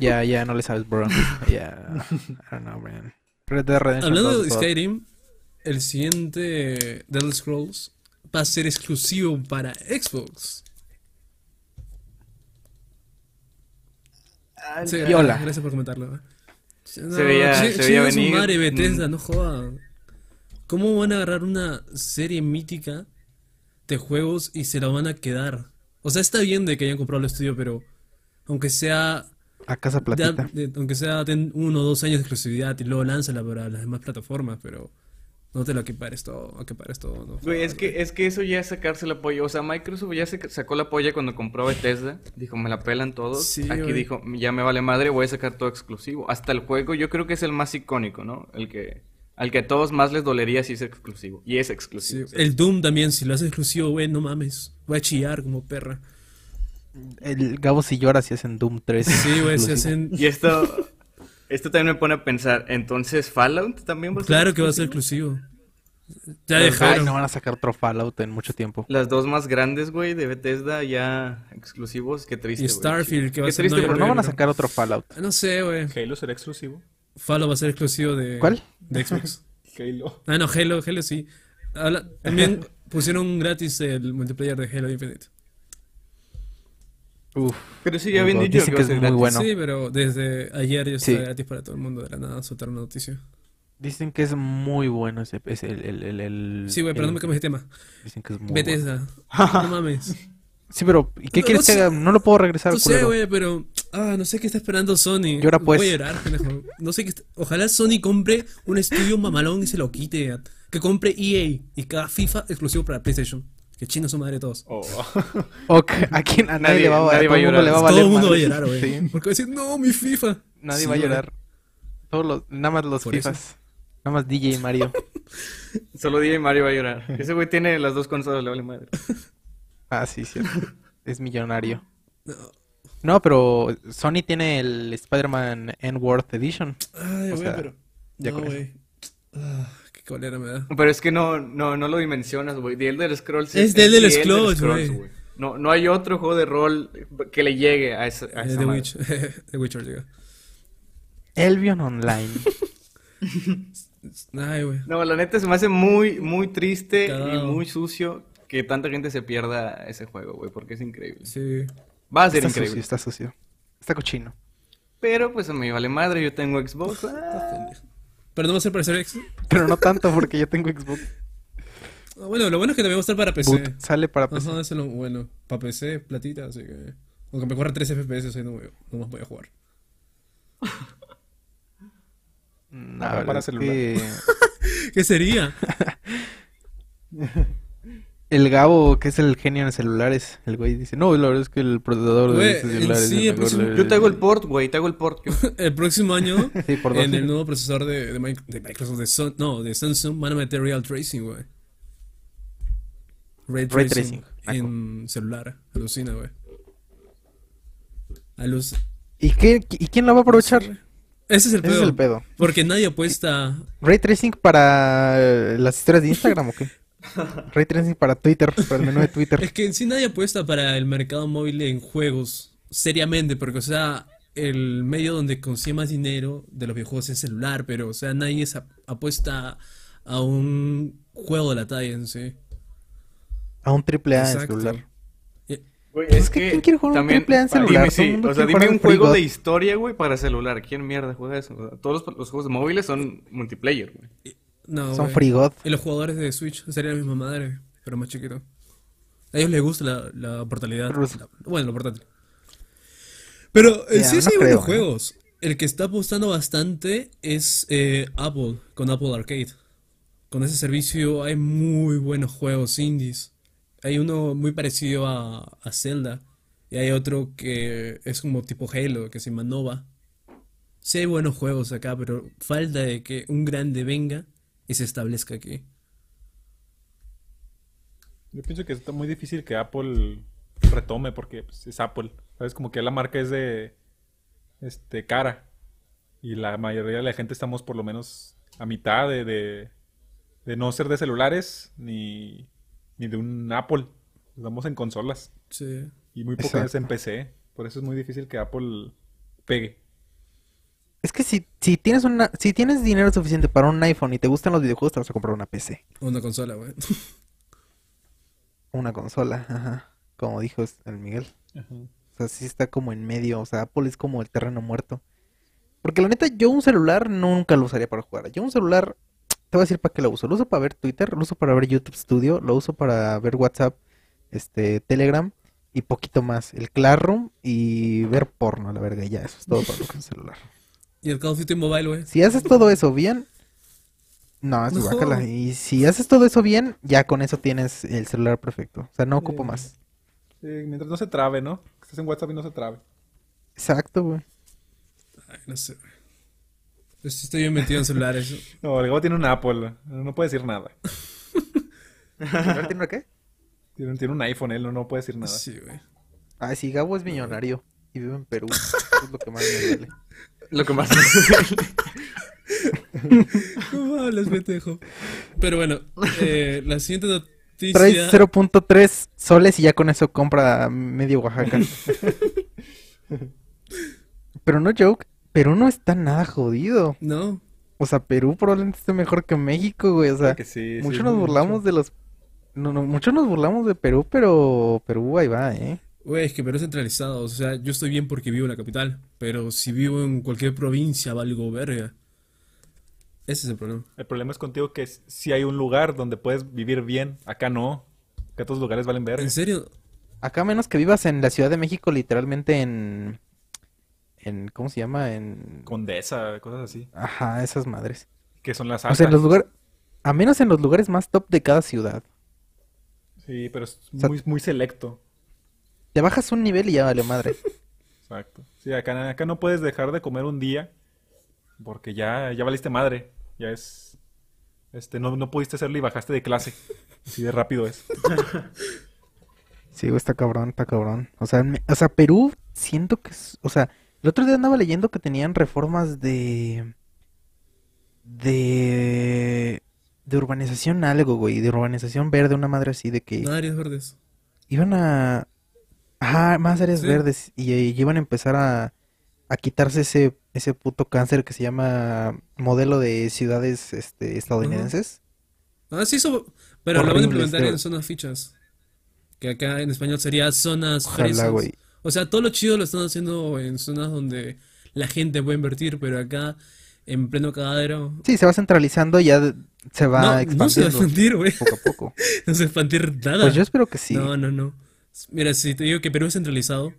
Ya, ya, no le sabes, bro. Ya. I don't know, man. Red Dead Redemption Hablando 2, de. Skyrim, el siguiente The Elder Scrolls va a ser exclusivo para Xbox. Sí, Viola. ah, Gracias por comentarlo. ¿eh? No, veía- chi- se veía chinga su venir. madre Bethesda, Mm. no jodan. ¿Cómo van a agarrar una serie mítica de juegos y se la van a quedar? O sea, está bien de que hayan comprado el estudio, pero aunque sea A casa ya- platita. de- aunque sea ten uno o dos años de exclusividad y luego lánzala para las demás plataformas, pero no te lo equipares todo, equipares todo. No, Güey, es que, es que eso ya es sacarse la polla. O sea, Microsoft ya se sacó la polla cuando compró Bethesda. Dijo, me la pelan todos. Sí, Aquí güey. dijo, ya me vale madre, voy a sacar todo exclusivo. Hasta el juego, yo creo que es el más icónico, ¿no? El que, al que a todos más les dolería si es exclusivo. Y es Sí, exclusivo. el Doom también, si lo haces exclusivo, güey, no mames. Voy a chillar como perra. El Gabo si llora si hacen Doom 3. Sí, güey, exclusivo. hacen. Y esto, esto también me pone a pensar, entonces Fallout también va a ser Claro que va a ser exclusivo? Ya Ay, dejaron. no van a sacar otro Fallout en mucho tiempo. Las dos más grandes, güey, de Bethesda ya exclusivos. Qué triste, Y güey. Starfield, que va Qué a ser triste, Pero no van a sacar otro Fallout. No sé, güey. Halo será exclusivo. Fallout va a ser exclusivo de. ¿Cuál? De Xbox. [laughs] Halo. Ah, no, Halo, Halo sí. Habla- también pusieron gratis el multiplayer de Halo Infinite. Uf. Pero sí, ya God. dicho Dicen que, que es muy gratis. Bueno. Sí, pero desde ayer ya está Sí. gratis para todo el mundo. De la nada soltaron una noticia. Dicen que es muy bueno ese, ese el, el, el, el- Sí, güey, pero no me cambies de tema. Dicen que es muy bueno. Bethesda. No mames. [laughs] Sí, pero ¿y qué No- quieres no que haga? No lo puedo regresar, No sé, güey, pero. Ah, no sé qué está esperando Sony. Llora, pues. Voy a llorar, pendejo. No sé qué. está- Ojalá Sony compre un estudio mamalón y se lo quite. Que compre EA y cada FIFA exclusivo para PlayStation. Que chinga su madre todos. Oh. [laughs] Ok, a quién a nadie, Nadie- le va a, nadie a va todo a el mundo le va a llorar. valer Todo el mundo va a llorar, güey. Sí, Porque va a decir, no, mi FIFA. nadie Sí, va a llorar. Todos los, nada más los eso. FIFAs. Nada más DJ y Mario. [laughs] Solo DJ Mario va a llorar. Ese güey tiene las dos consolas, le vale madre. [laughs] Ah, sí, cierto. Es millonario. No. No, pero Sony tiene el Spider-Man N-Worth Edition. Ay, güey, pero. Ya no, con eso. güey. Qué colera me da. Pero es que no, no, no lo dimensionas, güey. The Elder Scrolls Es The Elder Scrolls, güey. No, no hay otro juego de rol que le llegue a, esa, a Eh, esa The. Witch- [laughs] The Witcher llega. Elvion Online. [laughs] Ay, güey. No, la neta se me hace muy, muy triste y muy sucio que tanta gente se pierda ese juego, güey, porque es increíble. Sí. Va a ser Está increíble. sucio, está sucio. Está cochino. Pero pues a mí vale madre, yo tengo Xbox. ah. Pero no va a ser para Series X. Pero no tanto porque yo tengo Xbox. Ah, Bueno, lo bueno es que también va a estar para PC. Boot sale para PC. Ajá, eso es lo bueno. Para PC, platita, así que. Aunque me corra 3 FPS, ahí no, voy- no más voy a jugar. [laughs] Verdad para celular. que [laughs] ¿Qué sería? [laughs] El Gabo, que es el genio en celulares, el güey dice, no, la verdad es que el procesador de Güey, celulares sí, mejor de- Yo te hago el port, güey, te hago el port. yo. [laughs] El próximo año, [laughs] Sí, por dos. en el nuevo procesador de, de, Mic- de Microsoft, de Sun- no, de Samsung, van a meter Real Tracing, güey. Ray Ray Tracing, en celular. Alucina, güey. Alus... ¿Y, qué, ¿Y quién lo va a aprovechar? Ese es el Ese pedo. es el pedo. Porque nadie apuesta. ¿Ray Tracing para las historias de Instagram o qué? [laughs] [laughs] Ray Tracing para Twitter, para el menú de Twitter. Es que en sí nadie apuesta para el mercado móvil en juegos. Seriamente, porque, o sea, el medio donde consigue más dinero de los videojuegos es celular, pero, o sea, nadie es ap- apuesta a un juego de la talla en sí. A un triple A en celular. Güey, Es que ¿quién quiere jugar un también- triple A en dime, celular? sí, o sea, dime un juego God. de historia, güey, para celular. ¿Quién mierda juega eso? O sea, Todos los, los juegos móviles son multiplayer, güey. No, Son God. Y los jugadores de Switch serían la misma madre, pero más chiquito. A ellos les gusta la, la la- bueno, la portátil. Pero en Ya, sí, no sí hay creo, buenos ¿eh? juegos. El que está apostando bastante es eh, Apple, con Apple Arcade. Con ese servicio hay muy buenos juegos indies. Hay uno muy parecido a, a Zelda. Y hay otro que es como tipo Halo, que se llama Nova. Sí hay buenos juegos acá, pero falta de que un grande venga y se establezca aquí. Yo pienso que está muy difícil que Apple retome porque pues, es Apple. ¿Sabes? Como que la marca es de este cara. Y la mayoría de la gente estamos por lo menos a mitad de, de, de no ser de celulares ni, ni de un Apple. Estamos en consolas. Sí. Y muy pocas en PC. Por eso es muy difícil que Apple pegue. Es que si, si tienes una, si tienes dinero suficiente para un iPhone y te gustan los videojuegos, te vas a comprar una PC. Una consola, güey. [laughs] Una consola, ajá. Como dijo el Miguel. O sea, sí está como en medio. O sea, Apple es como el terreno muerto. Porque la neta, yo un celular nunca lo usaría para jugar. Yo un celular, te voy a decir para qué lo uso. Lo uso para ver Twitter, lo uso para ver YouTube Studio, lo uso para ver WhatsApp, este, Telegram y poquito más. El Classroom y ver porno, la verga. Ya, eso es todo para lo que es un celular. [laughs] Y el Call of Duty Mobile, güey. Si haces todo eso bien, no, es No. Y si haces todo eso bien, ya con eso tienes el celular perfecto. O sea, no ocupo Sí. más. Sí, mientras no se trabe, ¿no? Que estés en WhatsApp y no se trabe. Exacto, güey. Ay, no sé, güey. Estoy bien metido en celulares. [laughs] No, el Gabo tiene un Apple. No puede decir nada. [laughs] ¿Celular tiene una qué? Tiene, tiene un iPhone, él no, no puede decir nada. Sí, güey. Ah, sí, Gabo es millonario y vive en Perú. Eso es lo que más me duele. [laughs] Lo que más [laughs] ¿Cómo hablas, pendejo? Pero bueno, eh, la siguiente noticia. Trae 0.3 soles y ya con eso compra medio Oaxaca. [laughs] Pero no joke, Perú no está nada jodido. No, O sea, Perú probablemente esté mejor que México, güey. O sea, que sí, sí, mucho nos mucho. burlamos de los... No, no, mucho nos burlamos de Perú, pero Perú ahí va, ¿eh? Güey, es que Perú es centralizado. O sea, yo estoy bien porque vivo en la capital. Pero si vivo en cualquier provincia, valgo verga. Ese es el problema. El problema es contigo que si hay un lugar donde puedes vivir bien, acá no. Acá todos los lugares valen ver. ¿En serio? Acá menos que vivas en la Ciudad de México, literalmente en... en ¿Cómo se llama? En... Condesa, cosas así. Ajá, esas madres. Que son las O sea, en altas. los lugares... A menos en los lugares más top de cada ciudad. Sí, pero es sea- muy, muy selecto. Te bajas un nivel y ya vale madre. [laughs] Exacto. Sí, acá, acá no puedes dejar de comer un día porque ya, ya valiste madre. Ya es... Este, no, no pudiste hacerlo y bajaste de clase. Así de rápido es. [laughs] Sí, güey, está cabrón, está cabrón. O sea, me- o sea, Perú, siento que es, o sea, el otro día andaba leyendo que tenían reformas de de de urbanización algo, güey, de urbanización verde, una madre así de que No, áreas verdes. iban a ajá, más áreas Sí. verdes y, y iban a empezar a a quitarse ese ese puto cáncer que se llama modelo de ciudades este estadounidenses. Ah, sí, eso. Pero lo van a implementar este- en zonas fichas. Que acá en español sería zonas Ojalá. O sea, todo lo chido lo están haciendo en zonas donde la gente puede invertir, pero acá, en pleno cagadero. Sí, se va centralizando y ya se va No, no se va a expandiendo expandir, güey. poco a poco. [laughs] No se va a expandir nada. Pues yo espero que sí. No, no, no. Mira, si te digo que Perú es centralizado,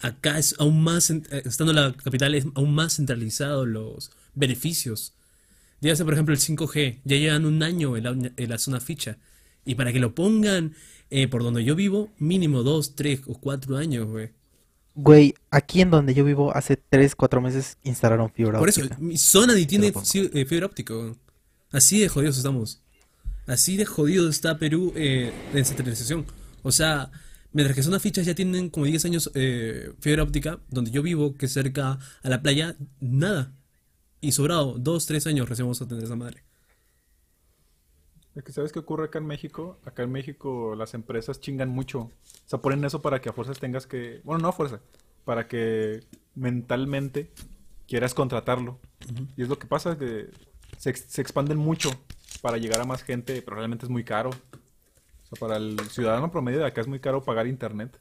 acá es aún más, eh, estando la capital, es aún más centralizado los beneficios. Dígase, por ejemplo, el 5G, ya llevan un año en la, en la zona ficha. Y para que lo pongan eh, por donde yo vivo, mínimo dos, tres o cuatro años, güey. Güey, aquí en donde yo vivo, hace 3, 4 meses instalaron fibra Por eso, óptica. mi zona ni tiene eh, fibra óptica. Así de jodidos estamos. Así de jodido está Perú eh, en centralización. O sea, mientras que zonas fichas ya tienen como 10 años eh, fibra óptica, donde yo vivo, que es cerca a la playa, nada. Y sobrado, 2, 3 años recién vamos a tener esa madre. Es que ¿Sabes qué ocurre acá en México? Acá en México las empresas chingan mucho. O sea, ponen eso para que a fuerzas tengas que... Bueno, no a fuerza. Para que mentalmente quieras contratarlo. Y es lo que pasa, que se expanden mucho para llegar a más gente, pero realmente es muy caro. O sea, para el ciudadano promedio de acá es muy caro pagar internet.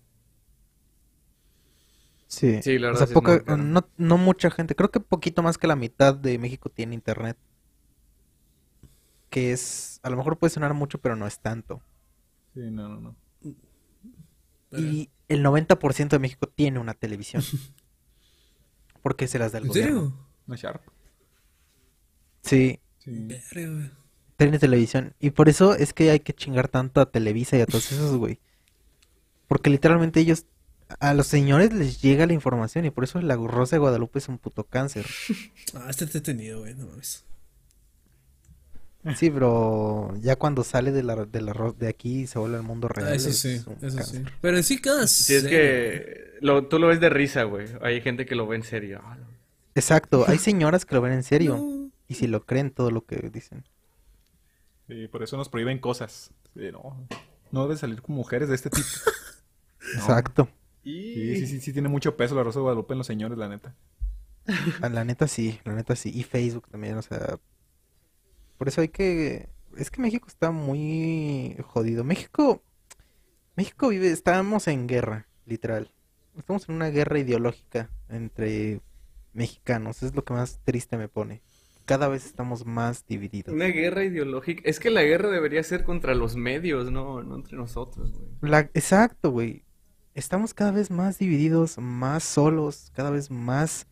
Sí. Sí, la O verdad sea, sí es poca- muy caro. no, no mucha gente. Creo que poquito más que la mitad de México tiene internet. Que es, a lo mejor puede sonar mucho, pero no es tanto. Sí, no, no, no. Y el 90% de México tiene una televisión. [laughs] Porque se las da el ¿En gobierno. serio? No es Sharp. Sí, Sí. Tiene televisión. Y por eso es que hay que chingar tanto a Televisa y a todos esos, güey. Porque literalmente ellos, a los señores les llega la información y por eso la Rosa de Guadalupe es un puto cáncer. [laughs] Ah, este está tenido, güey, no mames. Sí, pero ya cuando sale de la, de la ro- de aquí y se vuelve al mundo real. Ah, eso es sí, eso sí. Pero en sí cada Sí, es que lo, tú lo ves de risa, güey. Hay gente que lo ve en serio. Exacto, hay [laughs] señoras que lo ven en serio No. y si lo creen todo lo que dicen. Sí, por eso nos prohíben cosas. Sí, no, no deben salir con mujeres de este tipo. No. [laughs] Exacto. Sí, sí, sí, sí, tiene mucho peso la Rosa de Guadalupe en los señores, la neta. Ah, La neta sí, la neta sí. Y Facebook también, o sea. Por eso hay que. Es que México está muy jodido. México. México vive. Estamos en guerra, literal. Estamos en una guerra ideológica entre mexicanos. Es lo que más triste me pone. Cada vez estamos más divididos. Una guerra ideológica. Es que la guerra debería ser contra los medios, no, no entre nosotros, güey. La... Exacto, güey. Estamos cada vez más divididos, más solos, cada vez más.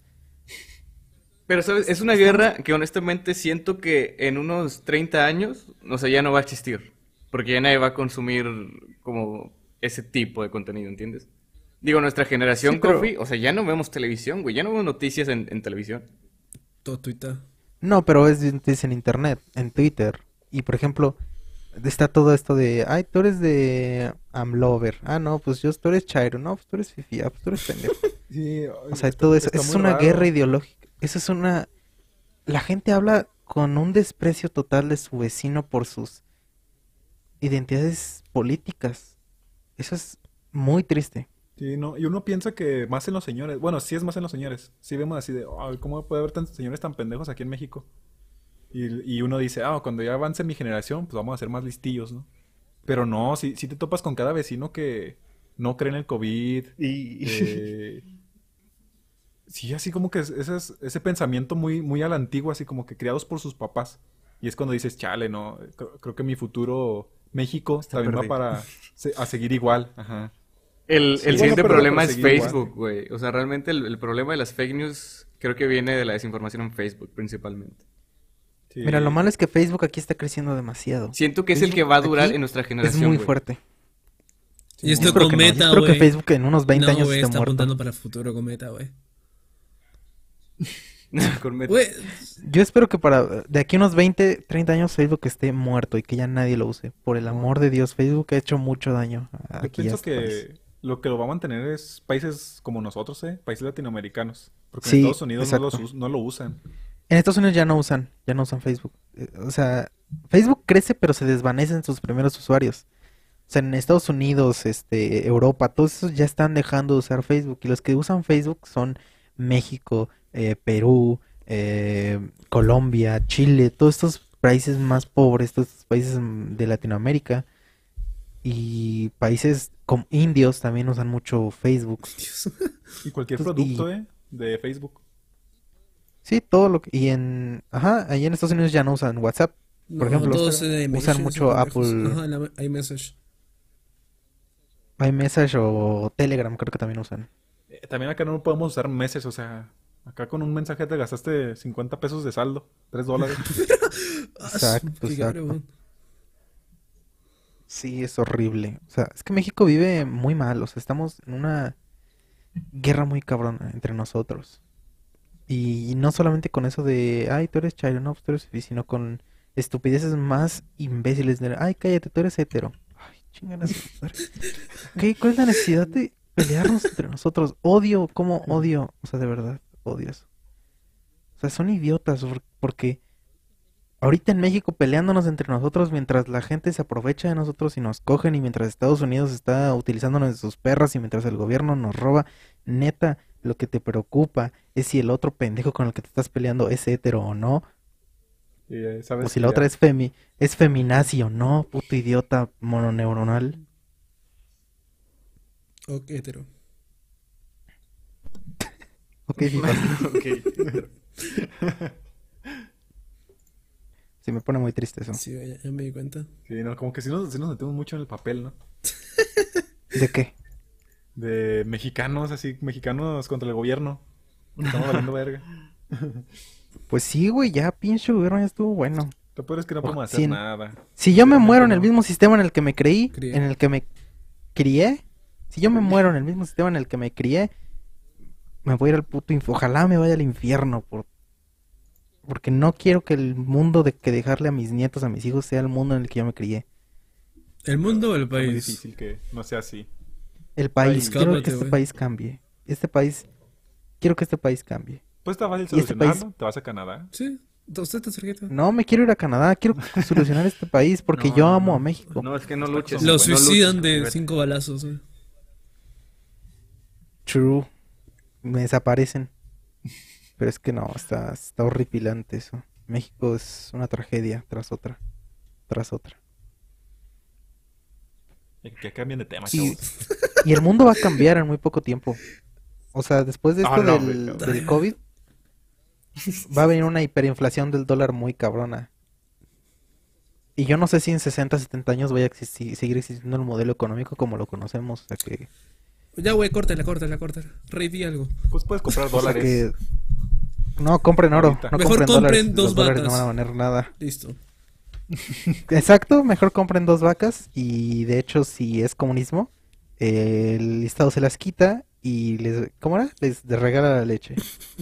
Pero, ¿sabes? Es una guerra que honestamente siento que en unos 30 años, o sea, ya no va a existir. Porque ya nadie va a consumir como ese tipo de contenido, ¿entiendes? Digo, nuestra generación, Sí, pero- o sea, ya no vemos televisión, güey. Ya no vemos noticias en, en televisión. Todo Twitter. No, pero es, es en internet, en Twitter. Y por ejemplo, está todo esto de, ay, tú eres de Amlover. Ah, no, pues yo, tú eres Chairo. No, pues tú eres Fifi. Ah, pues tú eres pendejo. [laughs] Sí, O sea, todo eso. Eso es una guerra ideológica. Eso es una... La gente habla con un desprecio total de su vecino por sus identidades políticas. Eso es muy triste. Sí, no, y uno piensa que más en los señores. Bueno, sí es más en los señores. Sí vemos así de, "Ay, ¿cómo puede haber tantos señores tan pendejos aquí en México? Y, y uno dice, ah, cuando ya avance mi generación, pues vamos a ser más listillos, ¿no? Pero no, si, si te topas con cada vecino que no cree en el COVID. eh, [laughs] sí, así como que es- ese, es- ese pensamiento muy, muy a la antigua, así como que criados por sus papás. Y es cuando dices, chale, no, creo, creo que mi futuro México Está también va para se- a seguir igual. Ajá. El, Sí, el siguiente problema es. Facebook, güey. O sea, realmente el, el problema de las fake news creo que viene de la desinformación en Facebook, principalmente. Sí. Mira, lo malo es que Facebook aquí está creciendo demasiado. Siento que es el que va a durar en nuestra Es generación, muy güey. fuerte. Y esto Espero con que no. Yo Meta, espero que güey. Facebook en unos 20 No, años güey, esté está muerto. apuntando para el futuro con Meta, güey. [laughs] Con Meta. Güey, Yo espero que para de aquí a unos 20, 30 años Facebook esté muerto y que ya nadie lo use. Por el amor de Dios, Facebook ha hecho mucho daño. Yo Aquí pienso a este país. que lo que lo va a mantener es países como nosotros, ¿eh? Países latinoamericanos. Porque Sí, en Estados Unidos no, los no lo usan. En Estados Unidos ya no usan, ya no usan Facebook. Eh, O sea, Facebook crece pero se desvanecen sus primeros usuarios. O sea, en Estados Unidos, este, Europa, todos esos ya están dejando de usar Facebook. Y los que usan Facebook son México, eh, Perú, eh, Colombia, Chile, todos estos países más pobres, todos estos países de Latinoamérica. Y países como indios también usan mucho Facebook. [laughs] Y cualquier producto, y- ¿eh? De Facebook. Sí, todo lo que... Y en... Ajá, allá en Estados Unidos ya no usan WhatsApp. Por ejemplo, todos, eh, usan mucho. Apple. Ajá, iMessage. iMessage o Telegram creo que también usan. Eh, También acá no podemos usar meses, o sea, acá con un mensaje te gastaste 50 pesos de saldo, 3 dólares. [laughs] Exacto, Qué exacto. Sí, es horrible. O sea, es que México vive muy mal. O sea, estamos en una guerra muy cabrona entre nosotros. Y no solamente con eso de, ay, tú eres chairo, no, pues tú eres fifi", sino con estupideces más imbéciles de, ay, cállate, tú eres hetero. Ay, madre. ¿Qué? ¿Cuál es la necesidad de pelearnos entre nosotros? Odio, ¿cómo odio? O sea, de verdad, odio eso. O sea, son idiotas por- porque ahorita en México peleándonos entre nosotros mientras la gente se aprovecha de nosotros y nos cogen y mientras Estados Unidos está utilizándonos de sus perras y mientras el gobierno nos roba, neta, lo que te preocupa es si el otro pendejo con el que te estás peleando es hetero o no, Y, eh, sabes o si la ya- otra es femi, es feminazi o no, puto idiota mononeuronal. Ok, hetero. Ok. [laughs] Ok. [laughs] Sí, me pone muy triste eso. Sí, ya, ya me di cuenta. Sí, no, como que sí nos, sí nos metemos mucho en el papel, ¿no? [laughs] ¿De qué? De mexicanos, así, mexicanos contra el gobierno. Estamos valiendo [laughs] verga. Pues sí, güey, ya pinche gobierno ya estuvo bueno. Lo peor es que no podemos hacer nada. Si yo me muero en el mismo sistema en el que me creí, Crié. en el que me crié, si yo me muero en el mismo sistema en el que me crié, me voy a ir al puto infierno. Ojalá me vaya al infierno por porque no quiero que el mundo de que dejarle a mis nietos, a mis hijos sea el mundo en el que yo me crié. ¿El mundo o el país? difícil que no sea así. El país, quiero que este país cambie. Este país quiero que este país cambie. Pues está fácil Y este solucionarlo. país- Te vas a Canadá. Sí, usted está cerquita. No, me quiero ir a Canadá, quiero solucionar este país porque [laughs] No, yo amo no. a México. No, es que no luches. Lo no suicidan luches, de cinco balazos, güey. True. Me desaparecen. Pero es que no, está, está horripilante eso. México es una tragedia tras otra. Tras otra. Eh, Que cambien de tema, Y, y el mundo va a cambiar en muy poco tiempo. O sea, después de esto Ah, no, del, güey, no. del COVID, va a venir una hiperinflación del dólar muy cabrona. Y yo no sé si en 60, 70 años vaya a existir- seguir existiendo el modelo económico como lo conocemos. O sea que, Ya, güey, córtala, córtala, córtala. Rey, di algo. Pues puedes comprar o sea dólares. que no compren oro, no Mejor compren compren dólares. dos dólares no vacas. van a valer nada. Listo. [laughs] Exacto, mejor compren dos vacas y de hecho si es comunismo, el Estado se las quita y les, ¿cómo era? Les, regala la leche.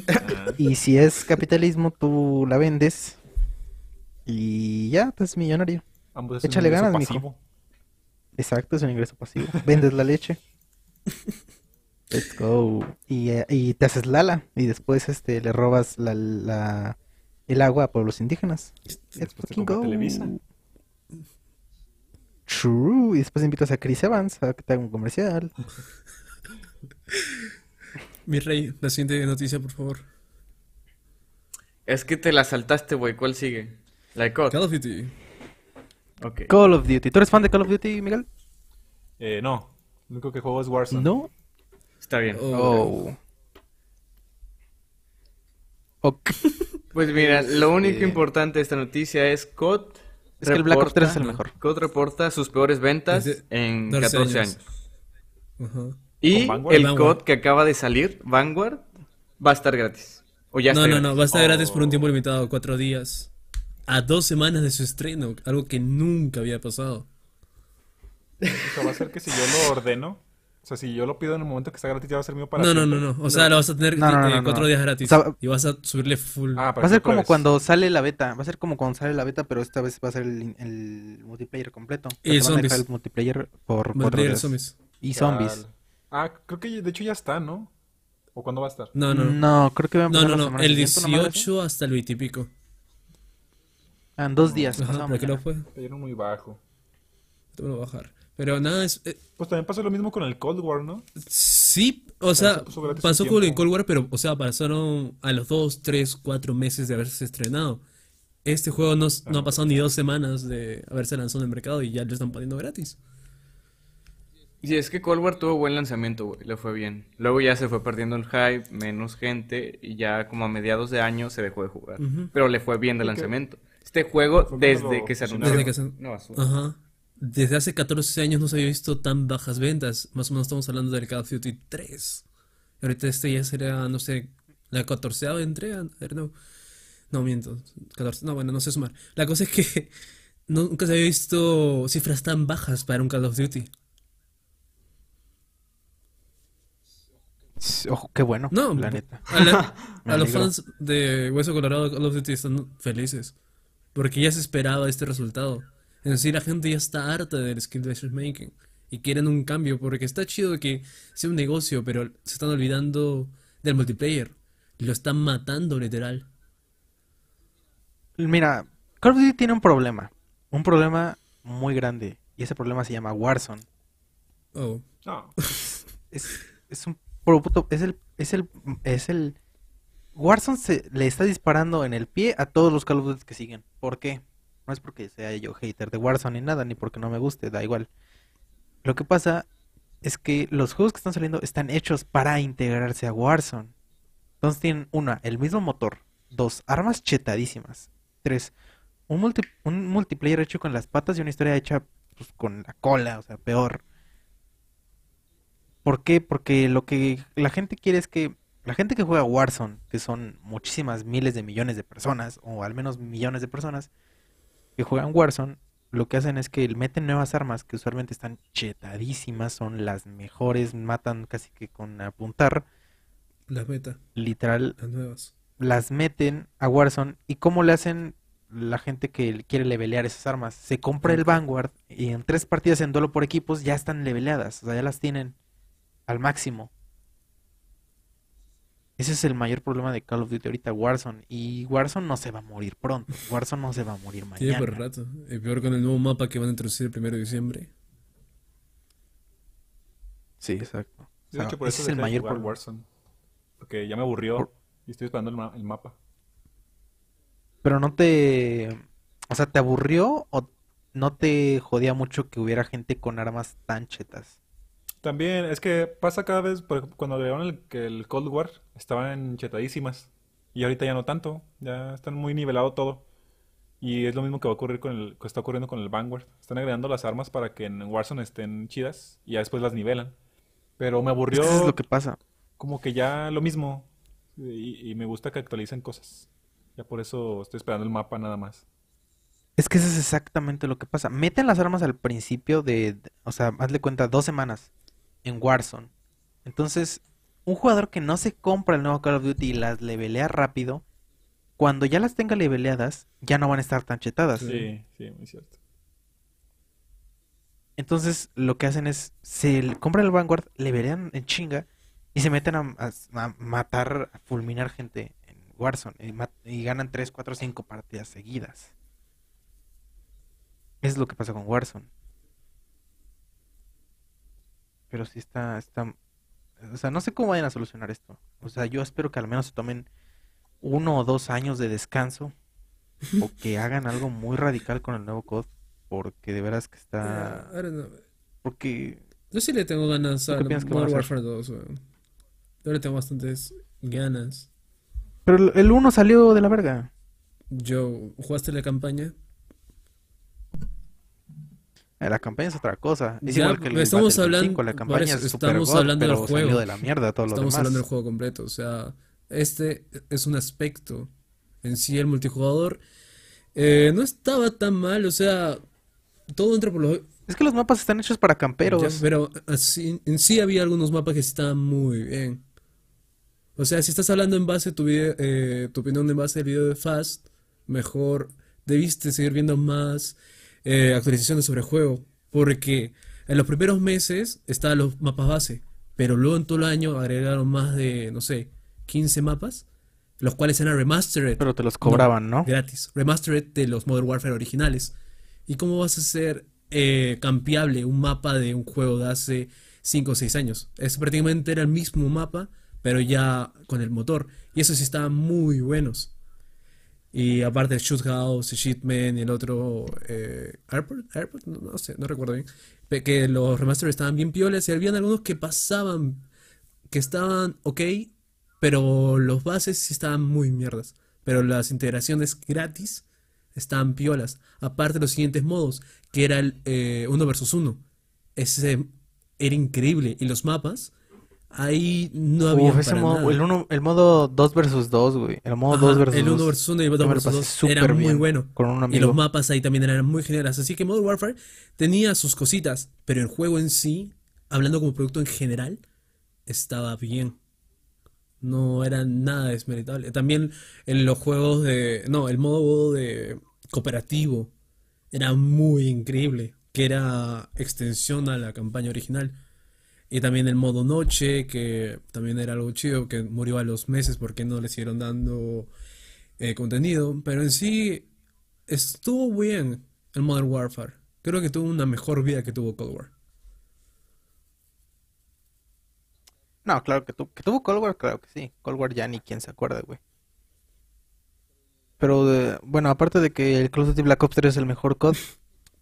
Ah, [laughs] Y si es capitalismo, tú la vendes y ya, tú eres millonario. ambos es un Échale ganas, mijo. Exacto, es un ingreso pasivo. Vendes la leche. [laughs] Let's go. Y, eh, y te haces lala y después este le robas la, la- el agua a pueblos indígenas. Let's Después te fucking compra go. Televisa. True. Y después invitas a Chris Evans a que te haga un comercial. [laughs] Mi rey, la siguiente noticia, por favor. Es que te la saltaste, güey. ¿Cuál sigue? La de COD. Call of Duty. Ok. Call of Duty. ¿Tú eres fan de Call of Duty, Miguel? Eh, no. Lo único que juego es Warzone. No. Está bien. Oh. Oh. Ok. [laughs] Pues mira, lo único Este- importante de esta noticia es COD. Es que el Black Ops reporta- 3 es el mejor. COD reporta sus peores ventas Desde en 12 14 años. Y el Vanguard. COD que acaba de salir, Vanguard, va a estar gratis. O ya No, está no, gratis. no, va a estar gratis por un Oh. tiempo limitado, cuatro días. A dos semanas de su estreno, algo que nunca había pasado. O sea, va a ser que si yo lo ordeno, o sea, si yo lo pido en el momento que está gratis, ya va a ser mío para No, no, no, no. O sea, lo vas a tener No, no, no, eh, no, cuatro no. días gratis. O sea, y vas a subirle full. Ah, Va a ser como vez. cuando sale la beta. Va a ser como cuando sale la beta, pero esta vez va a ser el, el multiplayer completo. Y dejar zombies. el multiplayer por cuatro Multiplayer días. zombies. Y zombies. Ah, creo que de hecho ya está, ¿no? ¿O cuándo va a estar? No, no, no. No, creo que va a No, empezar no, El siguiente, una madre así. 18 hasta el 20 y pico. Ah, en dos días. Ajá, ¿por qué lo fue? Muy bajo. Te voy a bajar. Pero nada, es, eh, Pues también pasó lo mismo con el Cold War, ¿no? Sí, o sea, se pasó con el. Cold War, pero, o sea, pasaron a los 2, 3, 4 meses de haberse estrenado. Este juego no, no ha pasado ni dos semanas de haberse lanzado en el mercado y ya lo están poniendo gratis. Sí, es que Cold War tuvo buen lanzamiento, güey, le fue bien. Luego ya se fue perdiendo el hype, menos gente, y ya como a mediados de año se dejó de jugar. Pero le fue bien de lanzamiento. Este juego, desde lo que se anunció, Desde que se- una basura. Ajá. Desde hace 14 años no se había visto tan bajas ventas. Más o menos estamos hablando del Call of Duty 3. Y ahorita este ya será, no sé, la 14 entrega. No. No, miento. 14, no, bueno, no sé sumar. La cosa es que [laughs] nunca se había visto cifras tan bajas para un Call of Duty. Ojo, qué bueno, No, la neta. A, la- [laughs] a los fans de Hueso Colorado de Call of Duty están felices. Porque ya se esperaba este resultado. Es decir, la gente ya está harta del skill based making. Y quieren un cambio. Porque está chido que sea un negocio, pero se están olvidando del multiplayer. Lo están matando literal. Mira, Call of Duty tiene un problema. Un problema muy grande. Y ese problema se llama Warzone. Oh. No. [laughs] Es, es un es el, es el, es el, Warzone se le está disparando en el pie a todos los Call of Duty que siguen. ¿Por qué? No es porque sea yo hater de Warzone ni nada, ni porque no me guste, da igual. Lo que pasa es que los juegos que están saliendo están hechos para integrarse a Warzone. Entonces tienen, una, el mismo motor. Dos, armas chetadísimas. Tres, un, multi- un multiplayer hecho con las patas y una historia hecha pues, con la cola, o sea, peor. ¿Por qué? Porque lo que la gente quiere es que la gente que juega Warzone, que son muchísimas miles de millones de personas, o al menos millones de personas, que juegan Warzone, lo que hacen es que meten nuevas armas que usualmente están chetadísimas, son las mejores, matan casi que con apuntar, Las beta, literal, las nuevas. las meten a Warzone y cómo le hacen la gente que quiere levelear esas armas. Se compra el Vanguard y en tres partidas en duelo por equipos ya están leveleadas, o sea, ya las tienen al máximo. Ese es el mayor problema de Call of Duty ahorita, Warzone. Y Warzone no se va a morir pronto. [laughs] Warzone no se va a morir Tiene por mañana. rato. Y peor con el nuevo mapa que van a introducir el 1 de diciembre. Sí, exacto. O De hecho, por ese eso es el mayor jugar problema. Warzone. Porque ya me aburrió Por- y estoy esperando el, ma- el mapa. Pero no te... O sea, ¿te aburrió o no te jodía mucho que hubiera gente con armas tan chetas? También es que pasa cada vez, por ejemplo, cuando agregaron el, que el Cold War, estaban chetadísimas. Y ahorita ya no tanto, ya están muy nivelado todo. Y es lo mismo que va a ocurrir con el, que está ocurriendo con el Vanguard. Están agregando las armas para que en Warzone estén chidas y ya después las nivelan. Pero me aburrió eso es lo que pasa. como que ya lo mismo. Y, y me gusta que actualicen cosas. Ya por eso estoy esperando el mapa nada más. Es que eso es exactamente lo que pasa. Meten las armas al principio de- o sea, hazle cuenta, dos semanas en Warzone. Entonces, un jugador que no se compra el nuevo Call of Duty y las levelea rápido, cuando ya las tenga leveleadas, ya no van a estar tan chetadas. Sí, sí, muy cierto. Entonces, lo que hacen es, se compran el Vanguard, levelean en chinga y se meten a, a- a matar, a fulminar gente en Warzone y, y ganan 3, 4, 5 partidas seguidas. Es lo que pasa con Warzone. Pero sí está, está, o sea, no sé cómo vayan a solucionar esto. O sea, yo espero que al menos se tomen uno o dos años de descanso o [laughs] que hagan algo muy radical con el nuevo COD, porque de veras que está, don't know. porque Yo sí le tengo ganas ¿Tú qué al piensas que van a Modern? Warfare 2, weón. Yo le tengo bastantes ganas. Pero el- el 1 salió de la verga. Yo, ¿jugaste la campaña? La campaña es otra cosa. Es Ya, igual que el estamos hablando- 5, La campaña eso, es super estamos god, hablando del juego. de la mierda todo Estamos hablando del juego completo. O sea, este es un aspecto. En sí, el multijugador eh, no estaba tan mal. O sea, todo entra por los. Es que los mapas están hechos para Ya, camperos. pero así, en sí había algunos mapas que estaban muy bien. O sea, si estás hablando en base a tu video, eh, tu opinión en base al video de Fast, mejor debiste seguir viendo más eh, actualizaciones sobre el juego. Porque en los primeros meses estaban los mapas base. pero luego en todo el año agregaron más de, no sé, 15 mapas, los cuales eran remastered. Pero te los cobraban, ¿no? Gratis. Remastered de los Modern Warfare originales. ¿Y cómo vas a hacer eh, cambiable un mapa de un juego de hace 5 o 6 años? Es prácticamente era el mismo mapa, pero ya con el motor. Y eso sí estaban muy buenos. Y aparte el Shoot House, Shitman y el otro eh, Airport, Airport, no, sé, no recuerdo bien. Que los remasters estaban bien piolas y habían algunos que pasaban, que estaban ok, pero los bases sí estaban muy mierdas. Pero las integraciones gratis estaban piolas. Aparte los siguientes modos, que era el eh, uno versus uno. Ese era increíble. Y los mapas, ahí no había Uf, ese para modo, nada. el, uno, el modo 2 versus 2, güey. El modo Ajá, 2 versus el 1 2. versus 1 y el Yo 2 me lo versus pasé 2 súper era muy bien bueno. con un Y amigo. los mapas ahí también eran muy geniales. Así que Modern Warfare tenía sus cositas, pero el juego en sí, hablando como producto en general, estaba bien. No era nada desmeritable. También en los juegos de... No, el modo de cooperativo era muy increíble, que era extensión a la campaña original. Y también el modo noche, que también era algo chido, que murió a los meses porque no le siguieron dando eh, contenido. Pero en sí estuvo bien el Modern Warfare. Creo que tuvo una mejor vida que tuvo Cold War. No, claro que, tu- que tuvo Cold War, claro que sí. Cold War ya ni quién se acuerda, güey. Pero, de- bueno, aparte de que el Call Black Ops 3 es el mejor COD,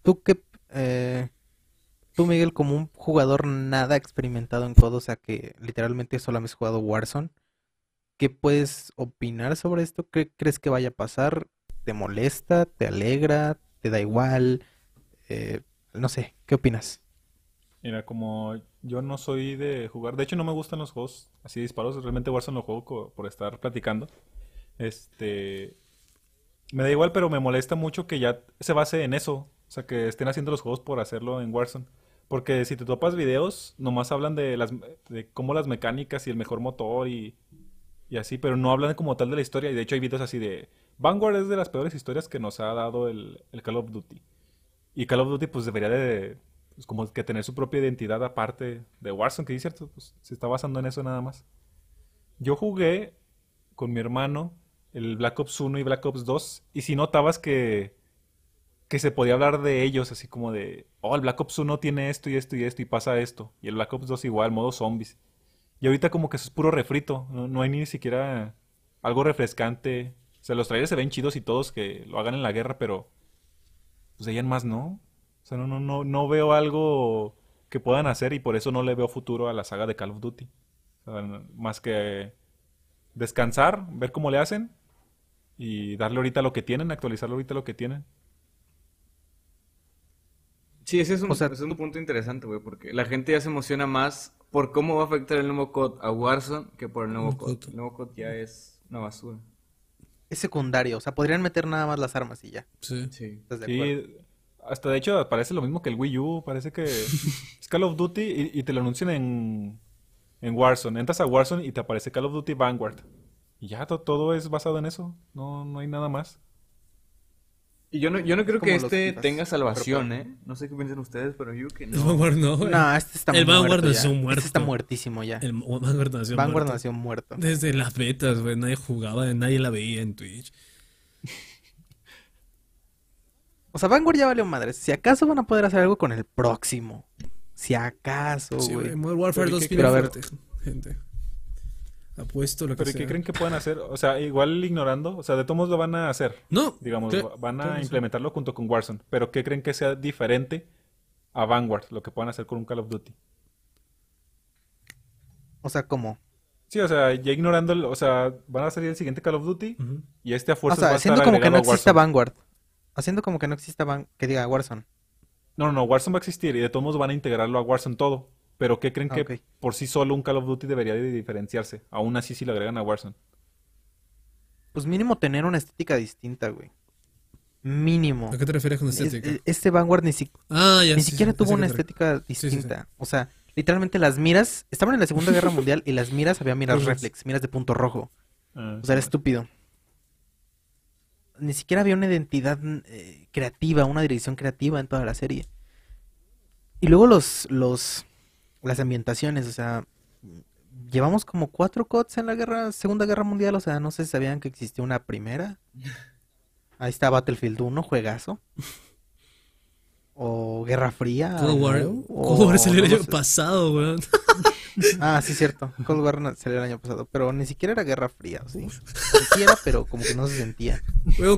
¿tú qué, eh, tú Miguel, como un jugador nada experimentado en COD, o sea que literalmente solamente has jugado Warzone, ¿qué puedes opinar sobre esto? ¿Qué crees que vaya a pasar? ¿Te molesta? ¿Te alegra? ¿Te da igual? Eh, no sé, ¿qué opinas? Mira, como yo no soy de jugar, de hecho no me gustan los juegos así disparos, realmente Warzone lo juego por estar platicando. Este, me da igual, pero me molesta mucho que ya se base en eso, o sea, que estén haciendo los juegos por hacerlo en Warzone. Porque si te topas videos, nomás hablan de las de cómo las mecánicas y el mejor motor y, y así, pero no hablan como tal de la historia. Y de hecho hay videos así de Vanguard es de las peores historias que nos ha dado el, el Call of Duty. Y Call of Duty pues debería de pues, como que tener su propia identidad aparte de Warzone, que es cierto, pues se está basando en eso nada más. Yo jugué con mi hermano el Black Ops 1 y Black Ops 2 y si notabas que que se podía hablar de ellos así como de, oh, el Black Ops 1 tiene esto y esto y esto y pasa esto, y el Black Ops 2 igual, modo zombies. Y ahorita como que eso es puro refrito, no, no hay ni siquiera algo refrescante. O sea, los trailers se ven chidos y todos que lo hagan en la guerra, pero pues de ahí en más no. O sea, no, no, no, no veo algo que puedan hacer y por eso no le veo futuro a la saga de Call of Duty. O sea, más que descansar, ver cómo le hacen y darle ahorita lo que tienen, actualizarle ahorita lo que tienen. Sí, ese es un, O sea, ese es un punto interesante, güey, porque la gente ya se emociona más por cómo va a afectar el nuevo COD a Warzone que por el nuevo COD. El nuevo COD ya es una basura. Es secundario, o sea, podrían meter nada más las armas y ya. Sí. Sí. ¿Estás de acuerdo? Sí, hasta de hecho parece lo mismo que el Wii U, parece que [laughs] es Call of Duty y, y te lo anuncian en, en Warzone. Entras a Warzone y te aparece Call of Duty Vanguard. Y ya to- todo es basado en eso, no, no hay nada más. Y yo no, yo no creo que este tenga salvación, pero ¿eh? No sé qué piensan ustedes, pero yo que El no. Vanguard no. No, este está El muerto Vanguard nació muerto. Este está muertísimo ya. El Vanguard nació Vanguard muerto. nació muerto. Desde las betas, güey. Nadie jugaba, nadie la veía en Twitch. [laughs] O sea, Vanguard ya valió madres. Si acaso van a poder hacer algo con el próximo. Si acaso, Sí, güey. güey. Modern Warfare Pero 2 ¿qué- viene gente. Apuesto lo que Pero ¿qué creen que pueden hacer? O sea, igual ignorando, o sea, de todos modos lo van a hacer. No. Digamos, van a implementarlo junto con Warzone. Pero ¿qué creen que sea diferente a Vanguard, lo que puedan hacer con un Call of Duty? O sea, ¿cómo? Sí, o sea, ya ignorando, el- o sea, van a salir el siguiente Call of Duty y este a O fuerzas sea, va a haciendo estar como que no exista. Vanguard. Haciendo como que no exista Van... que diga Warzone. No, no, no, Warzone va a existir y de todos modos van a integrarlo a Warzone todo. Pero ¿qué creen que por sí solo un Call of Duty debería de diferenciarse? Aún así si lo agregan a Warzone. Pues mínimo tener una estética distinta, güey. Mínimo. ¿A qué te refieres con Es- estética? es- este Vanguard ni, si- ah, ya ni sí, siquiera sí, tuvo una estética sí, sí. distinta. O sea, literalmente las miras... Estaban en la Segunda Guerra [laughs] Mundial y las miras había miras reflex, miras de punto rojo. Ah, O sea, era estúpido. Ni siquiera había una identidad eh, creativa, una dirección creativa en toda la serie. Y luego los, los, las ambientaciones, o sea, llevamos como cuatro CODs en la guerra, Segunda Guerra Mundial, o sea, no sé si sabían que existía una primera. [laughs] Ahí está Battlefield 1, juegazo. O Guerra Fría. Cold War. ¿no? Cold War O salió el año sé. pasado, weón. [laughs] Ah, sí, cierto. Cold War salió el año pasado, pero ni siquiera era Guerra Fría, ¿sí? Ni siquiera, pero como que no se sentía.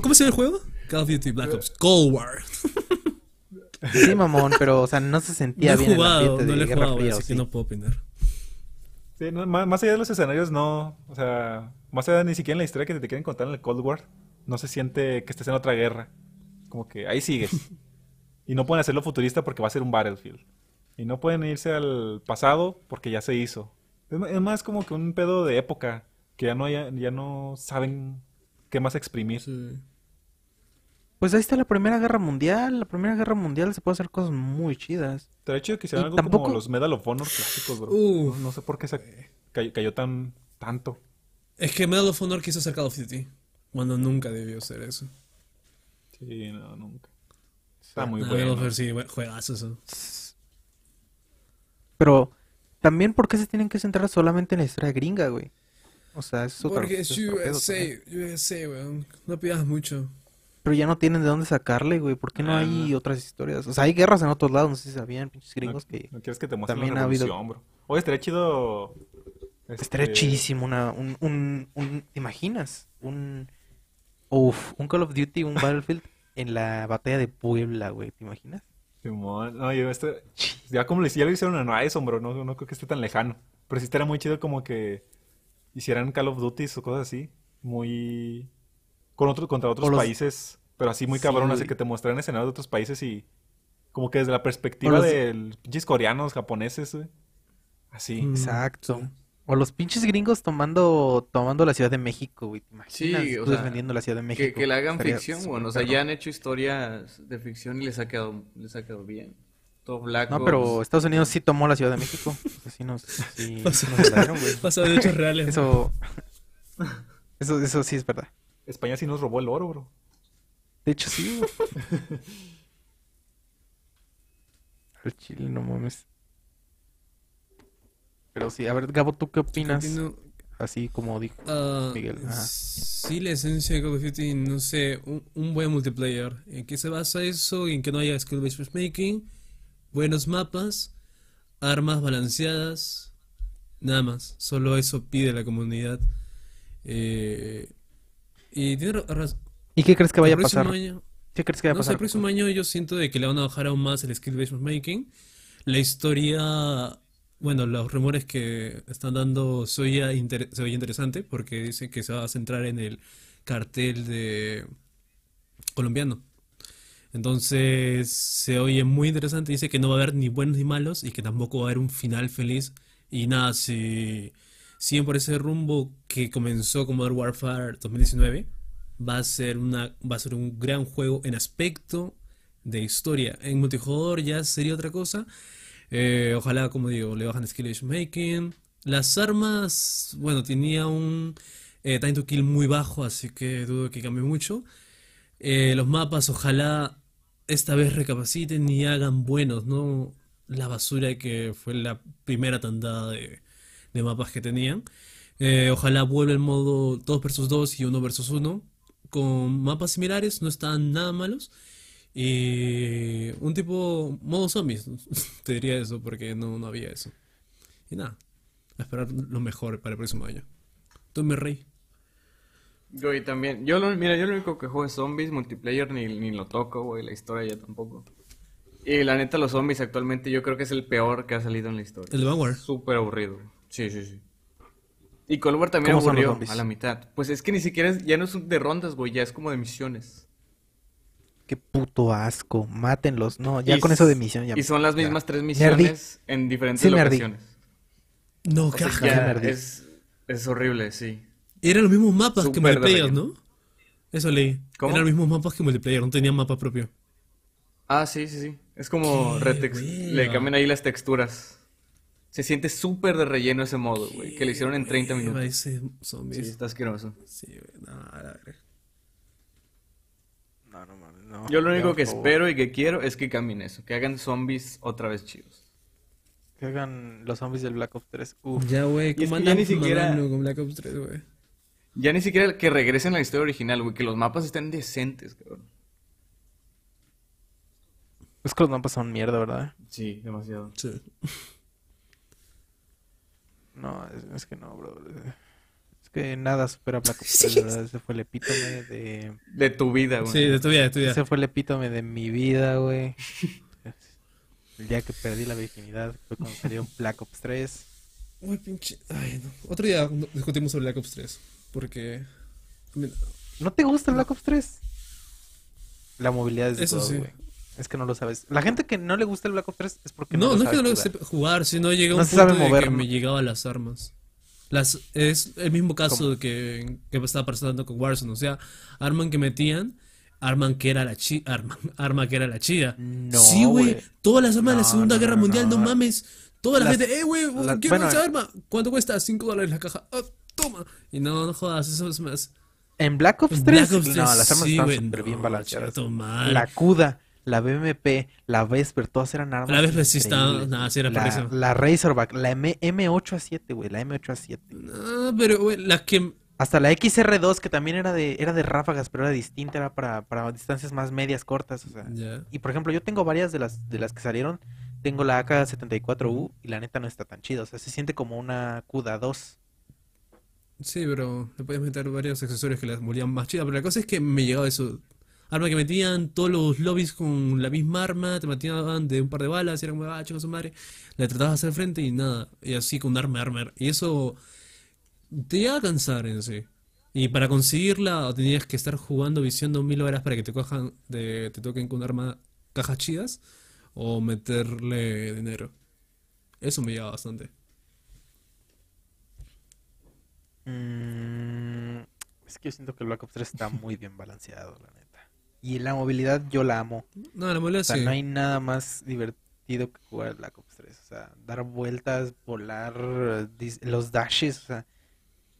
¿Cómo se llama el juego? Call of Duty Black Ops. Cold War. [laughs] Sí, mamón, pero, o sea, no se No sentía he bien el jugado, ambiente no de lo he Guerra jugado, Fría, así ¿o que sí? no puedo opinar. Sí, no, más, más allá de los escenarios, no. O sea, más allá ni siquiera en la historia que te quieren contar en el Cold War, no se siente que estés en otra guerra. Como que ahí sigues. [laughs] y no pueden hacerlo futurista porque va a ser un Battlefield. Y no pueden irse al pasado porque ya se hizo. Es, es más como que un pedo de época, que ya no, ya, ya no saben qué más exprimir. Sí. Pues ahí está la Primera Guerra Mundial. La Primera Guerra Mundial se puede hacer cosas muy chidas. Te ha hecho que hicieran algo tampoco- como los Medal of Honor clásicos, bro. Uf. No, no sé por qué se cayó, cayó tan tanto. Es que Medal of Honor quiso hacer Call of Duty. Cuando nunca debió ser eso. Sí, no, nunca. Está muy bueno. Medal of Honor sí, juegazo eso. Pero también, ¿por qué se tienen que centrar solamente en la historia gringa, güey? O sea, es otro, Porque es es USA, también. USA, weón. No pidas mucho. Pero ya no tienen de dónde sacarle, güey. ¿Por qué no hay Ah. otras historias? O sea, hay guerras en otros lados, no sé si sabían, pinches gringos, que No quieres que te muestren también la ha habido- revolución, bro. Oye, estaría chido. estaría este, chidísimo una, un, un, un- ¿te imaginas? Un, uf, un Call of Duty, un Battlefield [laughs] en la batalla de Puebla, güey, ¿te imaginas? Simón, no, yo este, ya como le ya lo hicieron en Horizon, bro, no, no creo que esté tan lejano. Pero sí estaría muy chido como que hicieran Call of Duty o cosas así, muy con otro, contra otros los- países, pero así muy Sí, cabrón, así güey. que te mostraran escenarios de otros países y como que desde la perspectiva los- de pinches coreanos, japoneses, güey. Así. Mm, Exacto. sí. O los pinches gringos tomando, tomando la Ciudad de México, güey, ¿te imaginas? Sí, o sea, defendiendo la Ciudad de Que, México. que le hagan Estaría ficción, bueno, o sea, ya han hecho historias de ficción y les ha quedado, les ha quedado bien. Todo Black No, Ops. pero Estados Unidos sí tomó la Ciudad de México. [laughs] O sea, sí nos, sí, [laughs] sí nos la dieron, güey. [laughs] Pasa de hechos reales. Eso, eso, eso sí es verdad. España sí nos robó el oro, bro. De hecho, sí, güey. [laughs] Al chile, no mames. Pero sí, a ver, Gabo, ¿tú qué opinas? Así como dijo Ah, Miguel. Ajá. sí, la esencia de Call of Duty, no sé, un, un buen multiplayer. ¿En qué se basa eso? En que no haya skill-based matchmaking, buenos mapas, armas balanceadas, nada más. Solo eso pide la comunidad. Eh, y tiene ra- raz- ¿Y qué crees que vaya a pasar? año, ¿Qué crees que vaya a no sé, el próximo año yo siento de que le van a bajar aún más el skill based matchmaking. La historia, bueno, los rumores que están dando se inter- se oía interesante porque dice que se va a centrar en el cartel de colombiano. Entonces se oye muy interesante. Dice que no va a haber ni buenos ni malos y que tampoco va a haber un final feliz. Y nada, si siguen por ese rumbo que comenzó con Modern Warfare 2019, va a ser una, va a ser un gran juego en aspecto de historia. En multijugador ya sería otra cosa. Eh, ojalá, como digo, le bajan skill making. Las armas, bueno, tenía un eh, time to kill muy bajo, así que dudo que cambie mucho. Eh, los mapas, ojalá esta vez recapaciten y hagan buenos, no la basura que fue la primera tandada de, de mapas que tenían. Eh, ojalá vuelva el modo 2 versus 2 y 1 versus 1 con mapas similares, no están nada malos. Y un tipo modo zombies, [laughs] te diría eso porque no, no había eso. Y nada, a esperar lo mejor para el próximo año. Tú me rey. Güey, también. Yo lo, mira, yo lo único que juego es zombies, multiplayer ni, ni lo toco, güey, la historia ya tampoco. Y la neta, los zombies actualmente yo creo que es el peor que ha salido en la historia. El Vanguard. Súper aburrido. Sí, sí, sí. Y Cold War también ¿Cómo son los aburrió a la mitad. Pues es que ni siquiera es, ya no es de rondas, güey, ya es como de misiones. Qué puto asco. Mátenlos. No, ya Y con eso de misión ya. Y son las ya. mismas tres misiones en diferentes Sí, locaciones. No, O sea, nerdy. es, es horrible, sí. Eran los mismos mapas que multiplayer. ¿no? Eso leí. ¿Cómo? Eran los mismos mapas que multiplayer, no tenían mapa propio. Ah, sí, sí, sí. Es como retex- le cambian ahí las texturas. Se siente súper de relleno ese modo, güey. Que lo hicieron en 30 Hueva, minutos. ese Sí, zombies. está asqueroso. Sí, güey, no, a la verga. No, no mames, no. Yo lo único que espero y que quiero es que cambien eso. Que hagan zombies otra vez chidos. Que hagan los zombies del Black Ops 3. Uf. Ya, güey, ¿cómo andan ni siquiera- con Black Ops 3, güey? Ya ni siquiera que regresen a la historia original, güey. Que los mapas estén decentes, cabrón. Es que los mapas son mierda, ¿verdad? Sí, demasiado. Sí. No, es, es que no, bro. Es que nada supera Black Ops 3, ¿verdad? Ese fue el epítome de... De tu vida, güey. Sí, de tu vida, de tu vida. Ese fue el epítome de mi vida, güey. [laughs] El día que perdí la virginidad fue cuando salió Black Ops 3. Uy, pinche. Ay, no. Otro día discutimos sobre Black Ops 3. Porque. ¿No te gusta Black Ops 3? La movilidad es de Eso todo, sí. güey. Es que no lo sabes. La gente que no le gusta el Black Ops 3 es porque No, no, no, lo es que no lo sepa jugar, sino llega No un punto de mover, que ¿no? me llegaban las armas. Las, es el mismo caso que, que estaba pasando con Warzone. O sea, arman que metían, arman que era la chi, arma, [laughs] arma que era la chida. No, sí, güey. Todas las armas de la Segunda Guerra Mundial, no, mames. Toda la Las- gente, eh, güey, quiero bueno, esa arma. ¿Cuánto cuesta? 5 dólares la caja. Ah, toma. Y no, no jodas, eso es más. En Black Ops En 3, Black Ops no, 3, las armas sí, están súper bien balanceadas. La CUDA, la BMP, la Vesper, todas eran armas. La Vesper sí está- nada, sí era la, la Razorback, la M M8A7, güey, la M8A7. No, pero, güey, la que. Hasta la XR2, que también era de, era de ráfagas, pero era distinta, era para, para distancias más medias, cortas, o sea. Y por ejemplo, yo tengo varias de las, de las que salieron. Tengo la AK-74U y la neta no está tan chida. O sea, se siente como una CUDA 2. Sí, pero le podías meter varios accesorios que las volvían más chidas. Pero la cosa es que me llegaba eso. Arma que metían todos los lobbies con la misma arma, te mataban de un par de balas, y era como, ah, chicos, su madre. Le tratabas de hacer frente y nada. Y así con arma, arma. Y eso te llega a cansar en sí. Y para conseguirla tenías que estar jugando, viciando mil horas para que te cojan, de, te toquen con arma cajas chidas o meterle dinero. Eso me llegaba bastante. Mm, es que yo siento que el Black Ops 3 está muy bien balanceado, la. Y la movilidad yo la amo. No, la molea O sea, sí. no hay nada más divertido que jugar Black Ops 3. O sea, dar vueltas, volar, los dashes, o sea.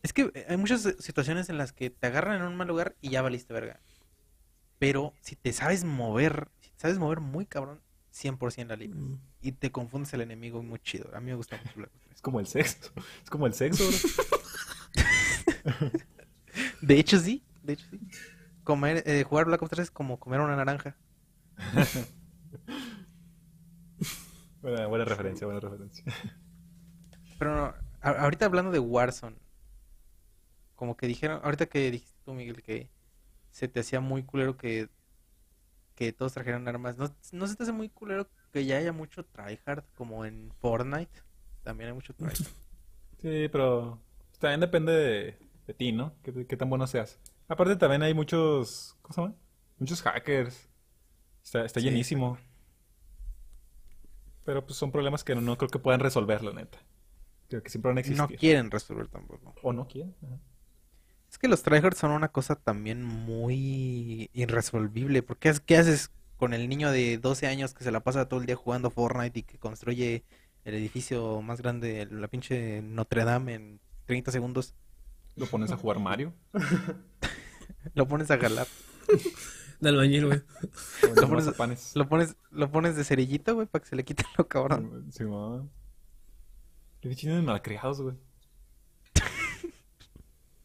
Es que hay muchas situaciones en las que te agarran en un mal lugar y ya valiste verga. Pero si te sabes mover, si te sabes mover muy cabrón, 100% la libras. Mm. Y te confundes el enemigo muy chido. A mí me gusta mucho Black Ops 3. Es como el sexo. Es como el sexo, bro. [laughs] De hecho, sí. De hecho, sí. Comer, eh, jugar Black Ops 3 es como comer una naranja. [laughs] buena, buena referencia, buena referencia. Pero no, a- ahorita hablando de Warzone, como que dijeron, ahorita que dijiste tú, Miguel, que se te hacía muy culero que, que todos trajeran armas, ¿no, no se te hace muy culero que ya haya mucho tryhard como en Fortnite? También hay mucho tryhard. Sí, pero también depende de, de ti, ¿no? ¿Qué, qué tan bueno seas. Aparte también hay muchos, ¿cómo se llama? Muchos hackers. Está, está Sí, llenísimo. Pero pues son problemas que no, no creo que puedan resolver, la neta. Creo que siempre van a existir. No quieren resolver tampoco. O no quieren. ajá. Es que los tryhards son una cosa también muy irresolvible. Porque ¿qué haces con el niño de 12 años que se la pasa todo el día jugando Fortnite y que construye el edificio más grande, la pinche Notre Dame en 30 segundos? Lo pones a jugar Mario. [laughs] Lo pones a jalar. [laughs] De albañil, güey. Lo pones- mazapanes. Lo pones, lo pones de cerillito, güey, para que se le quite lo cabrón. Sí, man. Qué bichos malcriados, güey.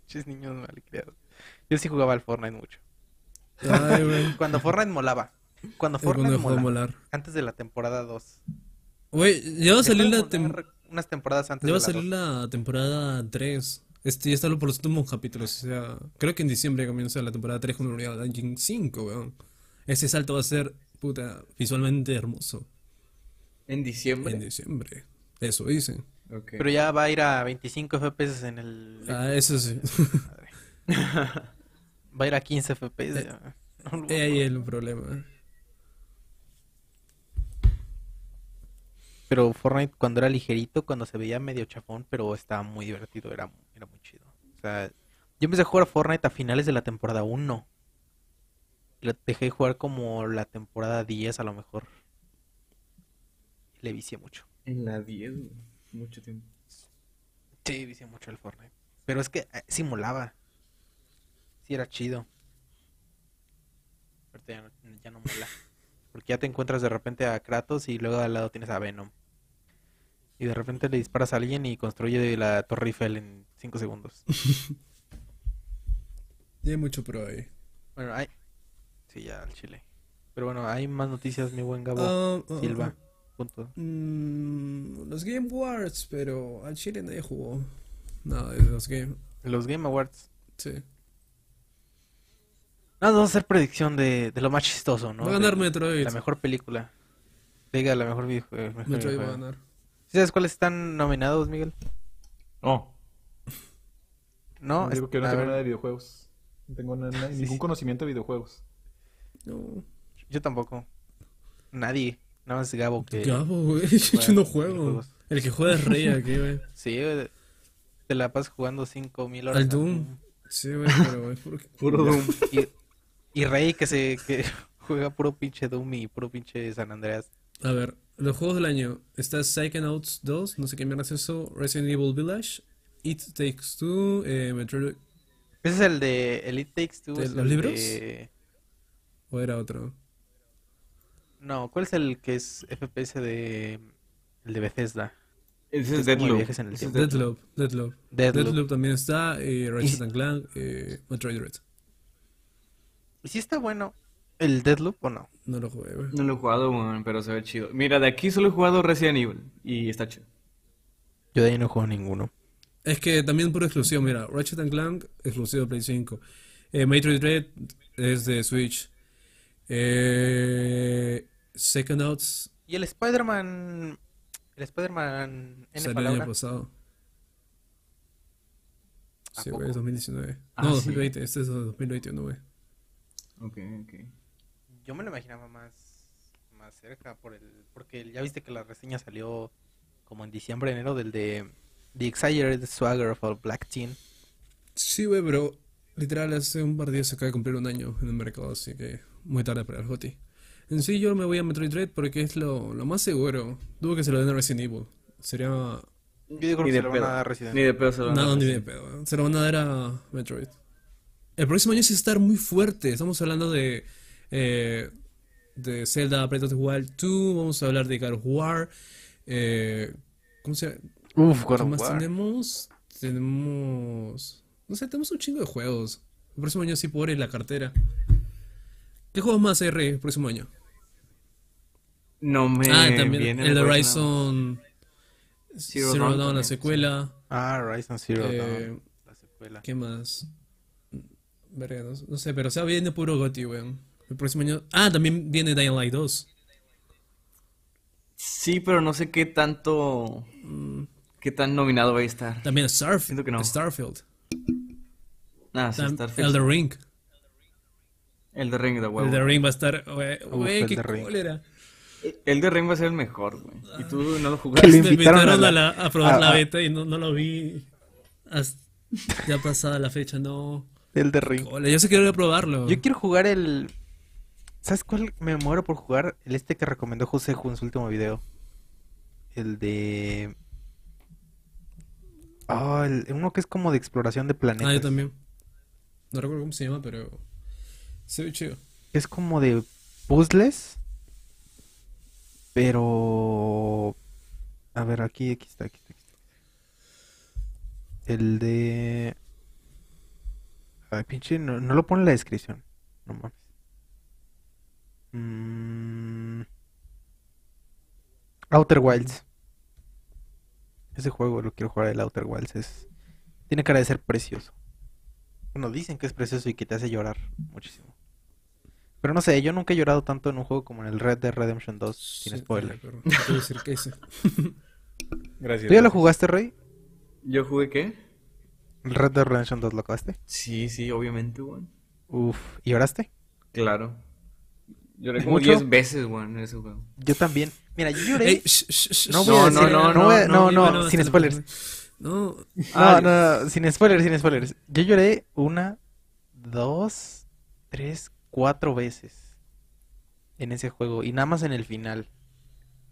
Chis niños malcriados. Yo sí jugaba al Fortnite mucho. Ay, güey. [laughs] Cuando Fortnite molaba. Cuando cuando Fortnite dejó de mola. molar. Antes de la temporada 2. Güey, ya va a salir la, tem- molar unas temporadas antes ya va a salir 2. la temporada 3. Este, ya está por los últimos capítulos. O sea, creo que en diciembre comienza la temporada 3 con la unidad Dungeon 5, weón. Ese salto va a ser, puta, visualmente hermoso. En diciembre. En diciembre. Eso dicen. Ok. Pero ya va a ir a 25 FPS en el... Ah, eso sí. [laughs] Va a ir a 15 FPS. ya. No lo- Es ahí el problema. Pero Fortnite cuando era ligerito, cuando se veía medio chafón, pero estaba muy divertido, era, era muy chido. O sea, yo empecé a jugar Fortnite a finales de la temporada 1. Lo dejé de jugar como la temporada 10 a lo mejor. Le vicié mucho. En la 10, güey. Mucho tiempo. Sí, vicié mucho el Fortnite. Pero es que eh, simulaba. Sí era chido. Ahorita ya no, ya no mola. [laughs] Porque ya te encuentras de repente a Kratos y luego al lado tienes a Venom. Y de repente le disparas a alguien y construye la Torre Eiffel en 5 segundos. [laughs] Y hay mucho pro ahí. Bueno, hay... Sí, ya al chile. Pero bueno, hay más noticias, mi buen Gabo Ah, ah, Silva. ah. Punto. Mm, los Game Awards, pero al Chile nadie jugó nada de los Game. Los Game Awards. Sí. Nada, vamos a hacer predicción de, de lo más chistoso, ¿no? Va a ganar De Metroid. La mejor película. Diga, la mejor videojuego. mejor Metroid va a ganar. ¿Sí ¿Sabes cuáles están nominados, Miguel? Oh, No, no, digo que no tengo ver, nada de videojuegos. No tengo ningún sí. conocimiento de videojuegos. No. Yo tampoco. Nadie. Nada más Gabo que... Gabo, güey. [laughs] Yo no juego. El que juega es Rey [laughs] aquí, güey. Sí, güey, te la pasas jugando 5000 horas. Al Doom. Sí, güey, pero güey. Puro [laughs] Doom. Y, y Rey que se que juega puro pinche Doom y puro pinche San Andreas. A ver, los juegos del año. Está Psychonauts 2, no sé qué mierda es eso. Resident Evil Village. It Takes Two. Eh, Metroid. Ese es el de Elite Takes Two. ¿De es los el libros? de- ¿O era otro? No, ¿cuál es el que es FPS de el de Bethesda? Ese es Deadloop. el. Deadloop. Deadloop. Deadloop. Deadloop también está. Eh, Ratchet and Clank. Eh, Metroid Dread. ¿Y si está bueno el Deadloop o no? No lo jugué, güey. No lo he jugado, pero se ve chido. Mira, de aquí solo he jugado Resident Evil y está chido. Yo de ahí no juego ninguno. Es que también puro exclusivo, mira, Ratchet and Clank, exclusivo de Play 5. Eh, Metroid Dread es de Switch. Eh, Psychonauts ¿Y el Spider-Man el Spider-Man salió el año pasado. ¿A Sí, güey, es 2019. Ah, no, sí. 2020, este es 2021, güey. Ok, ok. Yo me lo imaginaba más más cerca por el porque ya viste que la reseña salió como en diciembre enero del de The Exaggerated Swagger of a Black Teen. Sí, güey, pero literal hace un par de días se acaba de cumplir un año en el mercado, así que muy tarde para el GOTY. En sí, yo me voy a Metroid Dread porque es lo, lo más seguro. Dudo que se lo den a Resident Evil. Sería Yo digo Ni que de se lo van pedo. a dar a Resident Ni de pedo se lo van a Nada, dar. ni de pedo. Se lo van a dar a Metroid. El próximo año sí va a estar muy fuerte. Estamos hablando de, eh, de Zelda Breath of the Wild 2. Vamos a hablar de God of War. Eh, ¿Cómo se llama? Uf, ¿Qué más tenemos? Tenemos... No sé, tenemos un chingo de juegos. El próximo año sí por la cartera. ¿Qué juegos más hay, el próximo año? No me ah, también viene el. Horizon Zero Zero, Dawn Dawn, la secuela. Ah, Horizon Zero Eh, Dawn, la secuela. ¿Qué más? Verga, no, no sé, pero o sea, viene puro GOTY, weón. El próximo año. Ah, también viene Dying Light 2. Sí, pero no sé qué tanto. ¿Qué tan nominado va a estar? También Starf Siento que no. Starfield. Ah, sí, Tam- Starfield. Elden Ring. El de Ring de huevo. Elden Ring va a estar. Güey, qué cólera. El de Ring va a ser el mejor, güey. Y tú no lo jugaste. lo Me invitaron invitaron a a, la- a probar a- la beta y no, no lo vi. hasta- ya pasada la fecha, no. El de Ring. Yo sé que voy a probarlo. Yo quiero jugar el. ¿Sabes cuál? Me muero por jugar el este que recomendó José en su último video. El de. Ah, el- uno que es como de exploración de planetas. Ah, yo también. No recuerdo cómo se llama, pero. Se ve chido. Es como de puzzles. Pero. A ver, aquí, aquí está, aquí está. aquí está. El de. Ay, pinche, no, no lo pone en la descripción. No mames. Mm, Outer Wilds. Ese juego lo quiero jugar, el Outer Wilds. Es... Tiene cara de ser precioso. Bueno, dicen que es precioso y que te hace llorar muchísimo. Pero no sé, yo nunca he llorado tanto en un juego como en el Red Dead Redemption 2, sin Sí, spoiler. pero no a decir qué hice. [laughs] Gracias. ¿Tú ya lo jugaste, Rey? ¿Yo jugué qué? ¿El Red Dead Redemption 2 lo acabaste? Sí, sí, obviamente, güey. Uf, ¿y lloraste? Claro. Lloré como ¿Mucho? 10 veces, güey, en ese juego. Yo también. Mira, yo lloré. Ey, sh- sh- sh- No no, decir- no, no voy a- no, no, no, sin spoilers. No, No, Ah, no, no, sin spoilers, sin spoilers. Yo lloré una, dos, tres, cuatro veces en ese juego y nada más en el final.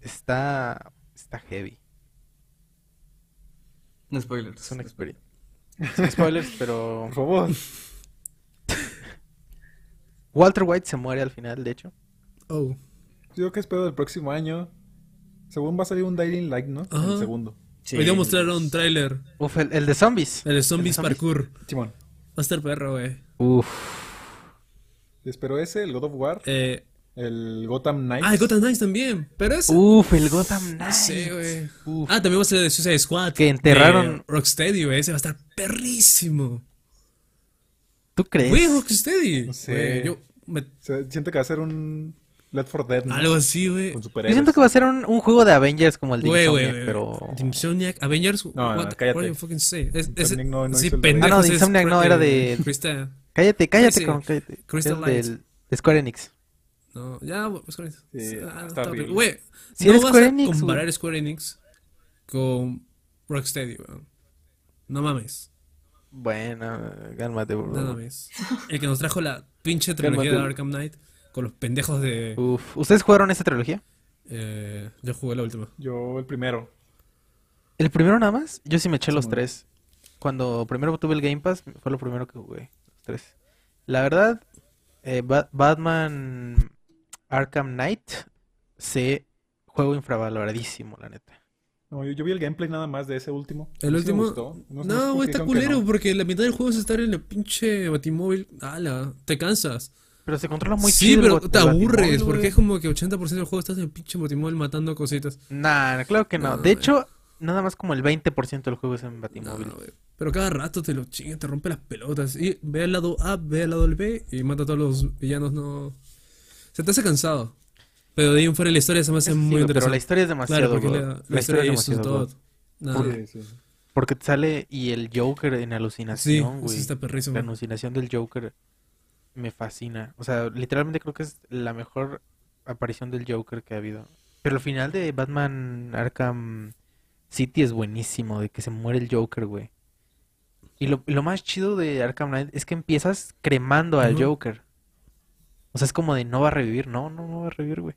Está, está heavy. No spoilers. Es una experiencia. Sin spoilers, pero Por favor. Walter White se muere al final, de hecho. Oh, Yo que espero del próximo año. Según va a salir un Dying Light, ¿no? Ajá. El segundo. Sí. Hoy mostraron un tráiler. Uf, el, el de zombies. El de Zombies ¿El de zombies? Parkour. Simón. Va a estar perro, güey. Uf. Espero ese, el God of War, Eh, el Gotham Knights. ah, el Gotham Knights también. Pero ese. Uf, el Gotham Knights. Sí, güey. Ah, también va a ser de Suicide Squad. Que enterraron- Rocksteady, güey. Ese va a estar perrísimo. ¿Tú crees? Güey, Rocksteady. No sé. Güey, yo me- siento que va a ser un Left 4 Dead, ¿no? Algo así, güey. Con Yo siento que va a ser un, un juego de Avengers como el de Güey, güey, Insomniac, güey. pero... Insomniac, Avengers. No, no, what, cállate. what do you fucking say? Es, es, no- no sí, pendejos, Ah, no, de es Insomniac no, era de- Crystal. Cállate, cállate, Sí, sí. cabrón, cállate. Crystal Es Lights. del de Square Enix. No, ya, con eso. Sí, Ah, está horrible. Güey, Si no vas Square a Enix, comparar güey. Square Enix con Rocksteady, weón. No mames, Bueno, cálmate, no mames. El que nos trajo la pinche trilogía de. Arkham Knight con los pendejos de... Uf. ¿Ustedes jugaron esa trilogía? Eh, yo jugué la última. Yo el primero. ¿El primero nada más? Yo sí me eché los tres. Cuando primero tuve el Game Pass, fue lo primero que jugué. Los tres. La verdad, eh, Ba- Batman Arkham Knight se juego infravaloradísimo, la neta. No, yo, yo vi el gameplay nada más de ese último. El Sí me último... No, por qué está culero no. porque la mitad del juego es estar en el pinche batimóvil. Ala, te cansas. Pero se controla muy sí, chido. pero te aburres Batimóvil, porque es como que 80% del juego estás en el pinche batimóvil matando cositas. Nah, claro que no. No, de güey. hecho, nada más como el 20% del juego es en No, Batimóvil. güey. Pero cada rato te lo chinga, te rompe las pelotas. Y ve al lado A, ve al lado B y mata a todos los villanos, no. Se te hace cansado. Pero de ahí en fuera la historia se me hace sí, muy interesante. pero la historia es demasiado. claro, porque la, La, la historia historia es demasiado. todo. Sí, sí. Porque te sale y el Joker en Sí, alucinación, güey. está perrísimo. La alucinación del Joker me fascina. O sea, literalmente creo que es la mejor aparición del Joker que ha habido. Pero el final de Batman Arkham City es buenísimo, de que se muere el Joker, güey. Y lo, lo más chido de Arkham Knight es que empiezas cremando al. Joker. O sea, es como de no va a revivir. No, no, no va a revivir, güey.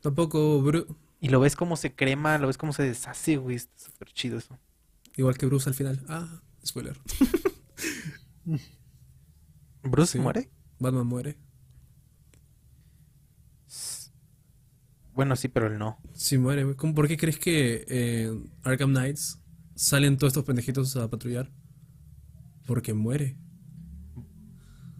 Tampoco Bru- Y lo ves como se crema, lo ves como se deshace, güey. Está súper chido eso. igual que Bruce al final. Ah, spoiler. [laughs] ¿Bruce Sí. muere? Batman muere. Bueno, sí, pero él no. Sí muere, güey. ¿Cómo- ¿Por qué crees que en Arkham Knights salen todos estos pendejitos a patrullar? Porque muere.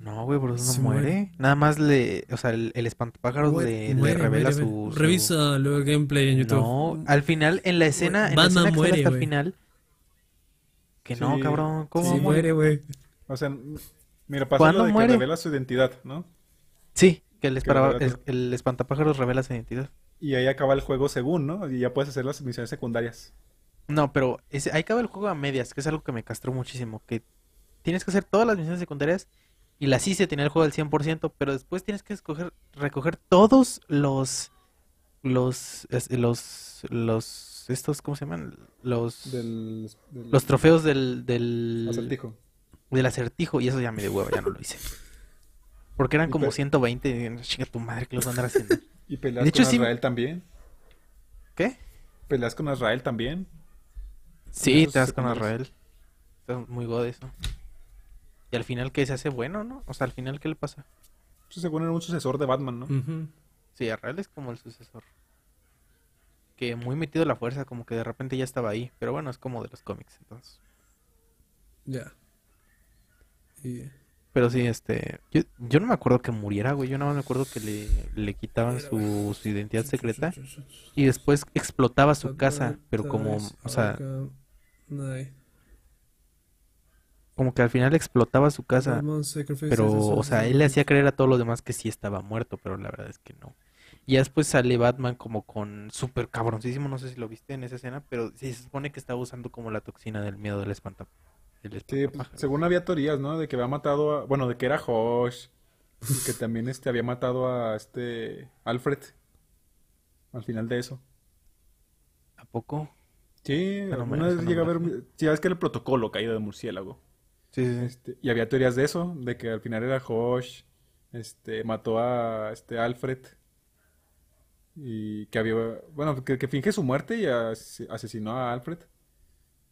No, güey, Bruce no muere. muere. Nada más le, o sea, el, el espantapájaros Muere, le, revela muere, su, su- Revisa luego el gameplay en YouTube. No, al final, en la escena, en la Batman escena que sale muere, hasta el final. Que no, Sí, cabrón, ¿cómo Sí, muere? güey. O sea, mira, pasa ¿Cuándo lo de que muere? revela su identidad, ¿no? Sí, que el, Que el espantapájaros revela su identidad. Y ahí acaba el juego según, ¿no? Y ya puedes hacer las misiones secundarias. No, pero ese, ahí acaba el juego a medias, que es algo que me castró muchísimo. Que tienes que hacer todas las misiones secundarias y la sí se tenía el juego al 100%, pero después tienes que escoger, recoger todos los, los, los, los, estos, ¿cómo se llaman? Los, Del, del los trofeos del, del, acertijo. del acertijo y eso ya me de hueva, ya no lo hice. Porque eran como pe- 120, y, chinga tu madre que los van a andar haciendo. [laughs] Y peleas De hecho, con sí- Azrael también. ¿Qué? Peleas con Azrael también. Sí, te vas con. Israel. Está muy god eso. Y al final, ¿qué se hace bueno, no? O sea, al final, ¿qué le pasa? Eso según era un sucesor de Batman, ¿no? Sí, Israel es como el sucesor. Que muy metido a la fuerza, como que de repente ya estaba ahí. Pero bueno, es como de los cómics, entonces. Ya. Y- Pero sí, este... Yo, yo no me acuerdo que muriera, güey. Yo nada más me acuerdo que le, le quitaban su, su identidad secreta. Y después explotaba su casa. Pero como, o sea. Como que al final explotaba su casa. Pero, o sea, él le hacía creer a todos los demás que sí estaba muerto, pero la verdad es que no. Y después sale Batman como con súper cabroncísimo, no sé si lo viste en esa escena, pero sí se supone que estaba usando como la toxina del miedo del espanta. del Sí, pues, según había teorías, ¿no? De que había matado a... Bueno, de que era Hosh. Y que también este, había matado a este... Alfred. Al final de eso. ¿A poco? Sí, alguna eso vez no llega a ver... Sí, sabes que el protocolo caída de murciélago. Sí. Este, y había teorías de eso, de que al final era Hosh, este, mató a este Alfred y que había, bueno, que, que finge su muerte y as- asesinó a Alfred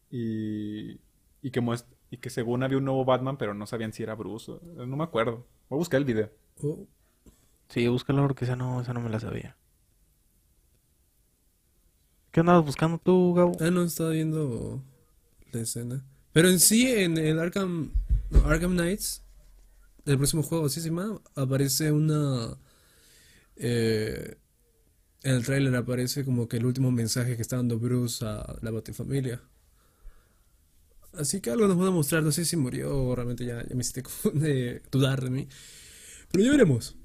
y, y que muest- y que según había un nuevo Batman, pero no sabían si era Bruce, o- no me acuerdo. Voy a buscar el video. Oh, Sí, búscalo porque esa no, esa no me la sabía. ¿Qué andabas buscando tú, Gabo? Ah, no, estaba viendo la escena. Pero en sí, en el Arkham, no, Arkham Knights, el próximo juego, así se llama, aparece una... eh, en el tráiler aparece como que el último mensaje que está dando Bruce a la Batifamilia. Así que algo nos van a mostrar, no sé si murió o realmente ya, ya me hiciste [laughs] de dudar de mí. Pero ya veremos.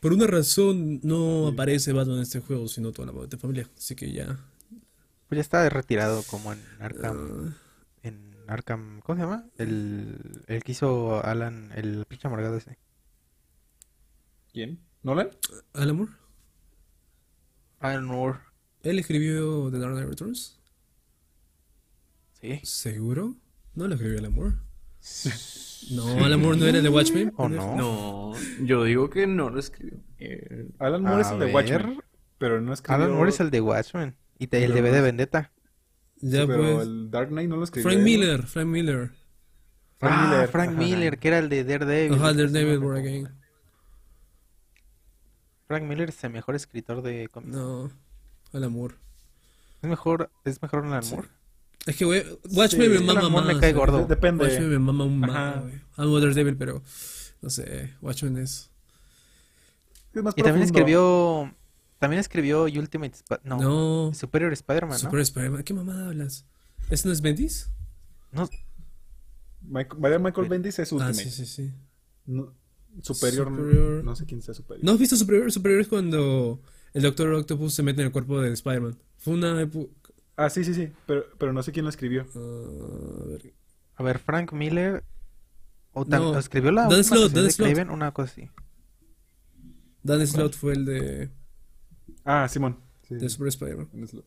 Por una razón no aparece Batman en este juego, sino toda la Batifamilia. Así que ya... Pues ya está retirado como en Arkham. ah, Arkham. ¿Cómo se llama? El, el que hizo Alan, el pinche amargado ese. ¿Quién? ¿Nolan? Alan Moore. Alan Moore. ¿Él escribió The Dark Knight Returns? Sí. ¿Seguro? No lo escribió Alan Moore. [laughs] No, Alan Moore no era el de Watchmen. ¿O no? No, yo digo que no lo escribió. Eh, Alan Moore es el de ver. Watchmen. Pero no escribió... Alan Moore es el de Watchmen. Y te- el de no de Vendetta. Ya Sí, pero pues. el Dark Knight no lo escribió. Frank. Miller, Frank Miller. Frank ah, Miller, Frank ajá. Miller, que era el de Daredevil. Ajá, Daredevil acuerdo. Again. Frank Miller es el mejor escritor de cómics. No, Alan Moore. Es mejor, es mejor Alan Sí. Moore. Es que, güey, Watchmen Sí, me mama Moore me más. cae gordo. De- Depende. Watchmen me mama un más, güey. Amo Daredevil, pero no sé, Watchmen es... Es más Y también escribió. También escribió Ultimate Sp- No, No, Superior Spider-Man, ¿no? Super Spider-Man. ¿Qué mamada hablas? ¿Ese no es Bendis? No, Michael, Michael Bendis es Ah, Ultimate. sí, sí, sí. No- superior, no- Superior. No, sé quién sea superior. ¿No has visto Superior? Superior es cuando el Doctor Octopus se mete en el cuerpo de Spider-Man. Fue una época... Ah, sí, sí, sí. Pero, pero no sé quién lo escribió. a ver, a ver, Frank Miller. O No, escribió la Dan Slott, Dan de Slott. Una cosa así. Dan Slott fue el de, Ah, Simón. Sí, de Super Spider-Man. es lo-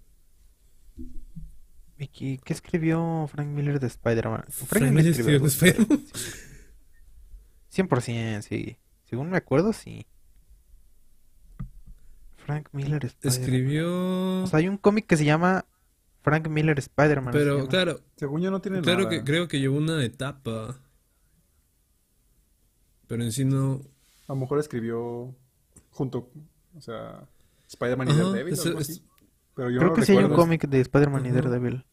¿Y qué, escribió Frank Miller de Spider-Man? Frank Miller escribió algo. Spider-Man. [laughs] 100%, sí. Según me acuerdo, sí. Frank Miller Spider-Man. Escribió... O sea, hay un cómic que se llama Frank Miller Spider-Man. Pero claro, Según yo no tiene claro nada. que creo que llevó una etapa. Pero en sí no... A lo mejor escribió junto, o sea, Spider-Man y Daredevil o es- algo es- así. Pero yo Creo no que sí hay un cómic de Spider-Man y. Daredevil.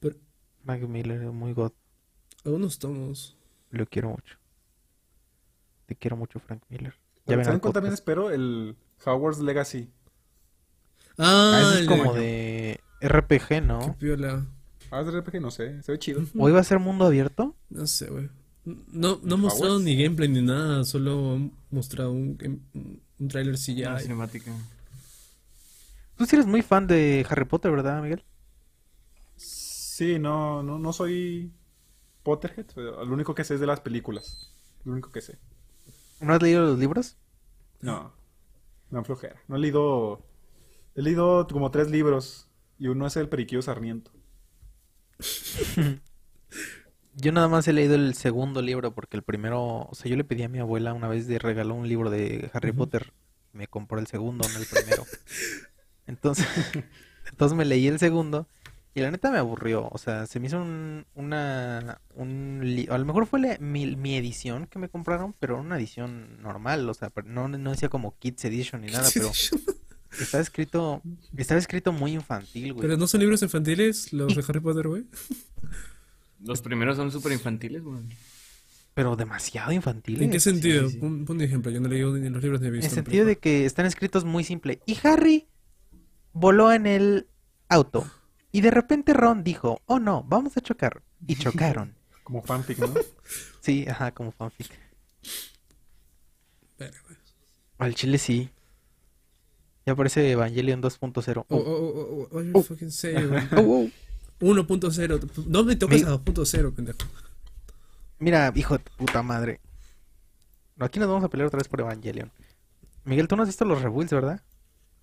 Pero Frank Miller es muy god. algunos tomos. Lo quiero mucho. Te quiero mucho, Frank Miller. Ya ¿Saben cuál también espero? El Howard's Legacy. Ah, Ah, ese es como de- RPG, Qué ¿no? piola. Ah, es de RPG, no sé. Se ve chido. [laughs] ¿O iba a ser mundo abierto? No sé, güey. No, no ¿El mostraron Hogwarts? ni gameplay ni nada, solo han mostrado un, un trailer una cinemática. Tú sí eres muy fan de Harry Potter, ¿verdad, Miguel? Sí, no, no, no soy Potterhead. Lo único que sé es de las películas. Lo único que sé. ¿No has leído los libros? No, no flojera. No he leído. He leído como tres libros. Y uno es el Periquillo Sarmiento. [laughs] Yo nada más he leído el segundo libro porque el primero, o sea, yo le pedí a mi abuela una vez de regaló un libro de Harry Potter. Me compró el segundo, no el primero. [laughs] Entonces, [laughs] entonces me leí el segundo y la neta me aburrió. O sea, se me hizo un, una, un li- a lo mejor fue la- mi, mi edición que me compraron, pero una edición normal. O sea, pero no, no decía como Kids Edition ni nada, pero estaba escrito, estaba escrito muy infantil, güey. Pero no son libros infantiles los de Harry Potter, güey. [laughs] Los primeros son súper infantiles, güey. Pero demasiado infantil. ¿En qué sentido? sí, sí. Pon, pon un ejemplo, yo no he leído ni los libros ni he visto. En la sentido de que están escritos muy simple. Y Harry voló en el auto. Y de repente Ron dijo, oh no, vamos a chocar. Y [laughs] chocaron. Como fanfic, ¿no? [laughs] Sí, ajá, como fanfic. Al chile sí. Ya aparece Evangelion 2.0. Oh, oh, Oh, oh, oh, oh, Oh. fucking say, [laughs] oh, oh. 1.0. No me toques Mi- a 2.0, pendejo. Mira, hijo de puta madre. Aquí nos vamos a pelear otra vez por Evangelion. Miguel, tú no has visto los rebuilds, ¿verdad?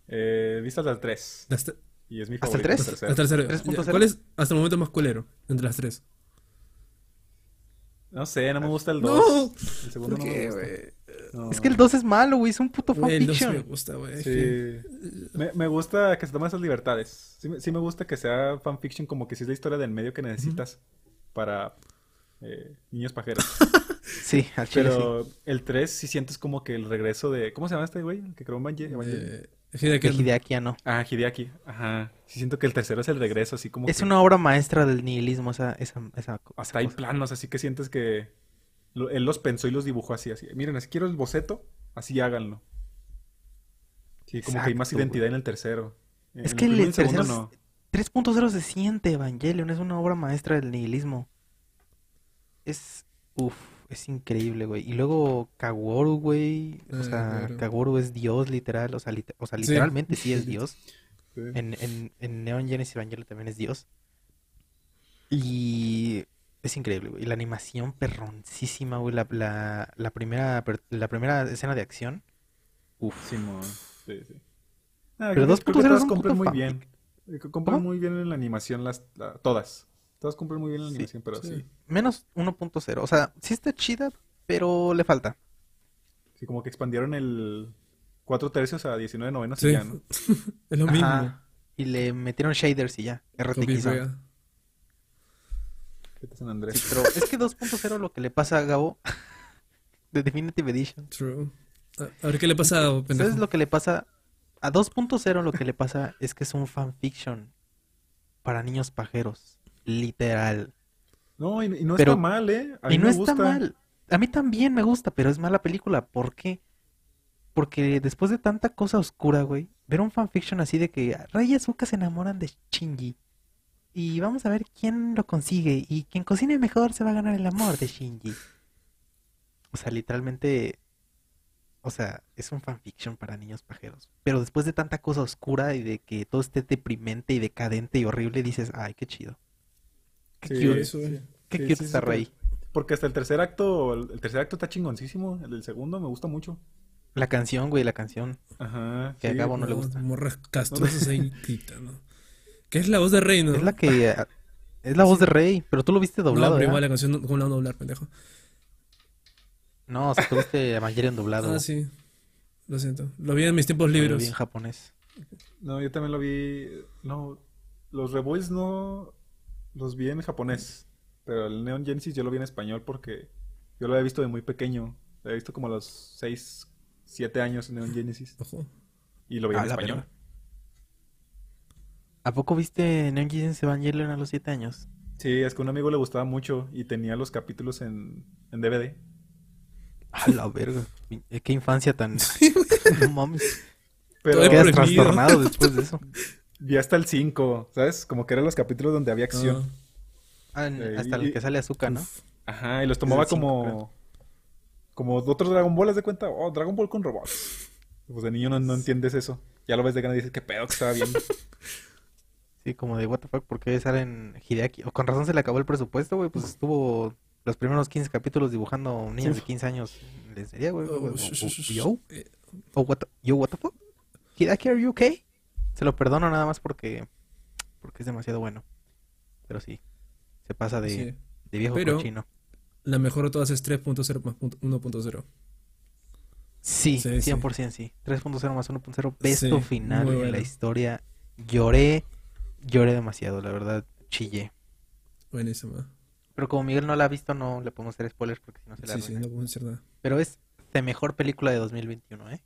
Eh, viste hasta el 3. Hasta, Y es mi ¿Hasta el favorito. 3? tercero. hasta el cero. 3.0. Ya, ¿Cuál es hasta el momento más culero entre las tres? No sé, no me gusta el 2. No. El segundo ¿Por no me qué, gusta. güey? No. Es que el 2 es malo, güey. Es un puto Güey, el dos me fanfiction. gusta, güey. Sí. que- Me, me gusta que se tomen esas libertades. Sí, me- sí me gusta que sea fanfiction como que sí es la historia del medio que necesitas para eh, niños pajeros. [laughs] Sí, al chile sí. Pero el 3 sí sientes como que el regreso de... ¿Cómo se llama este güey? Que creó Evangel- Evangelion. Eh, Hideaki. Hideaki Anno. Ah, Hideaki. Ajá. Sí siento que el tercero es el regreso, así como Es que una obra maestra del nihilismo, esa, esa, hasta hay cosa. planos, así que sientes que lo- él los pensó y los dibujó así, así. Miren, así quiero el boceto, así háganlo. Sí, como que hay más güey. identidad en el tercero. En Es el que el, tercero no. es- 3.0 se siente Evangelion, es una obra maestra del nihilismo. Es, uff, es increíble, güey. Y luego Kaworu, güey, o Ah, sea, claro. Kaworu es Dios, literal, o sea, lit- o sea Sí. literalmente sí es [laughs] Dios. Sí. En, en, en Neon Genesis Evangelion también es Dios. Y es increíble, güey. Y La animación perroncísima, güey. La, la, la primera, la primera escena de acción. Uf. Simón, sí, sí. Ah, Pero que- creo que 2.0 es todas cumplen muy bien. Eh, Cumplen muy bien en la animación, las, la- todas. Todas cumplen muy bien en la Sí, animación, pero sí. sí. Menos 1.0. O sea, sí está chida, pero le falta. Sí, como que expandieron el 4 tercios a 19 novenos Sí. y ya, ¿no? [laughs] Es lo mismo. Ajá. Y le metieron shaders y ya. RTX. Vete a San Andrés. Sí, pero es que 2.0 lo que le pasa a Gabo [laughs] de Definitive Edition. True. A, a ver qué le pasa, pendejo. ¿Sabes lo que le pasa? A 2.0 lo que le pasa es que es un fanfiction para niños pajeros. Literal. No, y, y no Pero- está mal, ¿eh? A mí Y no me está gusta. mal. A mí también me gusta, pero es mala película. ¿Por qué? Porque después de tanta cosa oscura, güey, ver un fanfiction así de que Rey y Azuka se enamoran de Shinji. Y vamos a ver quién lo consigue. Y quien cocine mejor se va a ganar el amor de Shinji. O sea, literalmente. O sea, es un fanfiction para niños pajeros. Pero después de tanta cosa oscura y de que todo esté deprimente y decadente y horrible, dices, ay, qué chido. Qué Sí, cute. eso, sí. Qué Sí, cute sí, está sí, Rey. Porque hasta el tercer acto, el, tercer acto está chingoncísimo. El del segundo me gusta mucho. La canción, güey, la canción. Ajá. Que a. Gabo no le gusta. Morras [laughs] castrosas ahí gritando. ¿Qué es la voz de Rey, no? Es la que. eh, Es la voz de Rey, pero tú lo viste No, doblado, ¿verdad? igual la canción, no- ¿cómo la van a doblar, pendejo? No, o sea, tú viste Evangelion doblado. Ah, sí. Lo siento. Lo vi en mis tiempos Yo lo libres. vi en japonés. No, yo también lo vi. No, los Revoice no los vi en japonés. Pero el Neon Genesis yo lo vi en español porque yo lo había visto de muy pequeño. Lo había visto como a los 6, 7 años en Neon Genesis. Ojo. Y lo vi en A la español. ¿A poco viste Neon Genesis Evangelion a los 7 años? Sí, es que a un amigo le gustaba mucho y tenía los capítulos en, en DVD. A la verga. Eh, Qué infancia tan. [laughs] No mames. Pero Todo Quedas prohibido. trastornado después de eso. [laughs] vi hasta el 5, ¿sabes? Como que eran los capítulos donde había acción. Ah, Eh, hasta y- el que sale Azúcar, ¿no? Ajá, y los tomaba cinco, como. Como otros Dragon Ball, ¿haz de cuenta? Oh, Dragon Ball con robots. Pues de niño no, no entiendes eso. Ya lo ves de gana y dices, ¿qué pedo que estaba viendo? [laughs] Sí, como de what the fuck, ¿por qué salen Hideaki? O con razón se le acabó el presupuesto, güey. Pues estuvo los primeros 15 capítulos dibujando niños de 15 años. Les diría, güey. Oh, Yo, what the, yo, what the fuck? Hideaki, are you okay? Se lo perdono nada más porque, porque es demasiado bueno. Pero sí, se pasa de, sí. de viejo Pero- cochino. La mejor de todas es 3.0 más punto- 1.0. Sí, Sí, sí. 100% sí. 3.0 más 1.0, besto final en la historia. Lloré, lloré demasiado, la verdad, chillé. Buenísima. Pero como Miguel no la ha visto, no le podemos hacer spoilers porque si no se la Sí, sí, no puedo decir nada. Pero es la mejor película de 2021, ¿eh?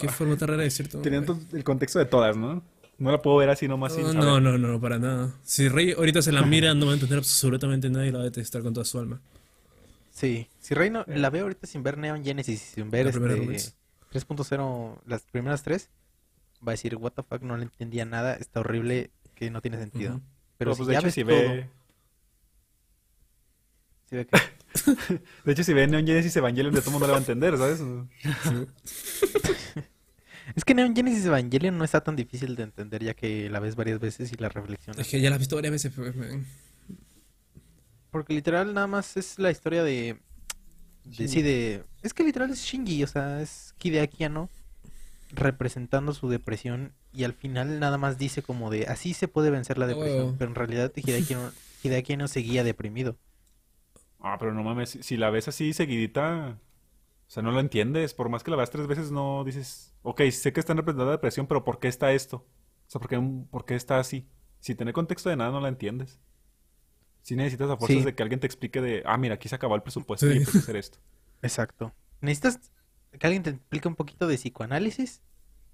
Qué Ah. forma tan rara de decirte. Teniendo el contexto de todas, ¿no? No la puedo ver así nomás No, no, no, no, para nada. Si Rey ahorita se la mira, no va a entender absolutamente nada y la va a detestar con toda su alma. Sí, si Reino la veo ahorita sin ver Neon Genesis y sin ver La este primera Rubies. 3.0, las primeras tres, va a decir, what the fuck, no le entendía nada, está horrible, que no tiene sentido. Pero Pero, si pues de ya hecho ves si todo, ve... si ve que- [laughs] De hecho si ve Neon Genesis Evangelion de todo mundo le va a entender, ¿sabes? [laughs] Es que Neon Genesis Evangelion no está tan difícil de entender ya que la ves varias veces y la reflexionas. Es que ya la has visto varias veces. man. Porque literal nada más es la historia de... de sí, de... Es que literal es Shinji, o sea, es Hideaki Anno representando su depresión y al final nada más dice como de así se puede vencer la depresión, huevo. pero en realidad Hideaki Anno, Hideaki Anno seguía deprimido. Ah, pero no mames, si, si la ves así seguidita, o sea, no lo entiendes. Por más que la veas tres veces, no dices, ok, sé que está representando la depresión, pero ¿por qué está esto? O sea, ¿por qué, por qué está así? Si tiene contexto de nada, no la entiendes. Sí necesitas a fuerzas Sí. de que alguien te explique de, ah, mira, aquí se acabó el presupuesto Sí. y empieza a hacer esto. Exacto. Necesitas que alguien te explique un poquito de psicoanálisis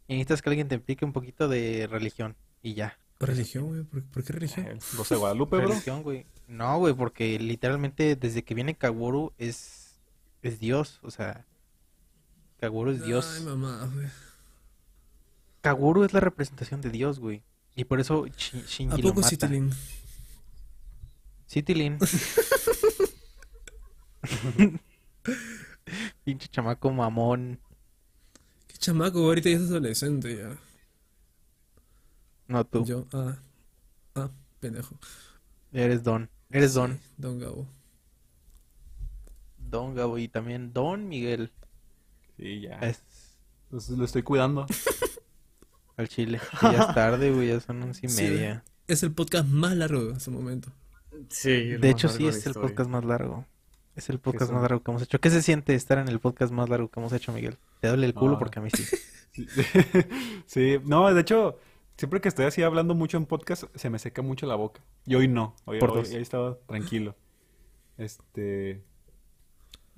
y necesitas que alguien te explique un poquito de religión y ya. ¿Religión, güey? ¿Por, por qué religión? El 12 de Guadalupe, bro. Religión, güey. No, güey, porque literalmente desde que viene Kaguru es es Dios, o sea, Kaguru es Dios. Ay, mamá, güey. Kaguru es la representación de Dios, güey. Y por eso Shi- ¿A Shinji lo poco mata. Citilin? Citilin. [laughs] [laughs] Pinche chamaco mamón. Qué chamaco, ahorita ya es adolescente ya. No tú. Yo, ah, ah, pendejo. Eres Don. Eres Don. Sí, Don Gabo. Don Gabo y también Don Miguel. Sí, ya. Es lo estoy cuidando. [laughs] al chile. Y ya es tarde, güey, ya son once y Sí, media. Es el podcast más largo hasta el momento. Sí. De hecho, sí de es el podcast más largo. Es el podcast más largo que hemos hecho. ¿Qué se siente estar en el podcast más largo que hemos hecho, Miguel? Te duele el culo Ah. porque a mí sí. [laughs] Sí, no, de hecho, siempre que estoy así hablando mucho en podcast, se me seca mucho la boca. Y hoy no. Hoy, Por hoy- dos. hoy estaba tranquilo. Este.